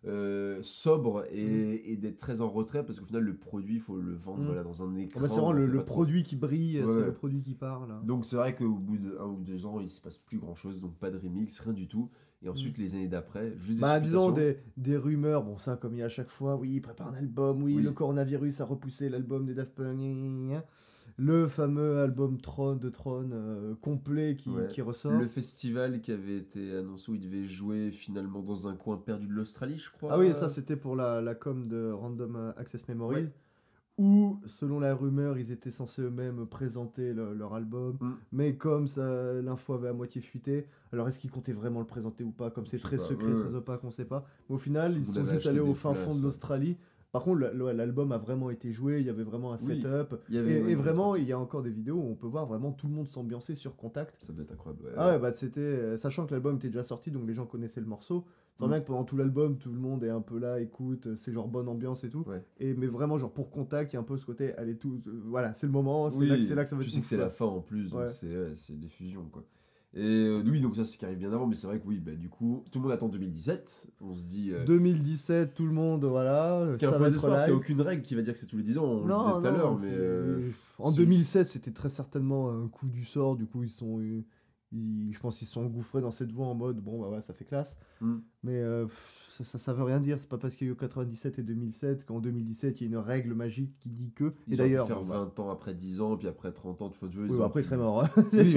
euh, sobre et, et d'être très en retrait parce qu'au final le produit il faut le vendre Mm. voilà, dans un écran. Ah bah, c'est vraiment le, produit qui brille, Ouais. c'est le produit qui parle. Donc c'est vrai qu'au bout d'un ou deux ans il se passe plus grand chose, donc pas de remix, rien du tout. Et ensuite les années d'après, juste des Bah, disons des, des rumeurs, bon, ça, comme il y a à chaque fois, oui, il prépare un album, oui, Oui. le coronavirus a repoussé l'album des Daft Punk. Le fameux album Tron de Tron euh, complet qui, Ouais. qui ressort. Le festival qui avait été annoncé où il devait jouer finalement dans un coin perdu de l'Australie, je crois. Ah oui, ça c'était pour la, la com de Random Access Memories, Ouais. où, selon la rumeur, ils étaient censés eux-mêmes présenter le- leur album, Mm. mais comme ça, l'info avait à moitié fuité, alors est-ce qu'ils comptaient vraiment le présenter ou pas Comme c'est très pas, secret, ouais, très opaque, on sait pas. Mais au final, ils sont juste allés au fin fond de l'Australie. Par contre, l'album a vraiment été joué, il y avait vraiment un Oui, setup. il y avait- Et, ouais, et une vraiment, il y a encore des vidéos où on peut voir vraiment tout le monde s'ambiancer sur contact. Ça doit être incroyable. ouais. Ah ouais, bah c'était. euh, Sachant que l'album était déjà sorti, donc les gens connaissaient le morceau. Mm. bien que pendant tout l'album, tout le monde est un peu là, écoute, euh, c'est genre bonne ambiance et tout. Ouais. Et, mais vraiment, genre pour contact, il y a un peu ce côté, allez, tout. euh, voilà, c'est le moment, c'est Oui, là, que- c'est là que ça va Tu sais que c'est la fin en plus, donc c'est des fusions quoi. Et euh, oui, donc ça c'est ce qui arrive bien avant, mais c'est vrai que oui, bah, du coup, tout le monde attend 2017. On se dit. euh, 2017, tout le monde, voilà, ce qui est un ça faux espoir, live. aucune règle qui va dire que c'est tous les 10 ans, on non, le disait tout à l'heure, mais. c'est- euh, En c'est- 2016, c'était très certainement un coup du sort, du coup, ils sont. euh, ils- je pense qu'ils se sont engouffrés dans cette voie en mode, bon, bah voilà, ça fait classe. Mm. Mais euh, ça, ça, ça veut rien dire, c'est pas parce qu'il y a eu 97 et 2007 qu'en 2017 il y a une règle magique qui dit que. Ils et d'ailleurs. faire bon, bah, 20 ans après 10 ans, puis après 30 ans, tu vois, tu vois, ils oui, bah, après il pu- serait mort. hein. Oui.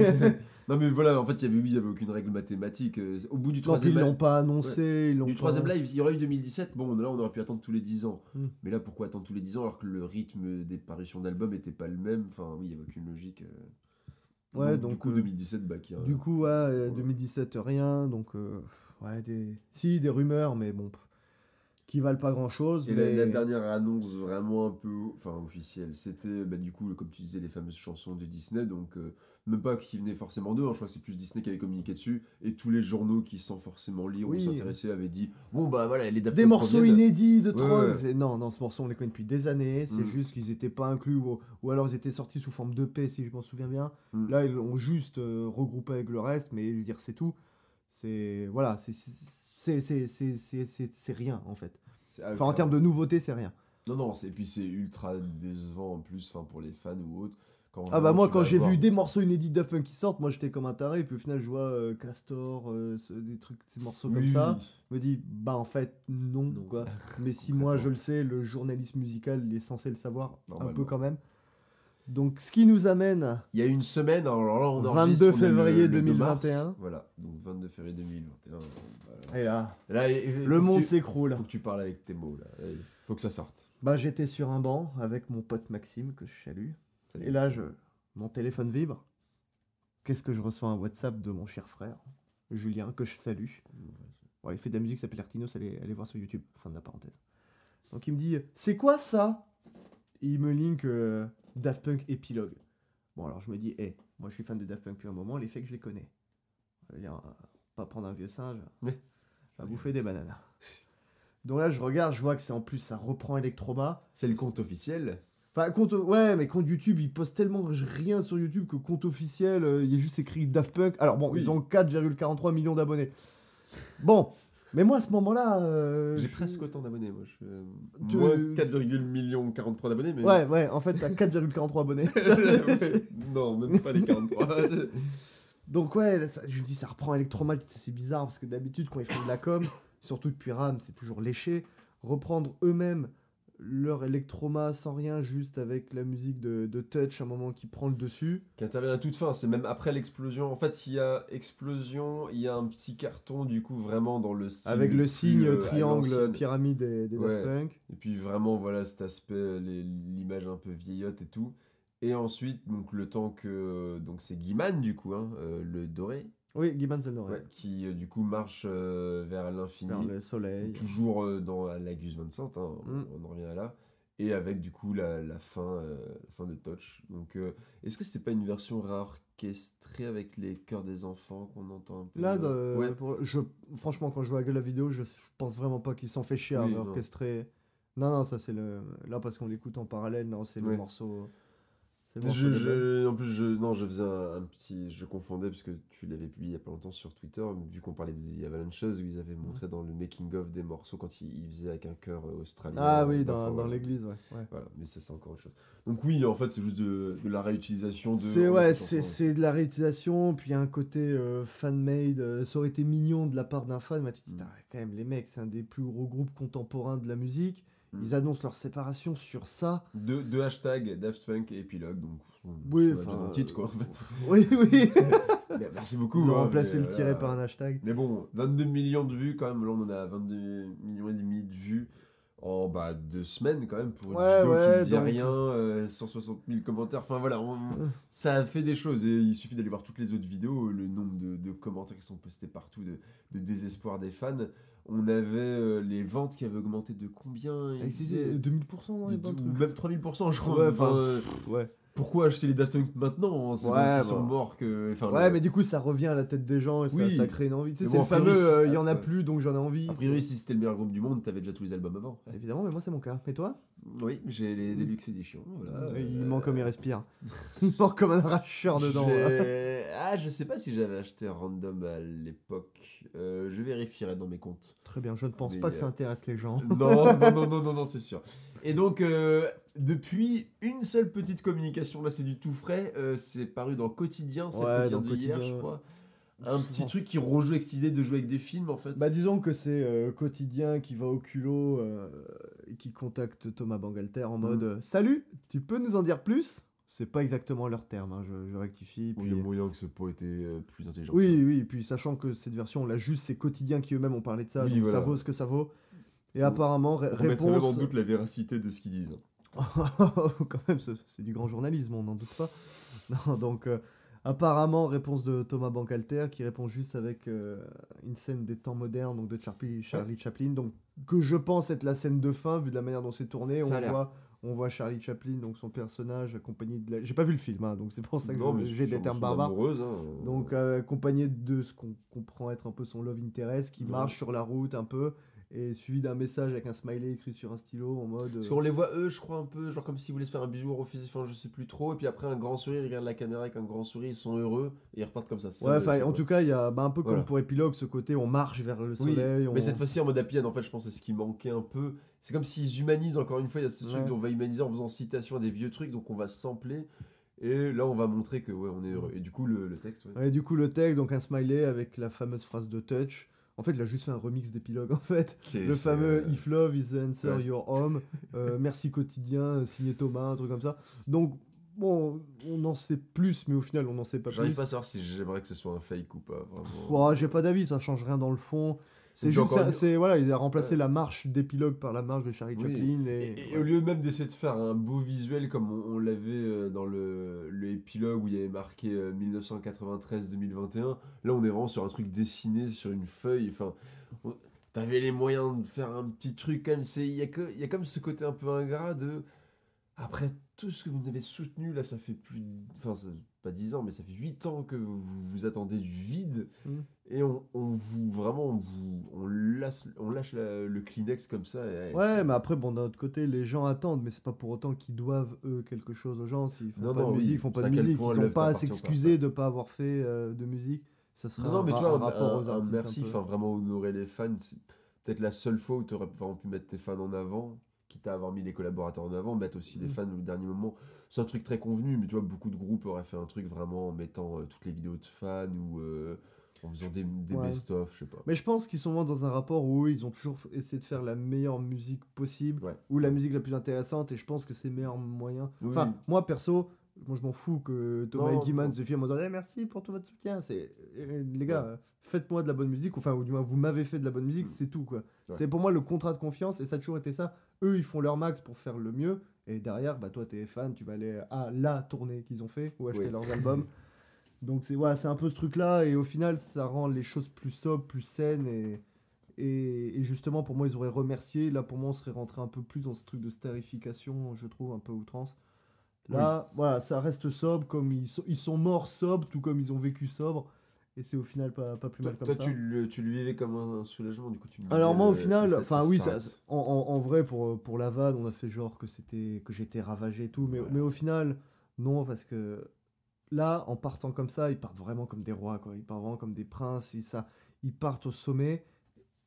non mais voilà, en fait, il y avait, oui, il y avait aucune règle mathématique. euh, Au bout du troisième ils l'ont pas annoncé. Ils l'ont du troisième live, il y aurait eu 2017. Bon, là, on aurait pu attendre tous les 10 ans. Mm. Mais là, pourquoi attendre tous les 10 ans alors que le rythme des parutions d'albums était pas le même? Enfin, oui, il y avait aucune logique. euh. Ouais, du donc, coup, euh, 2017, bah, qui a- Du coup, ouais, euh, Ouais. 2017 rien, donc euh, ouais, des... si des rumeurs, mais bon, pff, qui valent pas grand chose. Et mais... la, la dernière annonce vraiment un peu enfin, officielle, c'était bah, du coup, comme tu disais, les fameuses chansons de Disney. Donc, euh, même pas qui venaient forcément d'eux, hein, je crois que c'est plus Disney qui avait communiqué dessus. Et tous les journaux qui, sans forcément lire Oui. ou s'intéresser, avaient dit Bon, bah voilà, les Daft Des morceaux inédits de Tron. ouais. Non, non, ce morceau on les connaît depuis des années. C'est Mm. juste qu'ils étaient pas inclus ou, ou alors ils étaient sortis sous forme d'EP si je m'en souviens bien. Mm. Là ils l'ont juste euh, regroupé avec le reste, mais je veux dire c'est tout. C'est voilà, c'est c'est rien en fait. Enfin en termes de nouveauté c'est rien. Non, non, et puis c'est ultra décevant en plus enfin, pour les fans ou autres. Quand Ah bah moi quand j'ai voir- vu des morceaux inédits de Daft Punk qui sortent, moi j'étais comme un taré. Puis au final je vois euh, Castor, euh, ce- des trucs, ces morceaux Oui, comme oui, ça. oui. Je me dis bah en fait non, Non. quoi. Mais si moi je le sais, le journaliste musical il est censé le savoir un peu quand même. Donc ce qui nous amène Il y a une semaine, alors là on 22 enregistre, on a le- février le 2 2021. mars. Voilà, donc 22 février 2021. voilà. et là, le monde s'écroule. Faut que tu parles avec tes mots là. Il faut que ça sorte. Bah j'étais sur un banc avec mon pote Maxime que je salue. Salut. Et là je mon téléphone vibre. Qu'est-ce que je reçois? Un WhatsApp de mon cher frère Julien que je salue. Bon, il fait de la musique, ça s'appelle Artinos, allez, allez voir sur YouTube. Fin de la parenthèse. Donc il me dit C'est quoi ça? Il me link euh, Daft Punk épilogue. Bon, alors je me dis Hé, moi je suis fan de Daft Punk depuis un moment, les faits que je les connais. Dire, euh, pas prendre un vieux singe, Ouais. va bouffer des bananes. Donc là, je regarde, je vois que c'est en plus, ça reprend Electroma. C'est le compte officiel. Enfin, compte, ouais, mais compte YouTube, ils postent tellement rien sur YouTube que compte officiel, euh, il y a juste écrit Daft Punk. Alors bon, Oui. ils ont 4,43 millions d'abonnés. Bon, mais moi à ce moment-là. euh, J'ai presque autant d'abonnés, moi. Je... Tu- Moi, 4, millions 43 d'abonnés, mais. Ouais, ouais, en fait, t'as 4,43 abonnés. Non, même pas les 43. Donc, ouais, ça- je me dis, ça reprend Electromat, c'est bizarre parce que d'habitude, quand ils font de la com, surtout depuis RAM, c'est toujours léché. Reprendre eux-mêmes leur électroma sans rien, juste avec la musique de, de Touch, un moment qui prend le dessus. Qui intervient à toute fin, c'est même après l'explosion. En fait, il y a explosion, il y a un petit carton, du coup, vraiment dans le signe. avec le signe euh, triangle pyramide des, des Ouais. Daft Punk. Et puis vraiment, voilà cet aspect, l'image un peu vieillotte et tout. Et ensuite, donc le temps que. Donc c'est Guiman, du coup, hein, euh, le doré, Oui, Gibbons and Laurel. ouais, qui euh, du coup marche euh, vers l'infini. Vers le soleil. Toujours euh, dans la Gus Vincent, hein, on- Mm. on en revient à là. Et avec du coup la, la fin, la fin de Touch. Donc est-ce que c'est pas une version réorchestrée avec les chœurs des enfants qu'on entend un peu? Là, de- Ouais. pour- je, franchement, quand je vois la vidéo, je pense vraiment pas qu'ils s'en fait chier à Oui, non. orchestrer. Non, non, ça c'est le. Là, parce qu'on l'écoute en parallèle, non, Ouais. c'est le morceau Je, de je- en plus, je, non, je faisais un, un petit. Je confondais parce que tu l'avais publié il y a pas longtemps sur Twitter, vu qu'on parlait des Avalanches, où ils avaient montré dans le making-of des morceaux quand ils, ils faisaient avec un chœur euh, australien. Ah oui, euh, dans, l'église, ouais. ouais. Voilà, mais ça, c'est encore autre chose. Donc, oui, en fait, c'est juste de, de la réutilisation de. C'est ouais, c'est de la réutilisation, puis il y a un côté euh, fan-made. euh, ça aurait été mignon de la part d'un fan, mais tu te dis, Mm. Quand même, les mecs, c'est un des plus gros groupes contemporains de la musique. Mm. Ils annoncent leur séparation sur ça. Deux, deux hashtags, Daft Punk et épilogue, donc. on- Oui, enfin, titre, quoi, en fait. Oui, oui. Mais Merci beaucoup. Ils ont hein, remplacé mais le tiret voilà. par un hashtag. Mais bon, 22 millions de vues quand même. Là, on en a 22 millions et demi de vues en bah, deux semaines quand même pour une Ouais, vidéo ouais, qui ne dit donc- rien, euh, 160 000 commentaires. Enfin voilà, on- ça a fait des choses et il suffit d'aller voir toutes les autres vidéos, le nombre de, de commentaires qui sont postés partout, de, de désespoir des fans. On avait euh, les ventes qui avaient augmenté de combien? Il c'est disait- 2000% dans les de- ou même 3000% je crois. Ouais, enfin, euh, Ouais. Pourquoi acheter les Daft Punk maintenant C'est Ouais, parce qu'ils bah. sont morts que. Enfin, Ouais, le- mais du coup, ça revient à la tête des gens et ça, Oui. ça crée une envie. Tu sais, Mais c'est bon, le fameux euh, il y en a plus donc j'en ai envie. A priori, si c'était le meilleur groupe du monde, t'avais déjà tous les albums avant. Évidemment, mais moi, c'est mon cas. Et toi? Oui, j'ai les Deluxe Edition. Voilà. Et Il Euh, manque comme il respire. il manque comme un arracheur dedans. j'ai- Ah, je sais pas si j'avais acheté un random à l'époque. Euh, je vérifierai dans mes comptes. Très bien, je ne pense Mais, pas que ça euh, intéresse les gens. Non, non, non, non, non, non, c'est sûr. Et donc, euh, depuis une seule petite communication, là c'est du tout frais, euh, c'est paru dans Quotidien, c'est Ouais, le dans quotidien de hier, je crois. Un petit truc qui rejoue avec cette idée de jouer avec des films en fait. Bah disons que c'est euh, quotidien qui va au culot et qui contacte Thomas Bangalter en mode Mm. euh, Salut, tu peux nous en dire plus? C'est pas exactement leur terme, hein, je, je rectifie. Oui, puis- il y a moyen que ce pas été plus intelligent. Oui, oui, puis sachant que cette version, là, juste, c'est quotidien qui eux-mêmes ont parlé de ça, Oui, donc voilà. ça vaut ce que ça vaut. Et apparemment, ré- On mettrait même en réponse. doute la véracité de ce qu'ils disent. Quand même, c'est du grand journalisme, on n'en doute pas. Non, donc, euh, apparemment, réponse de Thomas Bangalter qui répond juste avec euh, une scène des temps modernes, donc de Charlie, Charlie Chaplin, donc que je pense être la scène de fin, vu de la manière dont c'est tourné. Ça On voit, on voit Charlie Chaplin, donc son personnage, accompagné de la. J'ai pas vu le film, hein, donc c'est pour ça que j'ai des termes barbares. hein. Donc euh, accompagné de ce qu'on comprend être un peu son love interest qui Ouais. marche sur la route un peu et suivi d'un message avec un smiley écrit sur un stylo en mode Parce qu'on les voit eux, je crois un peu, genre comme s'ils voulaient se faire un bisou au refus, enfin je sais plus trop, et puis après un grand sourire, ils regardent la caméra avec un grand sourire, ils sont heureux, et ils repartent comme ça. Ouais, enfin en quoi. tout cas, il y a bah, un peu Voilà. comme pour épilogue ce côté on marche vers le Oui, soleil. on- mais cette fois-ci en mode happy end, en fait, je pense que c'est ce qui manquait un peu. C'est comme s'ils humanisent, encore une fois, il y a ce truc dont on va humaniser en faisant citation à des vieux trucs, donc on va sampler, et là on va montrer que ouais, on est heureux. Et du coup, le, le texte, ouais. Et du coup le texte donc un smiley avec la fameuse phrase de touch. En fait, il a juste fait un remix d'épilogue en fait. Le fameux euh, If love is the answer, ouais. your home. Euh, merci quotidien, euh, signé Thomas, un truc comme ça. Donc bon, on en sait plus, mais au final on n'en sait pas J'arrive plus. pas à savoir si j'aimerais que ce soit un fake ou pas, vraiment. Ouah, j'ai pas d'avis, ça change rien dans le fond. C'est juste, encore c'est voilà, il a remplacé Ouais. la marche d'épilogue par la marche de Charlie Oui. Chaplin et, Et, et au lieu même d'essayer de faire un beau visuel comme on, on l'avait euh, dans le, le épilogue où il y avait marqué euh, 1993-2021, là on est vraiment sur un truc dessiné sur une feuille. Enfin, on- t'avais les moyens de faire un petit truc comme c'est. Il y a que- il y a comme ce côté un peu ingrat de après tout ce que vous avez soutenu là, ça fait plus, enfin ça- pas 10 ans, mais ça fait 8 ans que vous, vous attendez du vide Mm. Et on, on vous vraiment on vous on lâche on lâche la- le Kleenex comme ça. et- Ouais, mais après, bon, d'un autre côté, les gens attendent, mais c'est pas pour autant qu'ils doivent, eux, quelque chose aux gens. S'ils font Non, pas non, de musique, ils font pas de musique. Ils ont l'œuvre pas à s'excuser de pas avoir fait euh, de musique. Ça sera Non, non, mais tu vois, un rapport aux un- un artistes. merci, enfin vraiment honorer les fans, c'est peut-être la seule fois où tu aurais vraiment pu mettre tes fans en avant, quitte à avoir mis les collaborateurs en avant, mettre aussi les Mm. fans au dernier moment. C'est un truc très convenu, mais tu vois, beaucoup de groupes auraient fait un truc vraiment en mettant euh, toutes les vidéos de fans ou. euh, en faisant des, des Ouais. best-of, je sais pas. Mais je pense qu'ils sont vraiment dans un rapport où ils ont toujours essayé de faire la meilleure musique possible, Ouais. ou la musique la plus intéressante, et je pense que c'est le meilleur moyen. Oui. Enfin, moi perso, moi je m'en fous que Thomas Non, et Guimans non. se filment en disant Eh, merci pour tout votre soutien. C'est eh, les gars, Ouais. euh, faites-moi de la bonne musique, enfin, ou du moins vous m'avez fait de la bonne musique, Mm. c'est tout quoi. Ouais. C'est pour moi le contrat de confiance, et ça a toujours été ça. Eux, ils font leur max pour faire le mieux, et derrière, bah toi, t'es fan, tu vas aller à la tournée qu'ils ont fait, ou acheter Oui. leurs albums. Donc c'est voilà, c'est un peu ce truc-là, et au final, ça rend les choses plus sobres, plus saines, et, et, et justement, pour moi, ils auraient remercié. Là, pour moi, on serait rentré un peu plus dans ce truc de starification, je trouve, un peu outrance. Là, voilà, ça reste sobre, comme ils sont, ils sont morts sobres, tout comme ils ont vécu sobre, et c'est au final pas, pas plus Toi, mal comme toi, ça. tu, le, tu le vivais comme un soulagement, du coup. Tu me Alors moi au le- final, enfin oui, ça, en, en- en vrai pour, pour la vanne, on a fait genre que c'était que j'étais ravagé et tout, mais, Ouais. mais au final non parce que là en partant comme ça, ils partent vraiment comme des rois quoi, ils partent vraiment comme des princes, ils, ça, ils partent au sommet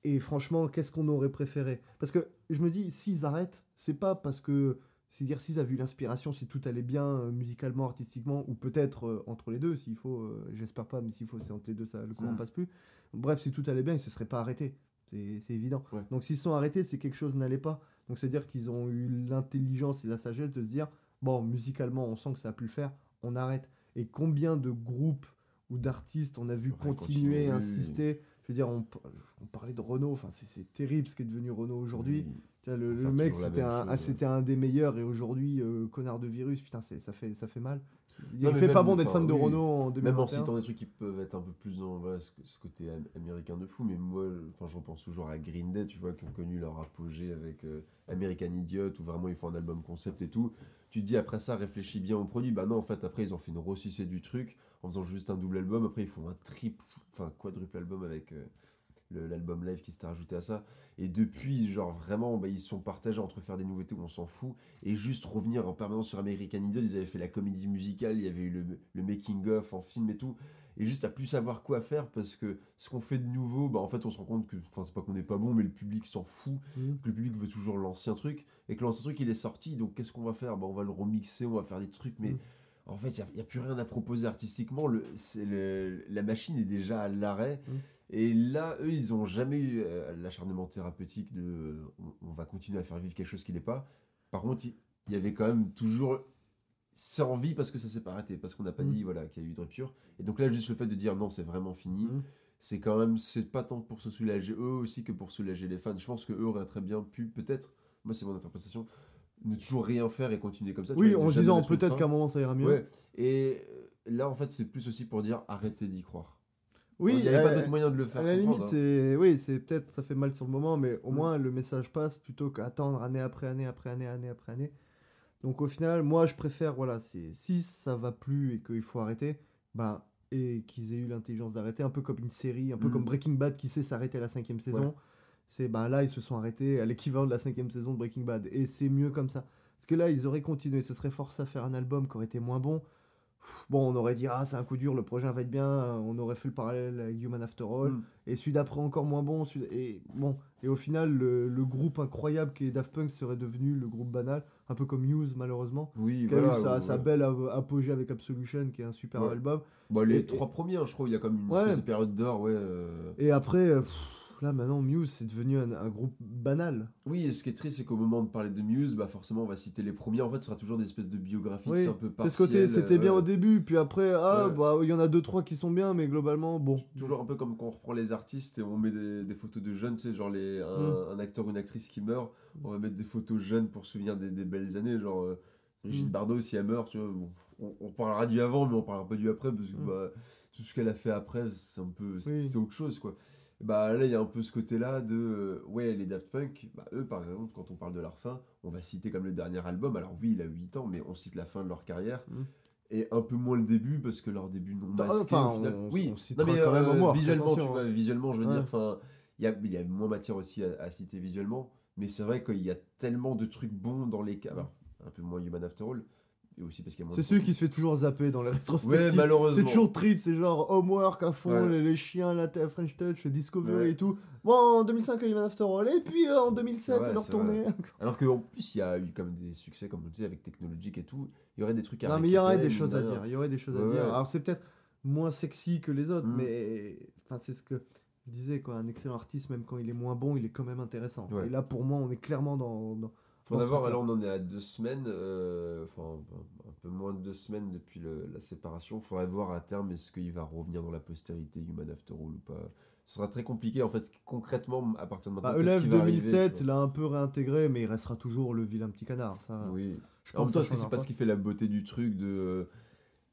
et franchement qu'est-ce qu'on aurait préféré? Parce que je me dis s'ils arrêtent, c'est pas parce que c'est dire s'ils avaient eu l'inspiration, si tout allait bien euh, musicalement, artistiquement, ou peut-être euh, entre les deux, s'il faut, euh, j'espère pas, mais s'il faut, c'est entre les deux, ça, le courant Mm. passe plus. Bref, si tout allait bien, ils se seraient pas arrêtés. C'est évident. Ouais. Donc s'ils sont arrêtés, c'est que quelque chose n'allait pas. Donc c'est-à-dire qu'ils ont eu l'intelligence et la sagesse de se dire, bon, musicalement, on sent que ça a pu le faire, on arrête. Et combien de groupes ou d'artistes on a vu Ouais, continuer, insister Je veux dire, on, on parlait de Renault, enfin c'est- terrible ce qui est devenu Renault aujourd'hui. Oui. Le, mec, c'était un, ah, un des meilleurs et aujourd'hui, euh, connard de virus, putain, ça fait, ça fait mal. Il mais fait pas bon d'être fan de oui. Renault en 2021. Même en citant des trucs qui peuvent être un peu plus dans voilà, ce, ce côté am- américain de fou, mais moi, enfin, je repense toujours à Green Day, tu vois, qui ont connu leur apogée avec euh, American Idiot, où vraiment ils font un album concept et tout. Tu dis après ça, réfléchis bien au produit. Bah non, en fait, après ils ont fait une rossissée du truc en faisant juste un double album. Après, ils font un triple, enfin quadruple album avec euh, l'album live qui s'était rajouté à ça. Et depuis, genre vraiment, bah, ils sont partagés entre faire des nouveautés où on s'en fout et juste revenir en permanence sur American Idol. Ils avaient fait la comédie musicale, il y avait eu le, le making-of en film et tout. Et juste à plus savoir quoi faire parce que ce qu'on fait de nouveau, bah en fait, on se rend compte que, enfin, c'est pas qu'on n'est pas bon, mais le public s'en fout, Mhm. que le public veut toujours l'ancien truc et que l'ancien truc il est sorti. Donc qu'est-ce qu'on va faire? Bah, On va le remixer, on va faire des trucs, mais. Mhm. En fait, il n'y a, plus rien à proposer artistiquement. Le, c'est le- la machine est déjà à l'arrêt. Mhm. Et là, eux, ils ont jamais eu euh, l'acharnement thérapeutique de on, on va continuer à faire vivre quelque chose qui n'est pas. Par contre, il il y avait quand même toujours c'est envie parce que ça s'est pas arrêté, parce qu'on n'a pas Mhm. dit voilà, qu'il y a eu de rupture. Et donc là, juste le fait de dire non, c'est vraiment fini, Mhm. c'est quand même, c'est pas tant pour se soulager eux aussi que pour soulager les fans. Je pense que eux auraient très bien pu, peut-être, moi c'est mon interprétation, ne toujours rien faire et continuer comme ça. tu Oui, vois, en se disant une peut-être qu'à un moment ça ira mieux. Ouais. Et là, en fait, c'est plus aussi pour dire arrêtez d'y croire. Oui, il n'y avait pas d'autre moyen de le faire. À la limite, hein. c'est oui, c'est peut-être ça fait mal sur le moment, mais au Mm. moins le message passe plutôt qu'attendre année après année après année année après année. Donc au final, moi je préfère voilà, c'est si ça va plus et qu'il faut arrêter, bah et qu'ils aient eu l'intelligence d'arrêter, un peu comme une série, un peu Mm. comme Breaking Bad qui sait s'arrêter à la cinquième saison. Ouais. C'est bah là ils se sont arrêtés à l'équivalent de la cinquième saison de Breaking Bad et c'est mieux comme ça. Parce que là ils auraient continué, ce serait forcé à faire un album qui aurait été moins bon. Bon, on aurait dit ah c'est un coup dur, le projet va être bien, on aurait fait le parallèle avec Human After All Mm. et celui d'après encore moins bon celui- et bon et au final le, le groupe incroyable qui est Daft Punk serait devenu le groupe banal un peu comme Muse malheureusement Oui, qui a voilà. eu sa, ouais, sa ouais. belle ap- apogée avec Absolution qui est un super Ouais. album Bon, les et- trois premiers, hein, je crois, il y a comme une espèce de période d'or, ouais. euh. et après là maintenant Muse c'est devenu un, un groupe banal Oui, et ce qui est triste, c'est qu'au moment de parler de Muse, bah forcément, on va citer les premiers. En fait, ce sera toujours des espèces de biographies Oui, un peu partielles. c'était bien euh, au début puis après ah Ouais. bah il y en a deux trois qui sont bien mais globalement bon Toujours un peu comme quand on reprend les artistes et on met des, des photos de jeunes, tu sais, genre les, un, Mm. un acteur ou une actrice qui meurt, on va mettre des photos jeunes pour souvenir des, des belles années, genre euh, Brigitte Mm. Bardot, si elle meurt, tu vois, bon, on, on parlera du avant, mais on parlera pas du après, parce que Mm. bah, tout ce qu'elle a fait après, c'est un peu, c'est Oui. c'est autre chose, quoi. Bah là, il y a un peu ce côté-là de, euh, ouais, les Daft Punk, bah, eux, par exemple, quand on parle de leur fin, on va citer comme le dernier album, alors oui, il a 8 ans, mais on cite la fin de leur carrière. Mm. Et un peu moins le début, parce que leur début non Enfin, masqué, enfin, au final- on- oui, on non, mais, quand même euh, visuellement, tu vois, hein. visuellement, je veux Ouais. dire, enfin, il y a, il y a moins matière aussi à, à citer visuellement, mais c'est vrai qu'il y a tellement de trucs bons dans les cas, un peu moins Human After All, et aussi parce qu'il y a moins c'est de celui qui se fait toujours zapper dans Ouais, rétrospectives malheureusement. C'est toujours triste, c'est genre homework à fond, Ouais. les, les chiens, la French Touch, Discovery Ouais. et tout. Bon, en 2005, il y a Human After All, et puis euh, en 2007, Ouais, leur tournée. Alors qu'en plus, il y a eu comme des succès, comme on le disait, avec Technologique et tout, il y aurait des trucs à non, mais il y aurait des choses à dire. Il y aurait des choses à dire. Alors, c'est peut-être. moins sexy que les autres, Mm. mais enfin c'est ce que je disais quoi, un excellent artiste même quand il est moins bon, il est quand même intéressant. Et là pour moi, on est clairement dans, dans- Ce avoir, alors on en est à deux semaines, euh, enfin un peu moins de deux semaines depuis le- la séparation. Faudrait voir à terme est-ce qu'il va revenir dans la postérité Human After All ou pas. Ce sera très compliqué en fait, concrètement, à partir de maintenant. Bah, qu'est-ce Elev qui va arriver, 2007 tu vois. l'a un peu réintégré, mais il restera toujours le vilain petit canard. Ça, Oui. je En même pense temps, que est-ce que c'est pas ce qui fait la beauté du truc de. euh,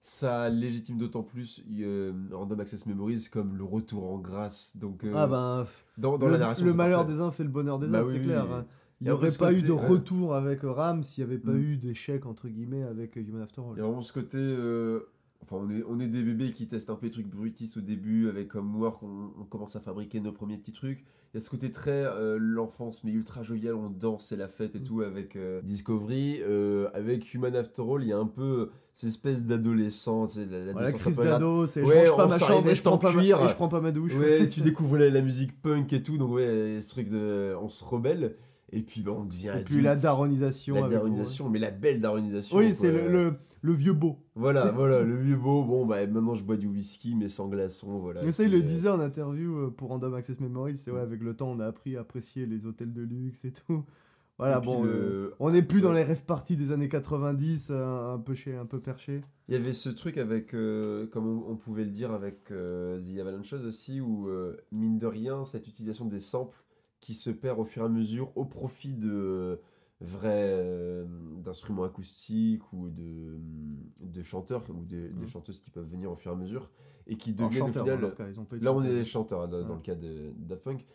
ça légitime d'autant plus euh, Random Access Memories comme le retour en grâce. Donc, euh, Ah ben, dans, dans le, la narration. le malheur parfait. des uns fait le bonheur des Bah autres, oui, c'est clair. oui. hein. Il n'y aurait pas eu de retour avec Ram s'il n'y avait pas Mm. eu d'échec entre guillemets avec Human After All. Il y a vraiment ce côté. euh, Enfin, on est, on est des bébés qui testent un peu les trucs brutis au début, avec comme Work, on, on commence à fabriquer nos premiers petits trucs. Il y a ce côté très euh, l'enfance, mais ultra jovial, on danse, c'est la fête et Mm. tout avec euh, Discovery. Euh, avec Human After All, il y a un peu cette espèce d'adolescent, la- l'adolescence crise d'ado, c'est Ouais, je range pas on ma chambre et je prends pas ma- cuir. et je prends pas ma douche. Ouais, tu découvres la, la musique punk et tout, donc ouais, ce truc de. On se rebelle, et puis bah, on devient Et adulte. puis la daronisation. La avec- daronisation, mais la belle daronisation. Oui, c'est le, le, le vieux beau. Voilà, voilà, le vieux beau. Bon, bah maintenant je bois du whisky, mais sans glaçons, voilà. Mais ça, il le disait en interview euh, pour Random Access Memories. C'est ouais, avec le temps, on a appris à apprécier les hôtels de luxe et tout. Voilà, bon, le- euh, on n'est plus dans les rêves parties des années 90, euh, un peu chez, un peu perché. Il y avait ce truc avec, euh, comme on, on pouvait le dire avec euh, The Avalanche aussi, où euh, mine de rien, cette utilisation des samples qui se perd au fur et à mesure au profit de euh, vrais euh, d'instruments acoustiques ou de, de chanteurs ou des, des Mm. chanteuses qui peuvent venir au fur et à mesure et qui deviennent au final cas, Là, on est des chanteurs hein, dans, le cas de Daft Punk.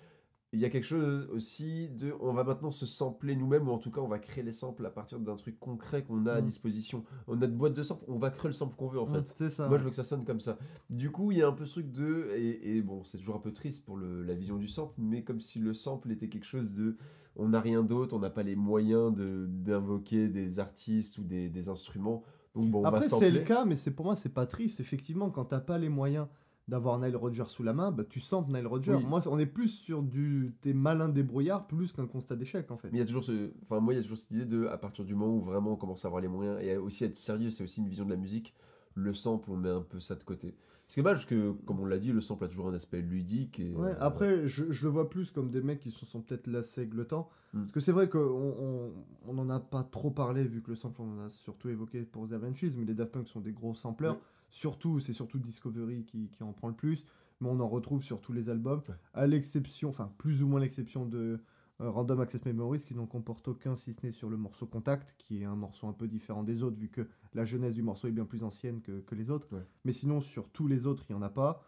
Il y a quelque chose aussi de. On va maintenant se sampler nous-mêmes, ou en tout cas, on va créer les samples à partir d'un truc concret qu'on a à Mm. disposition. On a de boîte de samples, on va créer le sample qu'on veut en Mm, fait. C'est ça. Moi, je veux que ça sonne comme ça. Du coup, il y a un peu ce truc de. Et, et bon, c'est toujours un peu triste pour le- la vision du sample, mais comme si le sample était quelque chose de. On n'a rien d'autre, on n'a pas les moyens de- d'invoquer des artistes ou des, des instruments. Donc bon, on Après, c'est le cas, mais c'est pour moi, c'est pas triste. Effectivement, quand t'as pas les moyens d'avoir Nile Rodgers sous la main, bah, tu samples Nile Rodgers. Oui. Moi, on est plus sur du t'es malin débrouillard plus qu'un constat d'échec en fait. Mais il y a toujours ce. Enfin, moi, il y a toujours cette idée de, à partir du moment où vraiment on commence à avoir les moyens et aussi être sérieux, c'est aussi une vision de la musique. Le sample, on met un peu ça de côté. C'est dommage parce que, comme on l'a dit, le sample a toujours un aspect ludique. Et, Ouais, euh, après, je, je le vois plus comme des mecs qui se sont peut-être lassés avec le temps. Mm. Parce que c'est vrai qu'on on, on n'en a pas trop parlé, vu que le sample, on en a surtout évoqué pour The Avengers, mais les Daft Punk sont des gros sampleurs. Surtout, c'est surtout Discovery qui, qui en prend le plus, mais on en retrouve sur tous les albums, Ouais. à l'exception, enfin, plus ou moins l'exception de euh, Random Access Memories, qui n'en comporte aucun, si ce n'est sur le morceau Contact, qui est un morceau un peu différent des autres, vu que la jeunesse du morceau est bien plus ancienne que, que les autres. Ouais. Mais sinon, sur tous les autres, il n'y en a pas,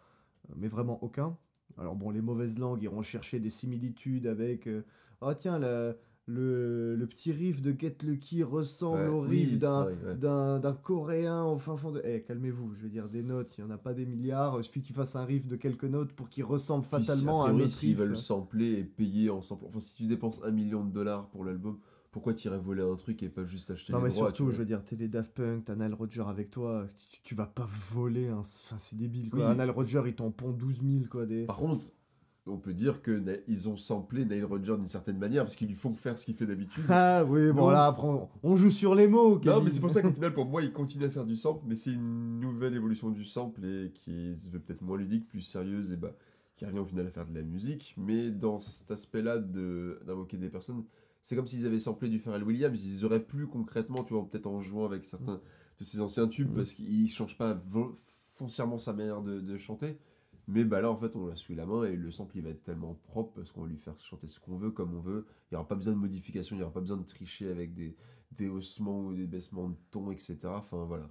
euh, mais vraiment aucun. Alors bon, les mauvaises langues iront chercher des similitudes avec... euh, oh tiens, la- le, le petit riff de Get Lucky ressemble ouais, au riff d'un vrai, ouais. d'un d'un coréen au fin fond de... Eh, calmez-vous, je veux dire, des notes, il n'y en a pas des milliards, il suffit qu'il fasse un riff de quelques notes pour qu'il ressemble fatalement à un autre s'ils riff. veulent sampler et payer en sample. Enfin, si tu dépenses un million de dollars pour l'album, pourquoi t'irais voler un truc et pas juste acheter Non les mais droits, surtout, je veux dire, t'es les Daft Punk, t'as Nile Rodger avec toi, tu, tu vas pas voler, enfin c'est débile quoi. Oui. Nile Rodger, il t'en pond 12 000 quoi. Des... Par contre, on peut dire que Na- ils ont samplé Nile Rodgers d'une certaine manière parce qu'ils lui font faire ce qu'il fait d'habitude. Ah oui, bon là après on, on joue sur les mots. Non, mais c'est pour ça qu'au final, pour moi, il continue à faire du sample, mais c'est une nouvelle évolution du sample et qui se veut peut-être moins ludique, plus sérieuse et bah, qui revient au final à faire de la musique. Mais dans cet aspect-là de- d'invoquer des personnes, c'est comme s'ils avaient samplé du Pharrell Williams. Ils auraient pu concrètement, tu vois, peut-être en jouant avec certains de ses anciens tubes, Mm. parce qu'il change pas foncièrement sa manière de, de chanter. Mais bah là, en fait, on l'a sous la main et le sample, il va être tellement propre parce qu'on va lui faire chanter ce qu'on veut, comme on veut. Il n'y aura pas besoin de modification, il n'y aura pas besoin de tricher avec des, des haussements ou des baissements de ton, etc. Enfin, voilà.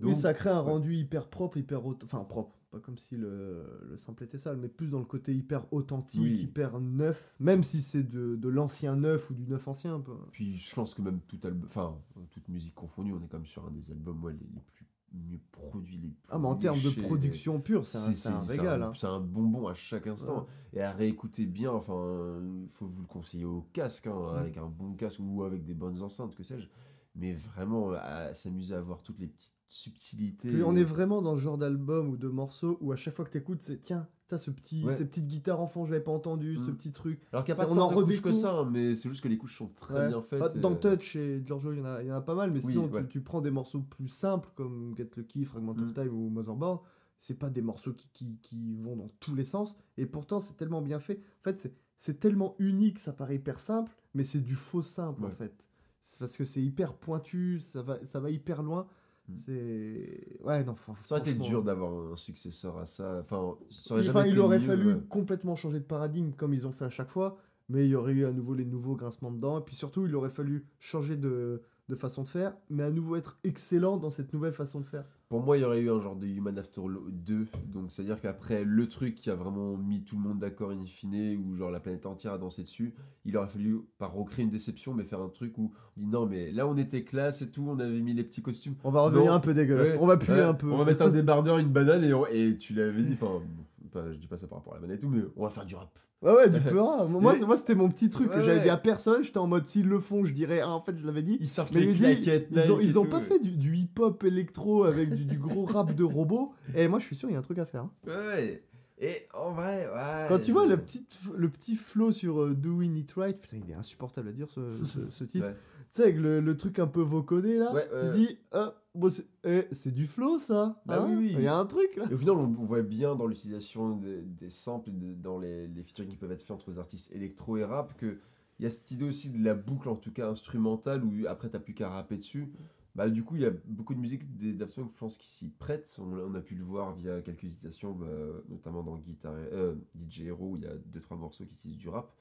Oui, ça crée un ouais. rendu hyper propre, hyper enfin propre, pas comme si le, le sample était sale, mais plus dans le côté hyper authentique, Oui. hyper neuf, même si c'est de, de l'ancien neuf ou du neuf ancien un peu. Puis je pense que même tout album, enfin, toute musique confondue, on est quand même sur un des albums ouais, les, les plus mieux produits, les plus Ah mais en termes de léchés, production pure, c'est un, régal. hein. C'est un bonbon à chaque instant. Et à réécouter bien, enfin, il faut vous le conseiller au casque, hein, Mm. avec un bon casque ou avec des bonnes enceintes, que sais-je. Mais vraiment, à s'amuser à voir toutes les petites subtilités. Puis on est vraiment dans le genre d'album ou de morceau où à chaque fois que t'écoutes, c'est tiens, t'as ce petit, Ouais. ces petites guitares en fond, je l'avais pas entendu, ce Mm. petit truc. Alors qu'il n'y a pas tant de couches que ça, hein, mais c'est juste que les couches sont très Ouais. bien faites. Dans et- Touch et Giorgio, il y, en a- y en a pas mal, mais Oui, sinon ouais. tu, tu prends des morceaux plus simples comme Get Lucky, Fragment Mm. of Time ou Motherboard, c'est pas des morceaux qui, qui, qui vont dans tous les sens. Et pourtant, c'est tellement bien fait. En fait, c'est- tellement unique, ça paraît hyper simple, mais c'est du faux simple, en fait. C'est parce que c'est hyper pointu, ça va, ça va hyper loin. Mm. C'est. Ouais, non, Ça aurait été dur d'avoir un successeur à ça. Enfin, ça aurait Enfin, jamais il aurait mieux, fallu ouais. complètement changer de paradigme comme ils ont fait à chaque fois, mais il y aurait eu à nouveau les nouveaux grincements dedans. Et puis surtout, il aurait fallu changer de, de façon de faire, mais à nouveau être excellent dans cette nouvelle façon de faire. Pour moi, il y aurait eu un genre de Human After All 2. Donc, c'est-à-dire qu'après le truc qui a vraiment mis tout le monde d'accord in fine, où genre la planète entière a dansé dessus, il aurait fallu pas recréer une déception, mais faire un truc où on dit non, mais là on était classe et tout, on avait mis les petits costumes. On va revenir Non. un peu dégueulasse. Ouais, on va puer ouais, un peu. On va mettre un débardeur, une banane et, on- et tu l'avais dit. Enfin, pas- je dis pas ça par rapport à la et tout, mais on va faire du rap. Ouais, ouais, du peu. hein. Moi, moi c'était mon petit truc que j'avais ouais. dit à personne. J'étais en mode s'ils le font, je dirais. Ah, en fait, je l'avais dit. Ils sortent Mais les claquettes. ils ont, ils ont pas fait du, du hip-hop électro avec du, du gros rap de robot. Et moi, je suis sûr, il y a un truc à faire. hein. Ouais. Et en vrai, ouais. Quand tu vois le petit, le petit flow sur euh, Doing It Right, putain, il est insupportable à dire ce, ce, ce titre. Ouais. Tu sais, avec le, le truc un peu vocodé là, Ouais, ouais. il dit ah, bon, c'est eh, c'est du flow ça Bah hein oui, oui. Il y a un truc là Et au final, on on voit bien dans l'utilisation des, des samples de- dans les, les featuring qui peuvent être faits entre les artistes électro et rap que il y a cette idée aussi de la boucle, en tout cas instrumentale, où après t'as plus qu'à rapper dessus. Bah, du coup, il y a beaucoup de musique des Daft Punk, je pense, qui s'y prêtent. On, on a pu le voir via quelques hésitations, bah, notamment dans Guitar, euh, DJ Hero, où il y a 2-3 morceaux qui utilisent du rap.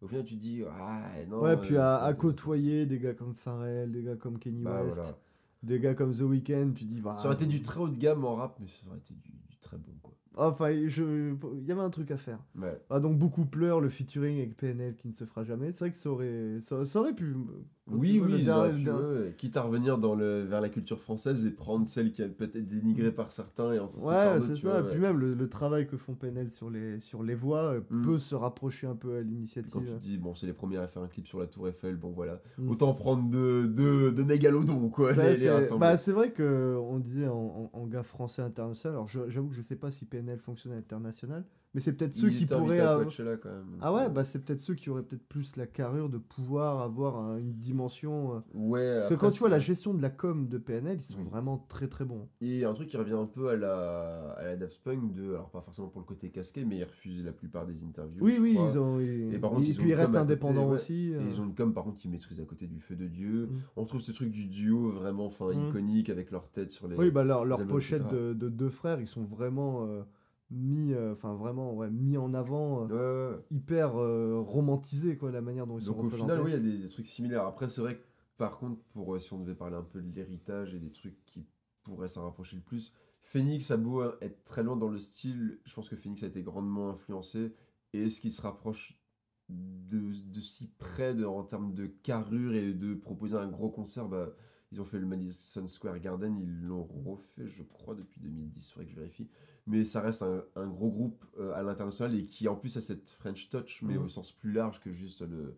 Au final, tu te dis, ah non. Ouais, puis euh, à, côtoyer des gars comme Pharrell, des gars comme Kenny Bah, West, voilà. Des gars comme The Weeknd, tu dis bah. Ça aurait été du très haut de gamme en rap, mais ça aurait été du, du très bon, quoi. Enfin, je... il y avait un truc à faire. Ouais. Ah, donc beaucoup pleurent le featuring avec PNL qui ne se fera jamais. C'est vrai que ça aurait, ça, ça aurait pu. Oui, oui, ils auraient pu, quitte à revenir dans le, vers la culture française et prendre celle qui a peut-être dénigrée par certains et en Ouais, c'est ça. vois, ouais. puis même le, le travail que font PNL sur les, sur les voix euh, Mm. peut se rapprocher un peu à Quand l'initiative. tu te dis, bon, c'est les premiers à faire un clip sur la Tour Eiffel, bon voilà, Mm. autant prendre de, de, de mégalodons, quoi, c'est bah, c'est vrai que on disait en, en, en gars français international. Alors j'avoue que je sais pas si PNL fonctionne à l'international, mais c'est peut-être ceux qui pourraient. avoir- quand même. Ah ouais, bah c'est peut-être ceux qui auraient peut-être plus la carrure de pouvoir avoir un- une dimension. euh, Ouais, Parce que quand tu vois la gestion de la com de PNL, ils sont vraiment très très bons. Et un truc qui revient un peu à la, à la Daft Punk, de, alors pas forcément pour le côté casqué, mais ils refusent la plupart des interviews. Oui, oui, crois. ils ont. ils- Et par contre, et ils puis ils restent côté, indépendants ouais. aussi. Et euh. ils ont une com par contre qui maîtrisent à côté du feu de Dieu. Mm. On trouve ce truc du duo vraiment enfin Mm. iconique avec leur tête sur les. Oui, bah leur, pochette de, de deux frères, ils sont vraiment euh, mis, euh, enfin vraiment ouais, mis en avant, euh, Ouais, ouais, ouais. hyper euh, romantisés quoi, la manière dont ils Donc sont au représentés. final, oui, il y a des, des trucs similaires. Après, c'est vrai que par contre, pour, si on devait parler un peu de l'héritage et des trucs qui pourraient s'en rapprocher le plus, Phoenix a beau être très loin dans le style, je pense que Phoenix a été grandement influencé. Et ce qui se rapproche de, de si près de, en termes de carrure et de proposer un gros concert, bah, ils ont fait le Madison Square Garden, ils l'ont refait, je crois, depuis 2010, il faudrait que je vérifie. Mais ça reste un, un gros groupe euh, à l'international et qui en plus a cette French touch, mais Mhm. au sens plus large que juste le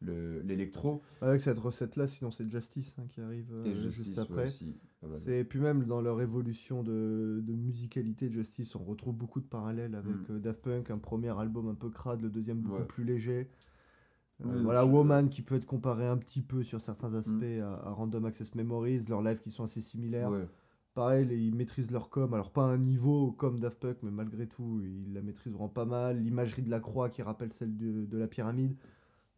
le- l'électro Avec cette recette là, sinon c'est Justice hein, qui arrive euh, et juste ouais, après. mal. C'est puis même dans leur évolution de, de musicalité de Justice, on retrouve beaucoup de parallèles avec Mm. euh, Daft Punk, un premier album un peu crade, le deuxième beaucoup Ouais. plus léger. Euh, voilà, Woman qui peut être comparé un petit peu sur certains aspects Mm. à, à Random Access Memories, leurs lives qui sont assez similaires. Ouais. Pareil, ils maîtrisent leur com, alors pas un niveau comme Daft Punk, mais malgré tout, ils la maîtrisent vraiment pas mal. L'imagerie de la croix qui rappelle celle de, de la pyramide.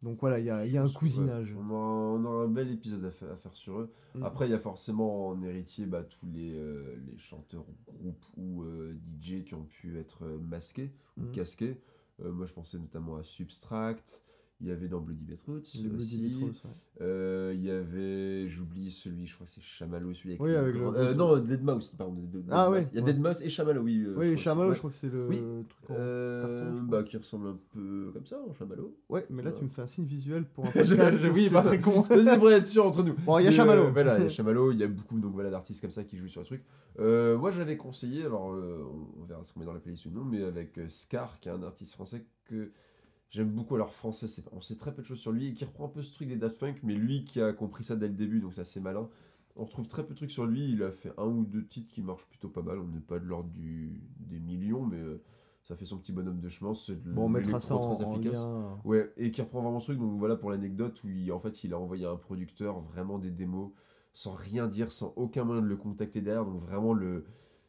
Donc voilà, il y a, y a un cousinage. ouais, on, aura un bel épisode à, fa- à faire sur eux. Mm. Après, il y a forcément en héritier bah, tous les, euh, les chanteurs ou groupes ou euh, DJ qui ont pu être masqués ou Mm. casqués. Moi, je pensais notamment à Substract. Il y avait dans Bloody Beetroot Bloody aussi. Beetroots, ouais. Euh, il y avait, j'oublie celui, je crois que c'est Chamallow, celui avec Oui, avec le- Euh, non, Deadmau5, pardon. Dead- Ah Deadmau5. ouais, Il y a ouais. Deadmau5 et Chamallow, oui. euh, Oui, Chamallow, je crois que c'est le Oui. truc en Euh, carton, bah, qui ressemble un peu comme ça, en Chamallow. Ouais, mais là tu me fais un signe visuel pour un podcast. oui, c'est pardon. très con. Vas-y, pour être sûr entre nous. Bon, il y a Chamallow. voilà, il y a Chamallow, il y a beaucoup donc voilà d'artistes comme ça qui jouent sur le truc. Moi, j'avais conseillé, alors on, verra ce qu'on met dans la playlist ou non, mais avec Scar, qui est un artiste français que j'aime beaucoup. Alors français, on sait très peu de choses sur lui et qui reprend un peu ce truc des Daft Punk, mais lui qui a compris ça dès le début, donc c'est assez malin. On retrouve très peu de trucs sur lui. Il a fait un ou deux titres qui marchent plutôt pas mal. On n'est pas de l'ordre du, des millions, mais euh, ça fait son petit bonhomme de chemin. C'est de Bon, on mettra ça en, très en efficace. lien. Ouais, et qui reprend vraiment ce truc. Donc voilà pour l'anecdote où il, en fait il a envoyé à un producteur vraiment des démos sans rien dire, sans aucun moyen de le contacter derrière. Donc vraiment le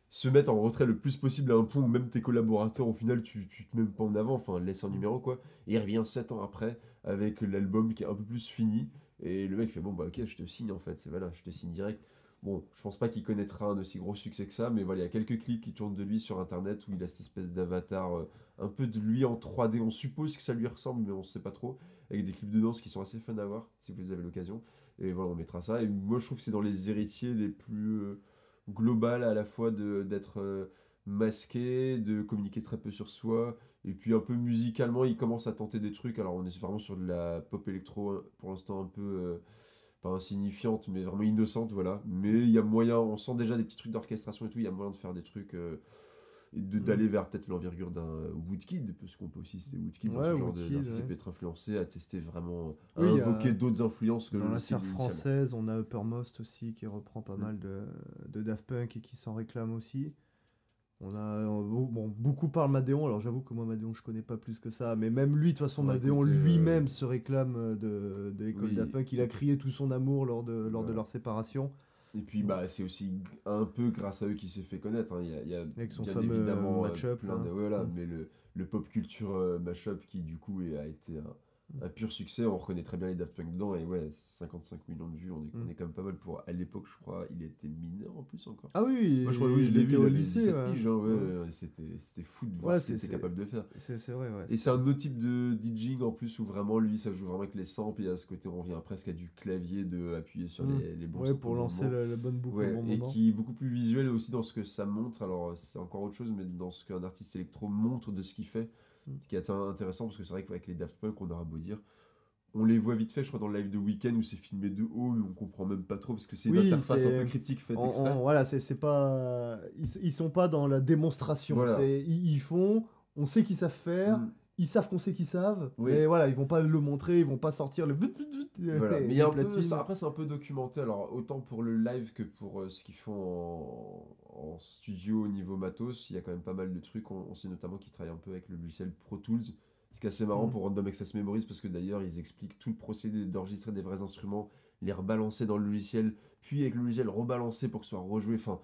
se mettre en retrait le plus possible à un point où même tes collaborateurs, au final, tu, tu te mets pas en avant, enfin, laisse un numéro, quoi. Et il revient 7 ans après avec l'album qui est un peu plus fini. Et le mec fait, bon, bah ok, je te signe en fait, c'est voilà, je te signe direct. Bon, je pense pas qu'il connaîtra un aussi gros succès que ça, mais voilà, il y a quelques clips qui tournent de lui sur internet où il a cette espèce d'avatar, euh, un peu de lui en 3D. On suppose que ça lui ressemble, mais on sait pas trop. Avec des clips de danse qui sont assez fun à voir, si vous avez l'occasion. Et voilà, on mettra ça. Et moi, je trouve que c'est dans les héritiers les plus euh, globales à la fois d'être euh, masqué, de communiquer très peu sur soi. Et puis un peu musicalement, il commence à tenter des trucs. Alors, on est vraiment sur de la pop électro hein, pour l'instant un peu pas insignifiante, mais vraiment innocente, voilà. Mais il y a moyen, on sent déjà des petits trucs d'orchestration et tout, il y a moyen de faire des trucs, euh, et de- Mm. d'aller vers peut-être l'envergure d'un Woodkid, parce qu'on peut aussi citer Woodkid dans Ouais, ce genre d'artiste, ça ouais. peut être influencé, à tester vraiment, à Oui, invoquer d'autres influences que Dans la sphère française, on a Uppermost aussi qui reprend pas Mm. mal de, de Daft Punk et qui s'en réclame aussi. On a euh, bon, beaucoup parlent Madéon, alors j'avoue que moi Madéon je connais pas plus que ça, mais même lui de toute façon Ouais, Madéon lui-même euh, se réclame euh, de, de l'école Oui. Daft Punk, il a crié tout son amour lors de, lors de leur séparation. Et puis, bah, c'est aussi un peu grâce à eux qu'il s'est fait connaître. hein. Il y a, il y a Avec son bien fameux, euh, évidemment euh, match-up, plein de- voilà, Mm. mais le, le pop culture euh, mashup qui, du coup, est- a été un. Un pur succès. On reconnaît très bien les Daft Punk dedans. Et ouais, 55 millions de vues, on est, on Mm. est quand même pas mal pour. À l'époque, je crois, il était mineur en plus encore. Ah oui, Moi, je crois, oui, je l'ai vu, au lycée. 17 ouais. piges, hein, ouais, Ouais. C'était c'était fou de voir ce qu'il était capable de faire. C'est vrai, ouais. Et c'est un autre type de DJing en plus où vraiment lui ça joue vraiment avec les samples et à ce côté on revient presque à du clavier de appuyer sur Mm. les, les bons Ouais, pour lancer la, la bonne boucle au bon et moment. qui est beaucoup plus visuel aussi dans ce que ça montre. Alors, c'est encore autre chose, mais dans ce qu'un artiste électro montre de ce qu'il fait, Mm. ce qui est intéressant parce que c'est vrai qu'avec les Daft Punk, on aura beau dire. On les voit vite fait, je crois, dans le live de Weekend où c'est filmé de haut, mais on comprend même pas trop parce que c'est une Oui, interface un peu cryptique faite exprès. voilà, c'est c'est pas. Ils, ils sont pas dans la démonstration. Voilà. c'est- Ils, ils font, on sait qu'ils savent faire, Mm. Ils savent qu'on sait qu'ils savent, Oui. mais voilà, ils vont pas le montrer, ils vont pas sortir le. vut, Voilà. Mais y a un peu, ça, après, c'est un peu documenté. Alors, autant pour le live que pour euh, ce qu'ils font en, en studio au niveau matos, il y a quand même pas mal de trucs. On, on sait notamment qu'ils travaillent un peu avec le logiciel Pro Tools. Ce qui est assez marrant Mm. pour Random Access Memories parce que d'ailleurs, ils expliquent tout le procédé d'enregistrer des vrais instruments, les rebalancer dans le logiciel, puis avec le logiciel rebalancer pour que ce soit rejoué. Enfin,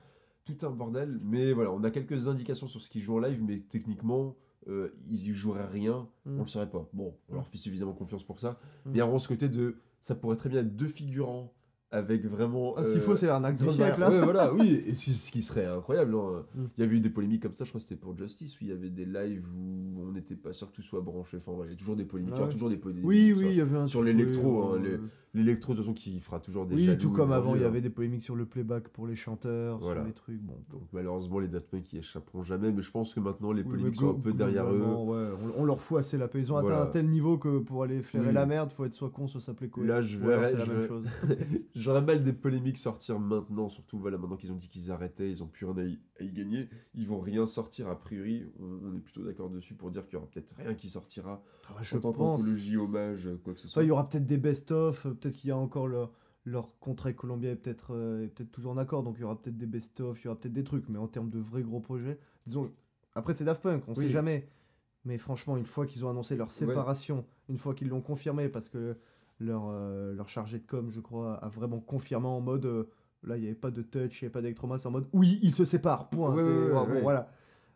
tout un bordel. Mais voilà, on a quelques indications sur ce qu'ils jouent en live, mais techniquement. Euh, ils y joueraient rien, Mm. on le saurait pas. Bon, on leur fait suffisamment confiance pour ça. Mm. Mais il y a vraiment ce côté de. Ça pourrait très bien être deux figurants avec vraiment. Ah, S'il euh, faut, c'est l'arnaque du siècle. barrière. hein. Ouais, voilà, oui, et ce, ce qui serait incroyable. hein. Mm. Il y avait eu des polémiques comme ça, je crois que c'était pour Justice, où il y avait des lives où on n'était pas sûr que tout soit branché. Enfin, voilà, il y a toujours des polémiques, il y aura Ouais. toujours des polémiques. Oui, oui, il y avait un sur l'électro, oui, hein, euh, L'électro, de toute façon, qui fera toujours des Oui, jaloux tout comme avant, il y avait des polémiques sur le playback pour les chanteurs, Voilà. sur les trucs. Bon. Donc malheureusement, les Punk y échapperont jamais, mais je pense que maintenant, les Oui, polémiques sont un peu derrière eux. ouais, on, on leur fout assez la paix. Ils ont Voilà. atteint un tel niveau que pour aller flairer la merde, faut être soit con, soit s'appeler quoi. Là, je verrais- J'aurais mal des polémiques sortir maintenant, surtout voilà, maintenant qu'ils ont dit qu'ils arrêtaient, ils ont plus rien à y, à y gagner. Ils vont rien sortir a priori. On, on est plutôt d'accord dessus pour dire qu'il y aura peut-être rien qui sortira. Ah, je en tant pense. qu'anthologie, hommage, quoi que ce soit. Il y aura peut-être des best-of, peut-être qu'il y a encore leur, leur contrat avec Columbia est peut-être euh, peut-être toujours en accord, donc il y aura peut-être des best-of, il y aura peut-être des trucs, mais en termes de vrais gros projets, disons, après c'est Daft Punk, on Oui. sait jamais. Mais franchement, une fois qu'ils ont annoncé leur séparation, une fois qu'ils l'ont confirmé, parce que leur, euh, leur chargé de com, je crois, a vraiment confirmé en mode, euh, là il n'y avait pas de touch, il n'y avait pas d'électroma, c'est en mode, oui, ils se séparent, point. Ouais, C'est- ouais, ouais, bon, ouais. Voilà.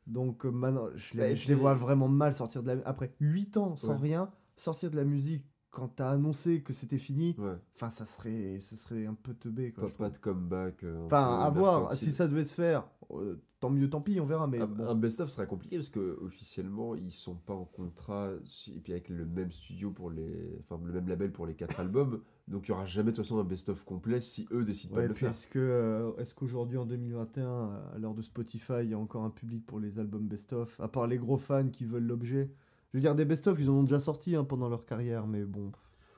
Donc euh, maintenant, je Bah, les, et je les puis- vois vraiment mal sortir de la... Après 8 ans sans rien, sortir de la musique quand t'as annoncé que c'était fini, Ouais, enfin ça serait, ça serait un peu teubé. Quoi, pas, de comeback. euh, Enfin, à voir, si ça devait se faire, euh, tant mieux, tant pis, on verra. Mais Un, bon. un best-of serait compliqué parce que officiellement ils sont pas en contrat et puis avec le même studio pour les, enfin le même label pour les quatre albums, donc il y aura jamais de toute façon un best-of complet si eux décident pas de le faire. est-ce que euh, est-ce qu'aujourd'hui en 2021, à l'heure de Spotify, il y a encore un public pour les albums best-of À part les gros fans qui veulent l'objet? Je veux dire, des best-of, ils en ont déjà sorti hein, pendant leur carrière, mais bon.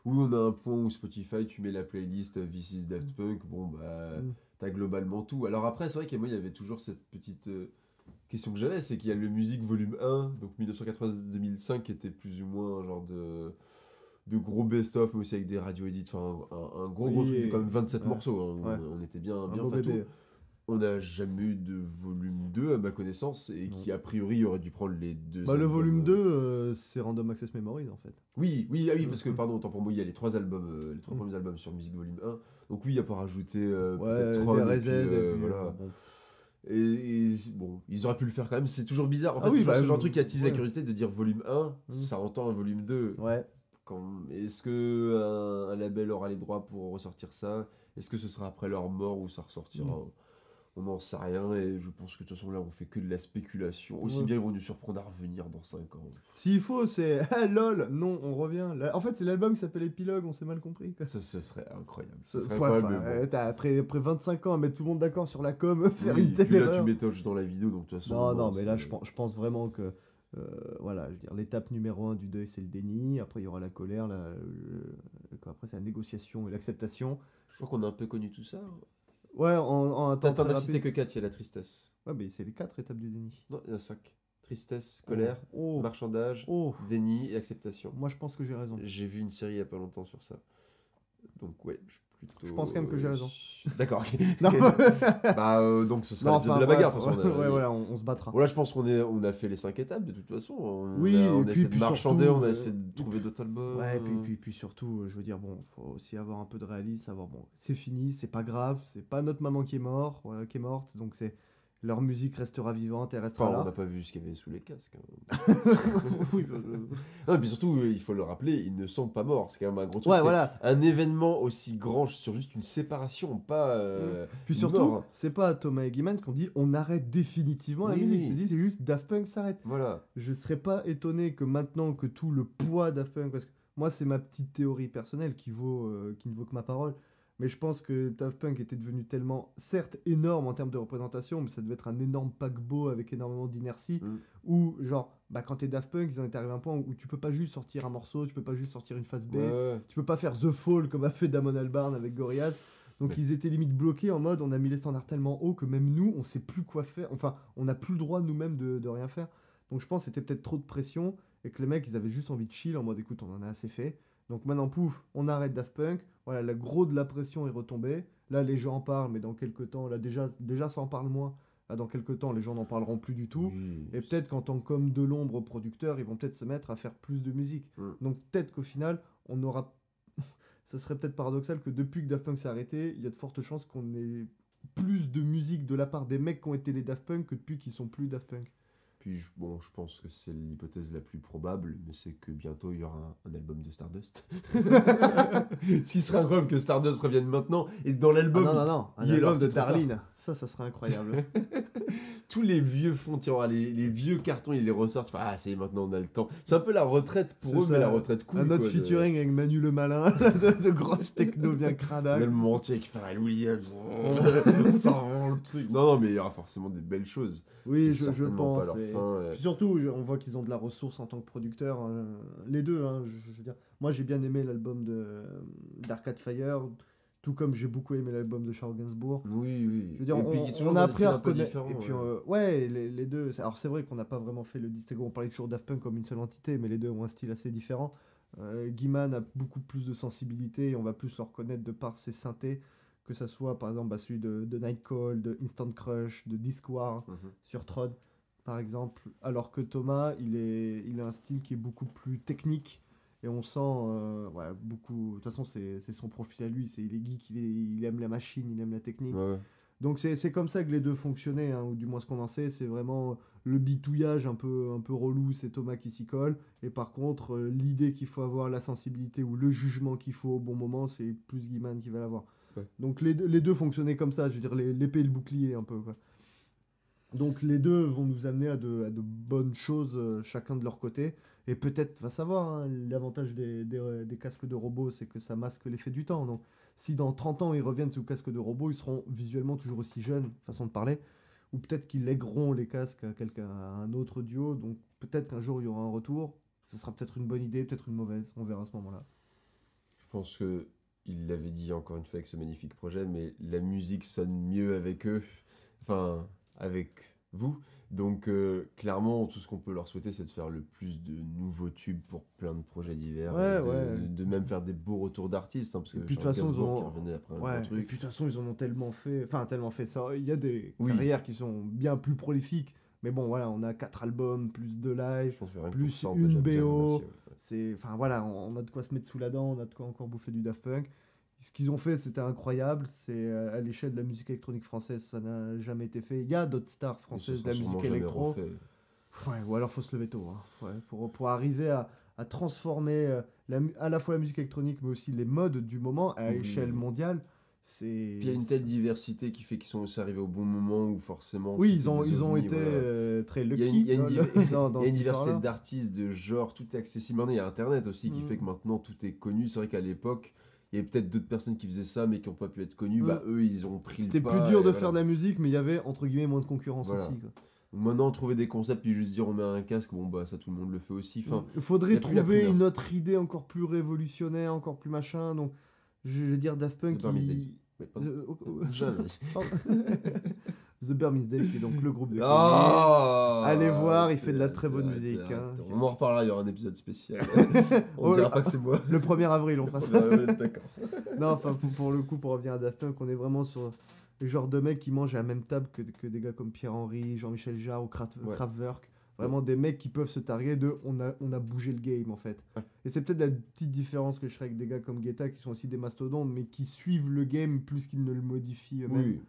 Oui, on a un point où Spotify, tu mets la playlist euh, This is Daft Punk, bon bah Mm. t'as globalement tout. Alors après, c'est vrai que moi il y avait toujours cette petite euh, question que j'avais, c'est qu'il y a le Music Volume 1, donc 1980-2005, qui était plus ou moins un genre de de gros best-of, mais aussi avec des radio edits, enfin un, un gros gros truc et- quand même 27 ouais. morceaux, hein, Ouais. on, on était bien, bien. On n'a jamais eu de volume 2 à ma connaissance, et qui a priori aurait dû prendre les deux. Bah, le volume euh, 2, euh, c'est Random Access Memories en fait. oui, oui, ah oui, Mm, parce que, pardon, autant pour moi, il y a les trois albums, euh, les trois Mm. premiers albums sur Musique Volume 1. Donc oui, il n'y a pas rajouté euh, Ouais, peut-être Tron, et RZ, puis, euh, et puis, voilà. euh, bon. Et, et bon, ils auraient pu le faire quand même, c'est toujours bizarre. En Ah fait, oui, c'est bah, ce genre de euh, truc qui attise ouais. la curiosité de dire volume 1, Mm. ça entend un volume 2. Ouais. Quand- Est-ce que un, un label aura les droits pour ressortir ça? Est-ce que ce sera après leur mort ou ça ressortira Mm. On n'en sait rien et je pense que de toute façon là on fait que de la spéculation. Aussi Ouais. bien ils vont nous surprendre à revenir dans 5 ans. S'il faut, c'est ah lol, non, on revient. En fait, c'est l'album qui s'appelle Épilogue, on s'est mal compris. Quoi. Ce serait incroyable. Ce serait incroyable. bon. euh, t'as- après, après 25 ans à mettre tout le monde d'accord sur la com, faire Oui, une telle là tu métoges dans la vidéo donc de toute façon. Non, non, mais là, je pense, je pense vraiment que. euh, voilà, je veux dire, l'étape numéro un du deuil, c'est le déni. Après, il y aura la colère. la- le- quoi, après, c'est la négociation et l'acceptation. Je crois qu'on a un peu connu tout ça. Ouais, en, en un temps T'en as cité que 4, il y a la tristesse. Ouais, mais c'est les quatre étapes du déni. Non, il y en a 5. Tristesse, colère, Oh, marchandage, oh. déni et acceptation. Moi, je pense que j'ai raison. J'ai vu une série il y a pas longtemps sur ça. Donc ouais, je plutôt... Je pense quand même que j'ai raison. D'accord, bah euh, donc ce sera Non, enfin, de la bagarre, bref, de toute façon. on a- ouais, voilà, on, on se battra. Bon là je pense qu'on est, on a fait les 5 étapes de toute façon. On Oui, a, on a essayé de marchander, surtout, on a euh, essayé de trouver d'autres albums. Ouais, et puis, puis, puis surtout, euh, je veux dire, bon, faut aussi avoir un peu de réalisme, savoir, bon, c'est fini, c'est pas grave, c'est pas notre maman qui est morte, voilà, qui est morte, donc c'est leur musique restera vivante et restera Enfin, on là. n'a pas vu ce qu'il y avait sous les casques. hein. Oui, bah, euh, Non, et puis surtout, euh, il faut le rappeler, ils ne sont pas morts. C'est quand même un gros truc. ouais, voilà. Un événement aussi grand sur juste une séparation, pas. euh, Puis une surtout, c'est pas Thomas et Gaiman qu'on dit on arrête définitivement la musique. C'est juste Daft Punk s'arrête. Voilà. Je serais pas étonné que maintenant que tout le poids Daft Punk, parce que moi c'est ma petite théorie personnelle qui vaut, euh, qui ne vaut que ma parole, mais je pense que Daft Punk était devenu tellement, certes énorme en termes de représentation, mais ça devait être un énorme paquebot avec énormément d'inertie, Mm. où genre, bah, quand t'es Daft Punk, ils en étaient arrivés à un point où tu peux pas juste sortir un morceau, tu peux pas juste sortir une phase B, Ouais, tu peux pas faire The Fall comme a fait Damon Albarn avec Gorillaz. Donc Ouais. ils étaient limite bloqués en mode on a mis les standards tellement hauts que même nous on sait plus quoi faire. Enfin, on n'a plus le droit nous-mêmes de, de rien faire. Donc je pense que c'était peut-être trop de pression et que les mecs ils avaient juste envie de chill en mode écoute on en a assez fait. Donc maintenant pouf, on arrête Daft Punk. Voilà, le gros de la pression est retombé. Là les gens en parlent mais dans quelques temps, là déjà, déjà ça en parle moins. Là dans quelques temps les gens n'en parleront plus du tout. Et peut-être qu'en tant qu'homme de l'ombre aux producteurs, ils vont peut-être se mettre à faire plus de musique. Mm. Donc peut-être qu'au final, on aura. Ça serait peut-être paradoxal que depuis que Daft Punk s'est arrêté, il y a de fortes chances qu'on ait plus de musique de la part des mecs qui ont été les Daft Punk que depuis qu'ils sont plus Daft Punk. Puis je- bon, je pense que c'est l'hypothèse la plus probable, mais c'est que bientôt il y aura un, un album de Stardust. Ce qui serait incroyable que Stardust revienne maintenant et dans Ah l'album, non, non, non, un il y a album de. Darlene. Ça, ça serait incroyable. tous les vieux fonds, les, les vieux cartons, ils les ressortent. ah, c'est maintenant on a le temps. C'est un peu la retraite pour eux, ça. mais la retraite cool. un autre quoi, de- featuring avec Manu le Malin, de, de grosses techno bien cradac. L'album entier avec Pharrell Williams. ça rend le truc. Non, non, mais il y aura forcément des belles choses. Oui, je, pense. pas leur et- fin, ouais. Puis surtout, on voit qu'ils ont de la ressource en tant que producteurs. hein, les deux, hein, je, je veux dire. Moi, j'ai bien aimé l'album de d'Arcade Fire, tout comme j'ai beaucoup aimé l'album de Charles Gainsbourg. Oui, oui. Je veux dire, Et on, puis, on a appris à un peu reconnaître. Et puis, ouais. euh, ouais, les, les deux. Alors, c'est vrai qu'on n'a pas vraiment fait le distinguo. On parlait toujours Daft Punk comme une seule entité, mais les deux ont un style assez différent. Euh, Guiman a beaucoup plus de sensibilité et on va plus le reconnaître de par ses synthés, que ça soit par exemple bah, celui de, de Nightcall, de Instant Crush, de Disc War Mhm. sur Trod, par exemple. Alors que Thomas, il, est, il a un style qui est beaucoup plus technique. Et on sent euh, ouais, beaucoup. De toute façon, c'est son profil à lui. c'est Il est geek, il, est- il aime la machine, il aime la technique. Ouais. Donc c'est comme ça que les deux fonctionnaient, hein, ou du moins ce qu'on en sait, c'est vraiment le bitouillage un peu, un peu relou, c'est Thomas qui s'y colle. Et par contre, euh, l'idée qu'il faut avoir, la sensibilité ou le jugement qu'il faut au bon moment, c'est plus Guiman qui va l'avoir. Ouais. Donc les, deux- les deux fonctionnaient comme ça, je veux dire l'épée et le bouclier un peu. Quoi. Donc les deux vont nous amener à de, à de bonnes choses, euh, chacun de leur côté. Et peut-être, va savoir, hein, l'avantage des, casques de robots, c'est que ça masque l'effet du temps. Donc si dans 30 ans ils reviennent sous casque de robot, ils seront visuellement toujours aussi jeunes, façon de parler. Ou peut-être qu'ils lègueront les casques à, quelqu'un, à un autre duo. Donc peut-être qu'un jour il y aura un retour. Ce sera peut-être une bonne idée, peut-être une mauvaise. On verra à ce moment-là. Je pense que il l'avait dit encore une fois avec ce magnifique projet, mais la musique sonne mieux avec eux, enfin avec vous. Donc euh, clairement, tout ce qu'on peut leur souhaiter, c'est de faire le plus de nouveaux tubes pour plein de projets divers, Ouais, de, ouais. de même faire des beaux retours d'artistes, hein, parce que Et puis, de toute façon, ils Gainsbourg ont- qui revenait après un Ouais, gros et truc. puis de toute façon, ils en ont tellement fait. Enfin, tellement fait ça. Il y a des Oui. carrières qui sont bien plus prolifiques. Mais bon, voilà, on a quatre albums, plus de live. Plus ça, une BO. C'est, enfin voilà, on, on a de quoi se mettre sous la dent, on a de quoi encore bouffer du Daft Punk. Ce qu'ils ont fait, c'était incroyable. C'est euh, à l'échelle de la musique électronique française, ça n'a jamais été fait. Il y a d'autres stars françaises de la musique électro. Ouais, ou alors faut se lever tôt. hein. Ouais, pour, pour arriver à, à transformer euh, la à la fois la musique électronique, mais aussi les modes du moment à Oui. échelle mondiale, c'est. Puis il y a une telle diversité qui fait qu'ils sont aussi arrivés au bon moment où forcément. Oui, ils ont, ils ont été voilà. euh, très Il y a lucky une- il y a une dans- div- dans, dans Il y a une cette diversité d'artistes, de genres, tout est accessible. Maintenant, il y a Internet aussi qui Mm. fait que maintenant tout est connu. C'est vrai qu'à l'époque, il y avait peut-être d'autres personnes qui faisaient ça mais qui n'ont pas pu être connues. Mm. Bah, eux, ils ont pris C'était plus dur de voilà. faire de la musique, mais il y avait entre guillemets moins de concurrence Voilà. aussi. quoi. Maintenant, trouver des concepts puis juste dire on met un casque, bon, bah ça tout le monde le fait aussi. Enfin, Il faudrait trouver une autre idée encore plus révolutionnaire, encore plus machin. Donc, je vais dire Daft Punk. Days. mais. The- oh, oh. The Burmese qui est donc le groupe de. Ah Allez voir, il fait de la très bonne musique, hein. On en reparlera, il y aura un épisode spécial. on Oh, dira pas que c'est moi. Le 1er avril, on fera ça. D'accord. non, enfin, pour, pour le coup, pour revenir à Daft Punk, on est vraiment sur le genre de mecs qui mangent à la même table que, que des gars comme Pierre-Henry, Jean-Michel Jarre ou Ouais. Kraftwerk. Vraiment des mecs qui peuvent se targuer de on a, on a bougé le game en fait. Ouais. Et c'est peut-être la petite différence que je ferais avec des gars comme Guetta qui sont aussi des mastodontes mais qui suivent le game plus qu'ils ne le modifient eux-mêmes. Oui.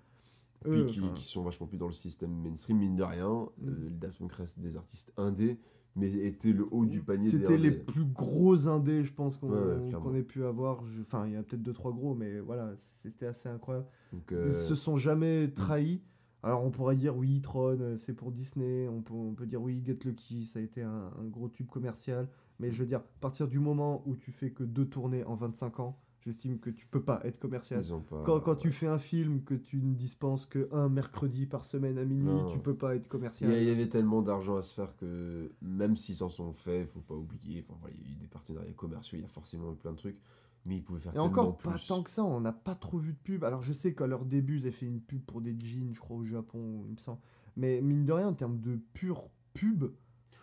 Puis qui, enfin, qui sont vachement plus dans le système mainstream, mine de rien. Mm. Euh, les Daft Punk restent des artistes indés, mais étaient le haut du panier des C'était les plus gros indés, je pense, qu'on Ouais, ait pu avoir. Enfin, il y a peut-être deux trois gros, mais voilà, c'était assez incroyable. Donc, Ils euh, se sont jamais trahis. Alors on pourrait dire oui, Tron, euh, c'est pour Disney. On peut, on peut dire oui, Get Lucky, ça a été un, un gros tube commercial. Mais je veux dire, à partir du moment où tu fais que deux tournées en 25 ans, j'estime que tu peux pas être commercial. pas. Quand, quand tu fais un film que tu ne dispenses que un mercredi par semaine à minuit, Non. tu peux pas être commercial. il y avait tellement d'argent à se faire que même s'ils s'en sont faits, faut pas oublier. Enfin, il y a eu des partenariats commerciaux, il y a forcément eu plein de trucs, mais ils pouvaient faire Et tellement encore plus. pas tant que ça, on n'a pas trop vu de pub. Alors je sais qu'à leur début, ils avaient fait une pub pour des jeans, je crois, au Japon, il me semble. Mais mine de rien, en termes de pure pub,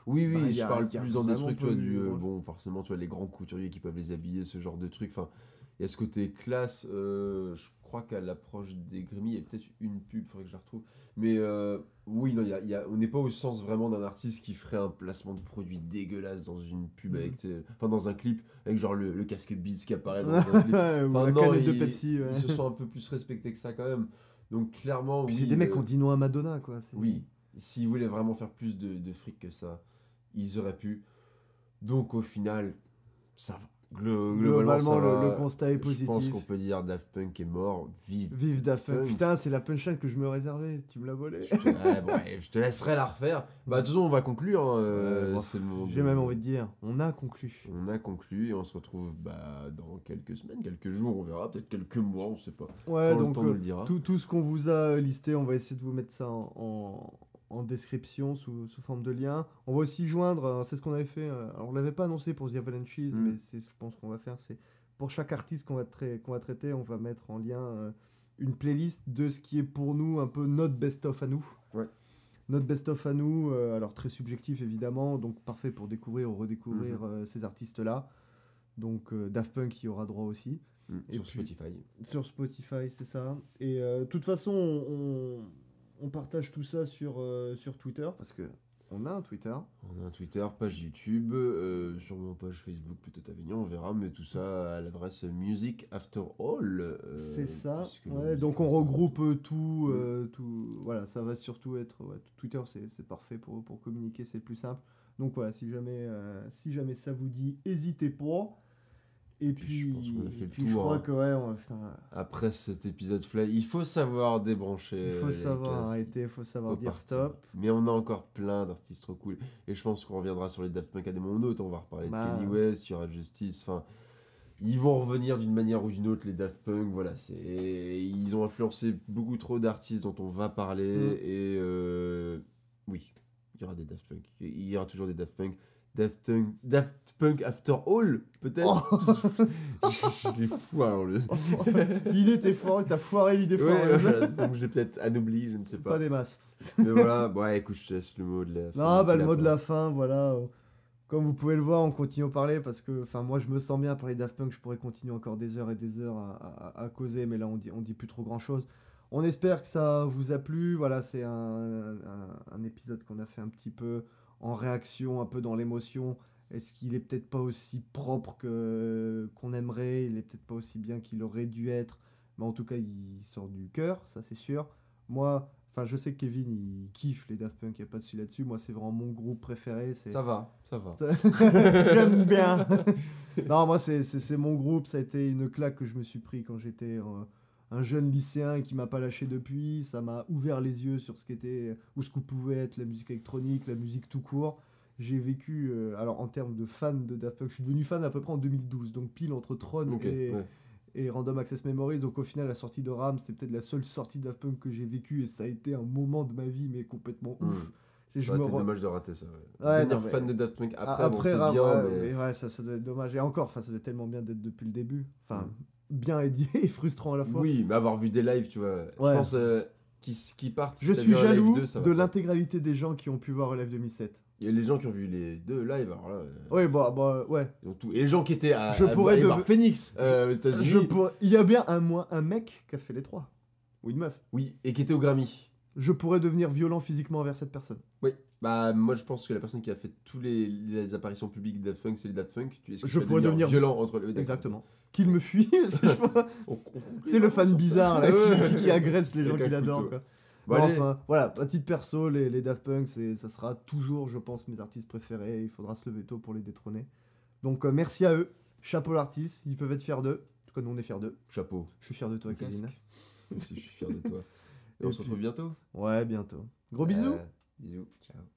Oui, oui, Bah, je a- parle plus dans des trucs, tu vois, du. euh, bon, forcément, tu vois, les grands couturiers qui peuvent les habiller, ce genre de trucs. Enfin, il y a ce côté classe. euh, je crois qu'à l'approche des Grammy, il y a peut-être une pub, faudrait que je la retrouve. Mais euh, oui, non, il y a- il y a- on n'est pas au sens vraiment d'un artiste qui ferait un placement de produit dégueulasse dans une pub avec. sais, Enfin, dans un clip, avec genre le, le casque de Beats qui apparaît dans un clip. Enfin, la non, canette de ils- Pepsi. ouais. Ils se sont un peu plus respectés que ça quand même. Donc clairement, Puis oui, c'est des mecs euh, qui ont dit non à Madonna, quoi. Oui, s'ils voulaient vraiment faire plus de, de fric que ça, ils auraient pu. Donc au final, ça va. Glo- Globalement, le, constat est Je pense positif. qu'on peut dire Daft Punk est mort, vive. Vive Daft Punk. Punk. Putain, c'est la punchline que je me réservais. Tu me l'as volé. Je te, ouais, bon, ouais, je te laisserai la refaire. Bah de toute façon, on va conclure. hein, euh, Ouais, bon, J'ai même envie de dire, on a conclu. On a conclu et on se retrouve bah, dans quelques semaines, quelques jours, on verra, peut-être quelques mois, on sait pas. Ouais, Quand le donc temps nous le dira. tout, tout ce qu'on vous a listé, on va essayer de vous mettre ça en, en- en description sous, sous forme de lien. On va aussi joindre, euh, c'est ce qu'on avait fait, euh, alors on l'avait pas annoncé pour The Avalanches, Mm. mais c'est je pense qu'on va faire, c'est pour chaque artiste qu'on va, qu'on va traiter, on va mettre en lien euh, une playlist de ce qui est pour nous un peu notre best-of à nous. Ouais. Notre best-of à nous, euh, alors très subjectif évidemment, donc parfait pour découvrir ou redécouvrir Mhm. euh, ces artistes-là. Donc Daft Punk y aura droit aussi. Mm, Et sur puis- Spotify. Sur Spotify, c'est ça. Et de toute façon, on, on partage tout ça sur, euh, sur Twitter parce que on a un Twitter. On a un Twitter, page YouTube, euh, sûrement page Facebook, peut-être Avignon, on verra, mais tout ça à l'adresse Music After All. euh, c'est ça. Ouais, donc on regroupe euh, tout, euh, tout. Voilà, ça va surtout être ouais, Twitter, c'est parfait pour, pour communiquer, c'est le plus simple. Donc voilà, si jamais, si jamais ça vous dit, n'hésitez pas. Et Puis je pense qu'on a fait le je tour, crois hein. que ouais, on- putain, Après cet épisode fly, il faut savoir débrancher. il faut les savoir arrêter, il faut savoir Faut dire partir. stop. Mais on a encore plein d'artistes trop cool. Et je pense qu'on reviendra sur les Daft Punk à des moments d'autres. On va reparler Bah. de Kanye West, il y aura Justice. Enfin, ils vont revenir d'une manière ou d'une autre, les Daft Punk. Voilà, c'est ils ont influencé beaucoup trop d'artistes dont on va parler. Mm. Et euh, oui, il y aura des Daft Punk. Il y aura toujours des Daft Punk. Daft Punk, Daft Punk After All, peut-être Oh. Je, je les fous, alors, le... l'idée était foireuse, t'as foiré l'idée Ouais, foireuse. voilà, donc j'ai peut-être anobli, je ne sais Pas pas. des masses. Mais voilà, bon, ouais, écoute, je te laisse le mot de la fin. Non, bah, le mot de la fin, voilà. Comme vous pouvez le voir, on continue à parler parce que enfin, moi je me sens bien pour les Daft Punk. Je pourrais continuer encore des heures et des heures à, à- à causer, mais là on dit, on dit plus trop grand chose. On espère que ça vous a plu. Voilà, c'est un, un- un épisode qu'on a fait un petit peu en réaction, un peu dans l'émotion Est-ce qu'il est peut-être pas aussi propre que qu'on aimerait? Il est peut-être pas aussi bien qu'il aurait dû être. Mais en tout cas, il sort du cœur, ça c'est sûr. Moi, enfin, je sais que Kevin, il kiffe les Daft Punk, il n'y a pas de souci là-dessus. Moi, c'est vraiment mon groupe préféré. C'est Ça va, ça va. J'aime bien. non, moi, c'est- c'est c'est mon groupe. Ça a été une claque que je me suis pris quand j'étais euh, un jeune lycéen qui m'a pas lâché depuis. Ça m'a ouvert les yeux sur ce qu'était ou ce que pouvait être la musique électronique, la musique tout court. J'ai vécu, euh, alors en termes de fan de Daft Punk, je suis devenu fan à peu près en 2012, donc pile entre Tron et, ouais. et Random Access Memories. Donc au final, la sortie de RAM, c'était peut-être la seule sortie de Daft Punk que j'ai vécue et ça a été un moment de ma vie, mais complètement ouf. Ouais, c'est re- dommage de rater ça. Ouais. Ouais, Devenir non, mais- fan de Daft Punk ah, après, bon, c'est bien, ouais, mais... mais ouais, ça, ça doit être dommage. Et encore, enfin, ça doit être tellement bien d'être depuis le début. Enfin, Mm. Bien dit et frustrant à la fois. Oui, mais avoir vu des lives, tu vois. Ouais. Je pense euh, qu'ils qu'ils partent. si Je suis jaloux de l'intégralité des gens qui ont pu voir Live 2007. Il y a les gens qui ont vu les deux lives, alors là. euh, Oui, bah, bah, ouais. tout. Et les gens qui étaient à, Je à pourrais aller de- voir Phoenix euh, aux États-Unis. Il y a bien un, un mec qui a fait les trois. Ou une meuf. Oui, et qui étaient au Grammy. Je pourrais devenir violent physiquement envers cette personne. Oui. Bah, moi, je pense que la personne qui a fait tous les, les apparitions publiques de Daft Punk, c'est les Daft Punk. Tu, Je pourrais devenir- violent entre les. Exactement. Qu'il me fuit. sais, le fan bizarre là, qui, qui agresse les gens Avec qui un l'adorent. couteau. quoi. Bon, enfin, voilà, à titre perso, les, les Daft Punk, c'est- ça sera toujours, je pense, mes artistes préférés. Il faudra se lever tôt pour les détrôner. Donc, euh, merci à eux. Chapeau l'artiste. Ils peuvent être fiers d'eux. En tout cas, nous, on est fiers d'eux. Chapeau. Je suis fier de toi, Kevin. je suis fier de toi. Et, Et on se retrouve bientôt. Ouais, bientôt. Gros bisous. Bisous. Ciao.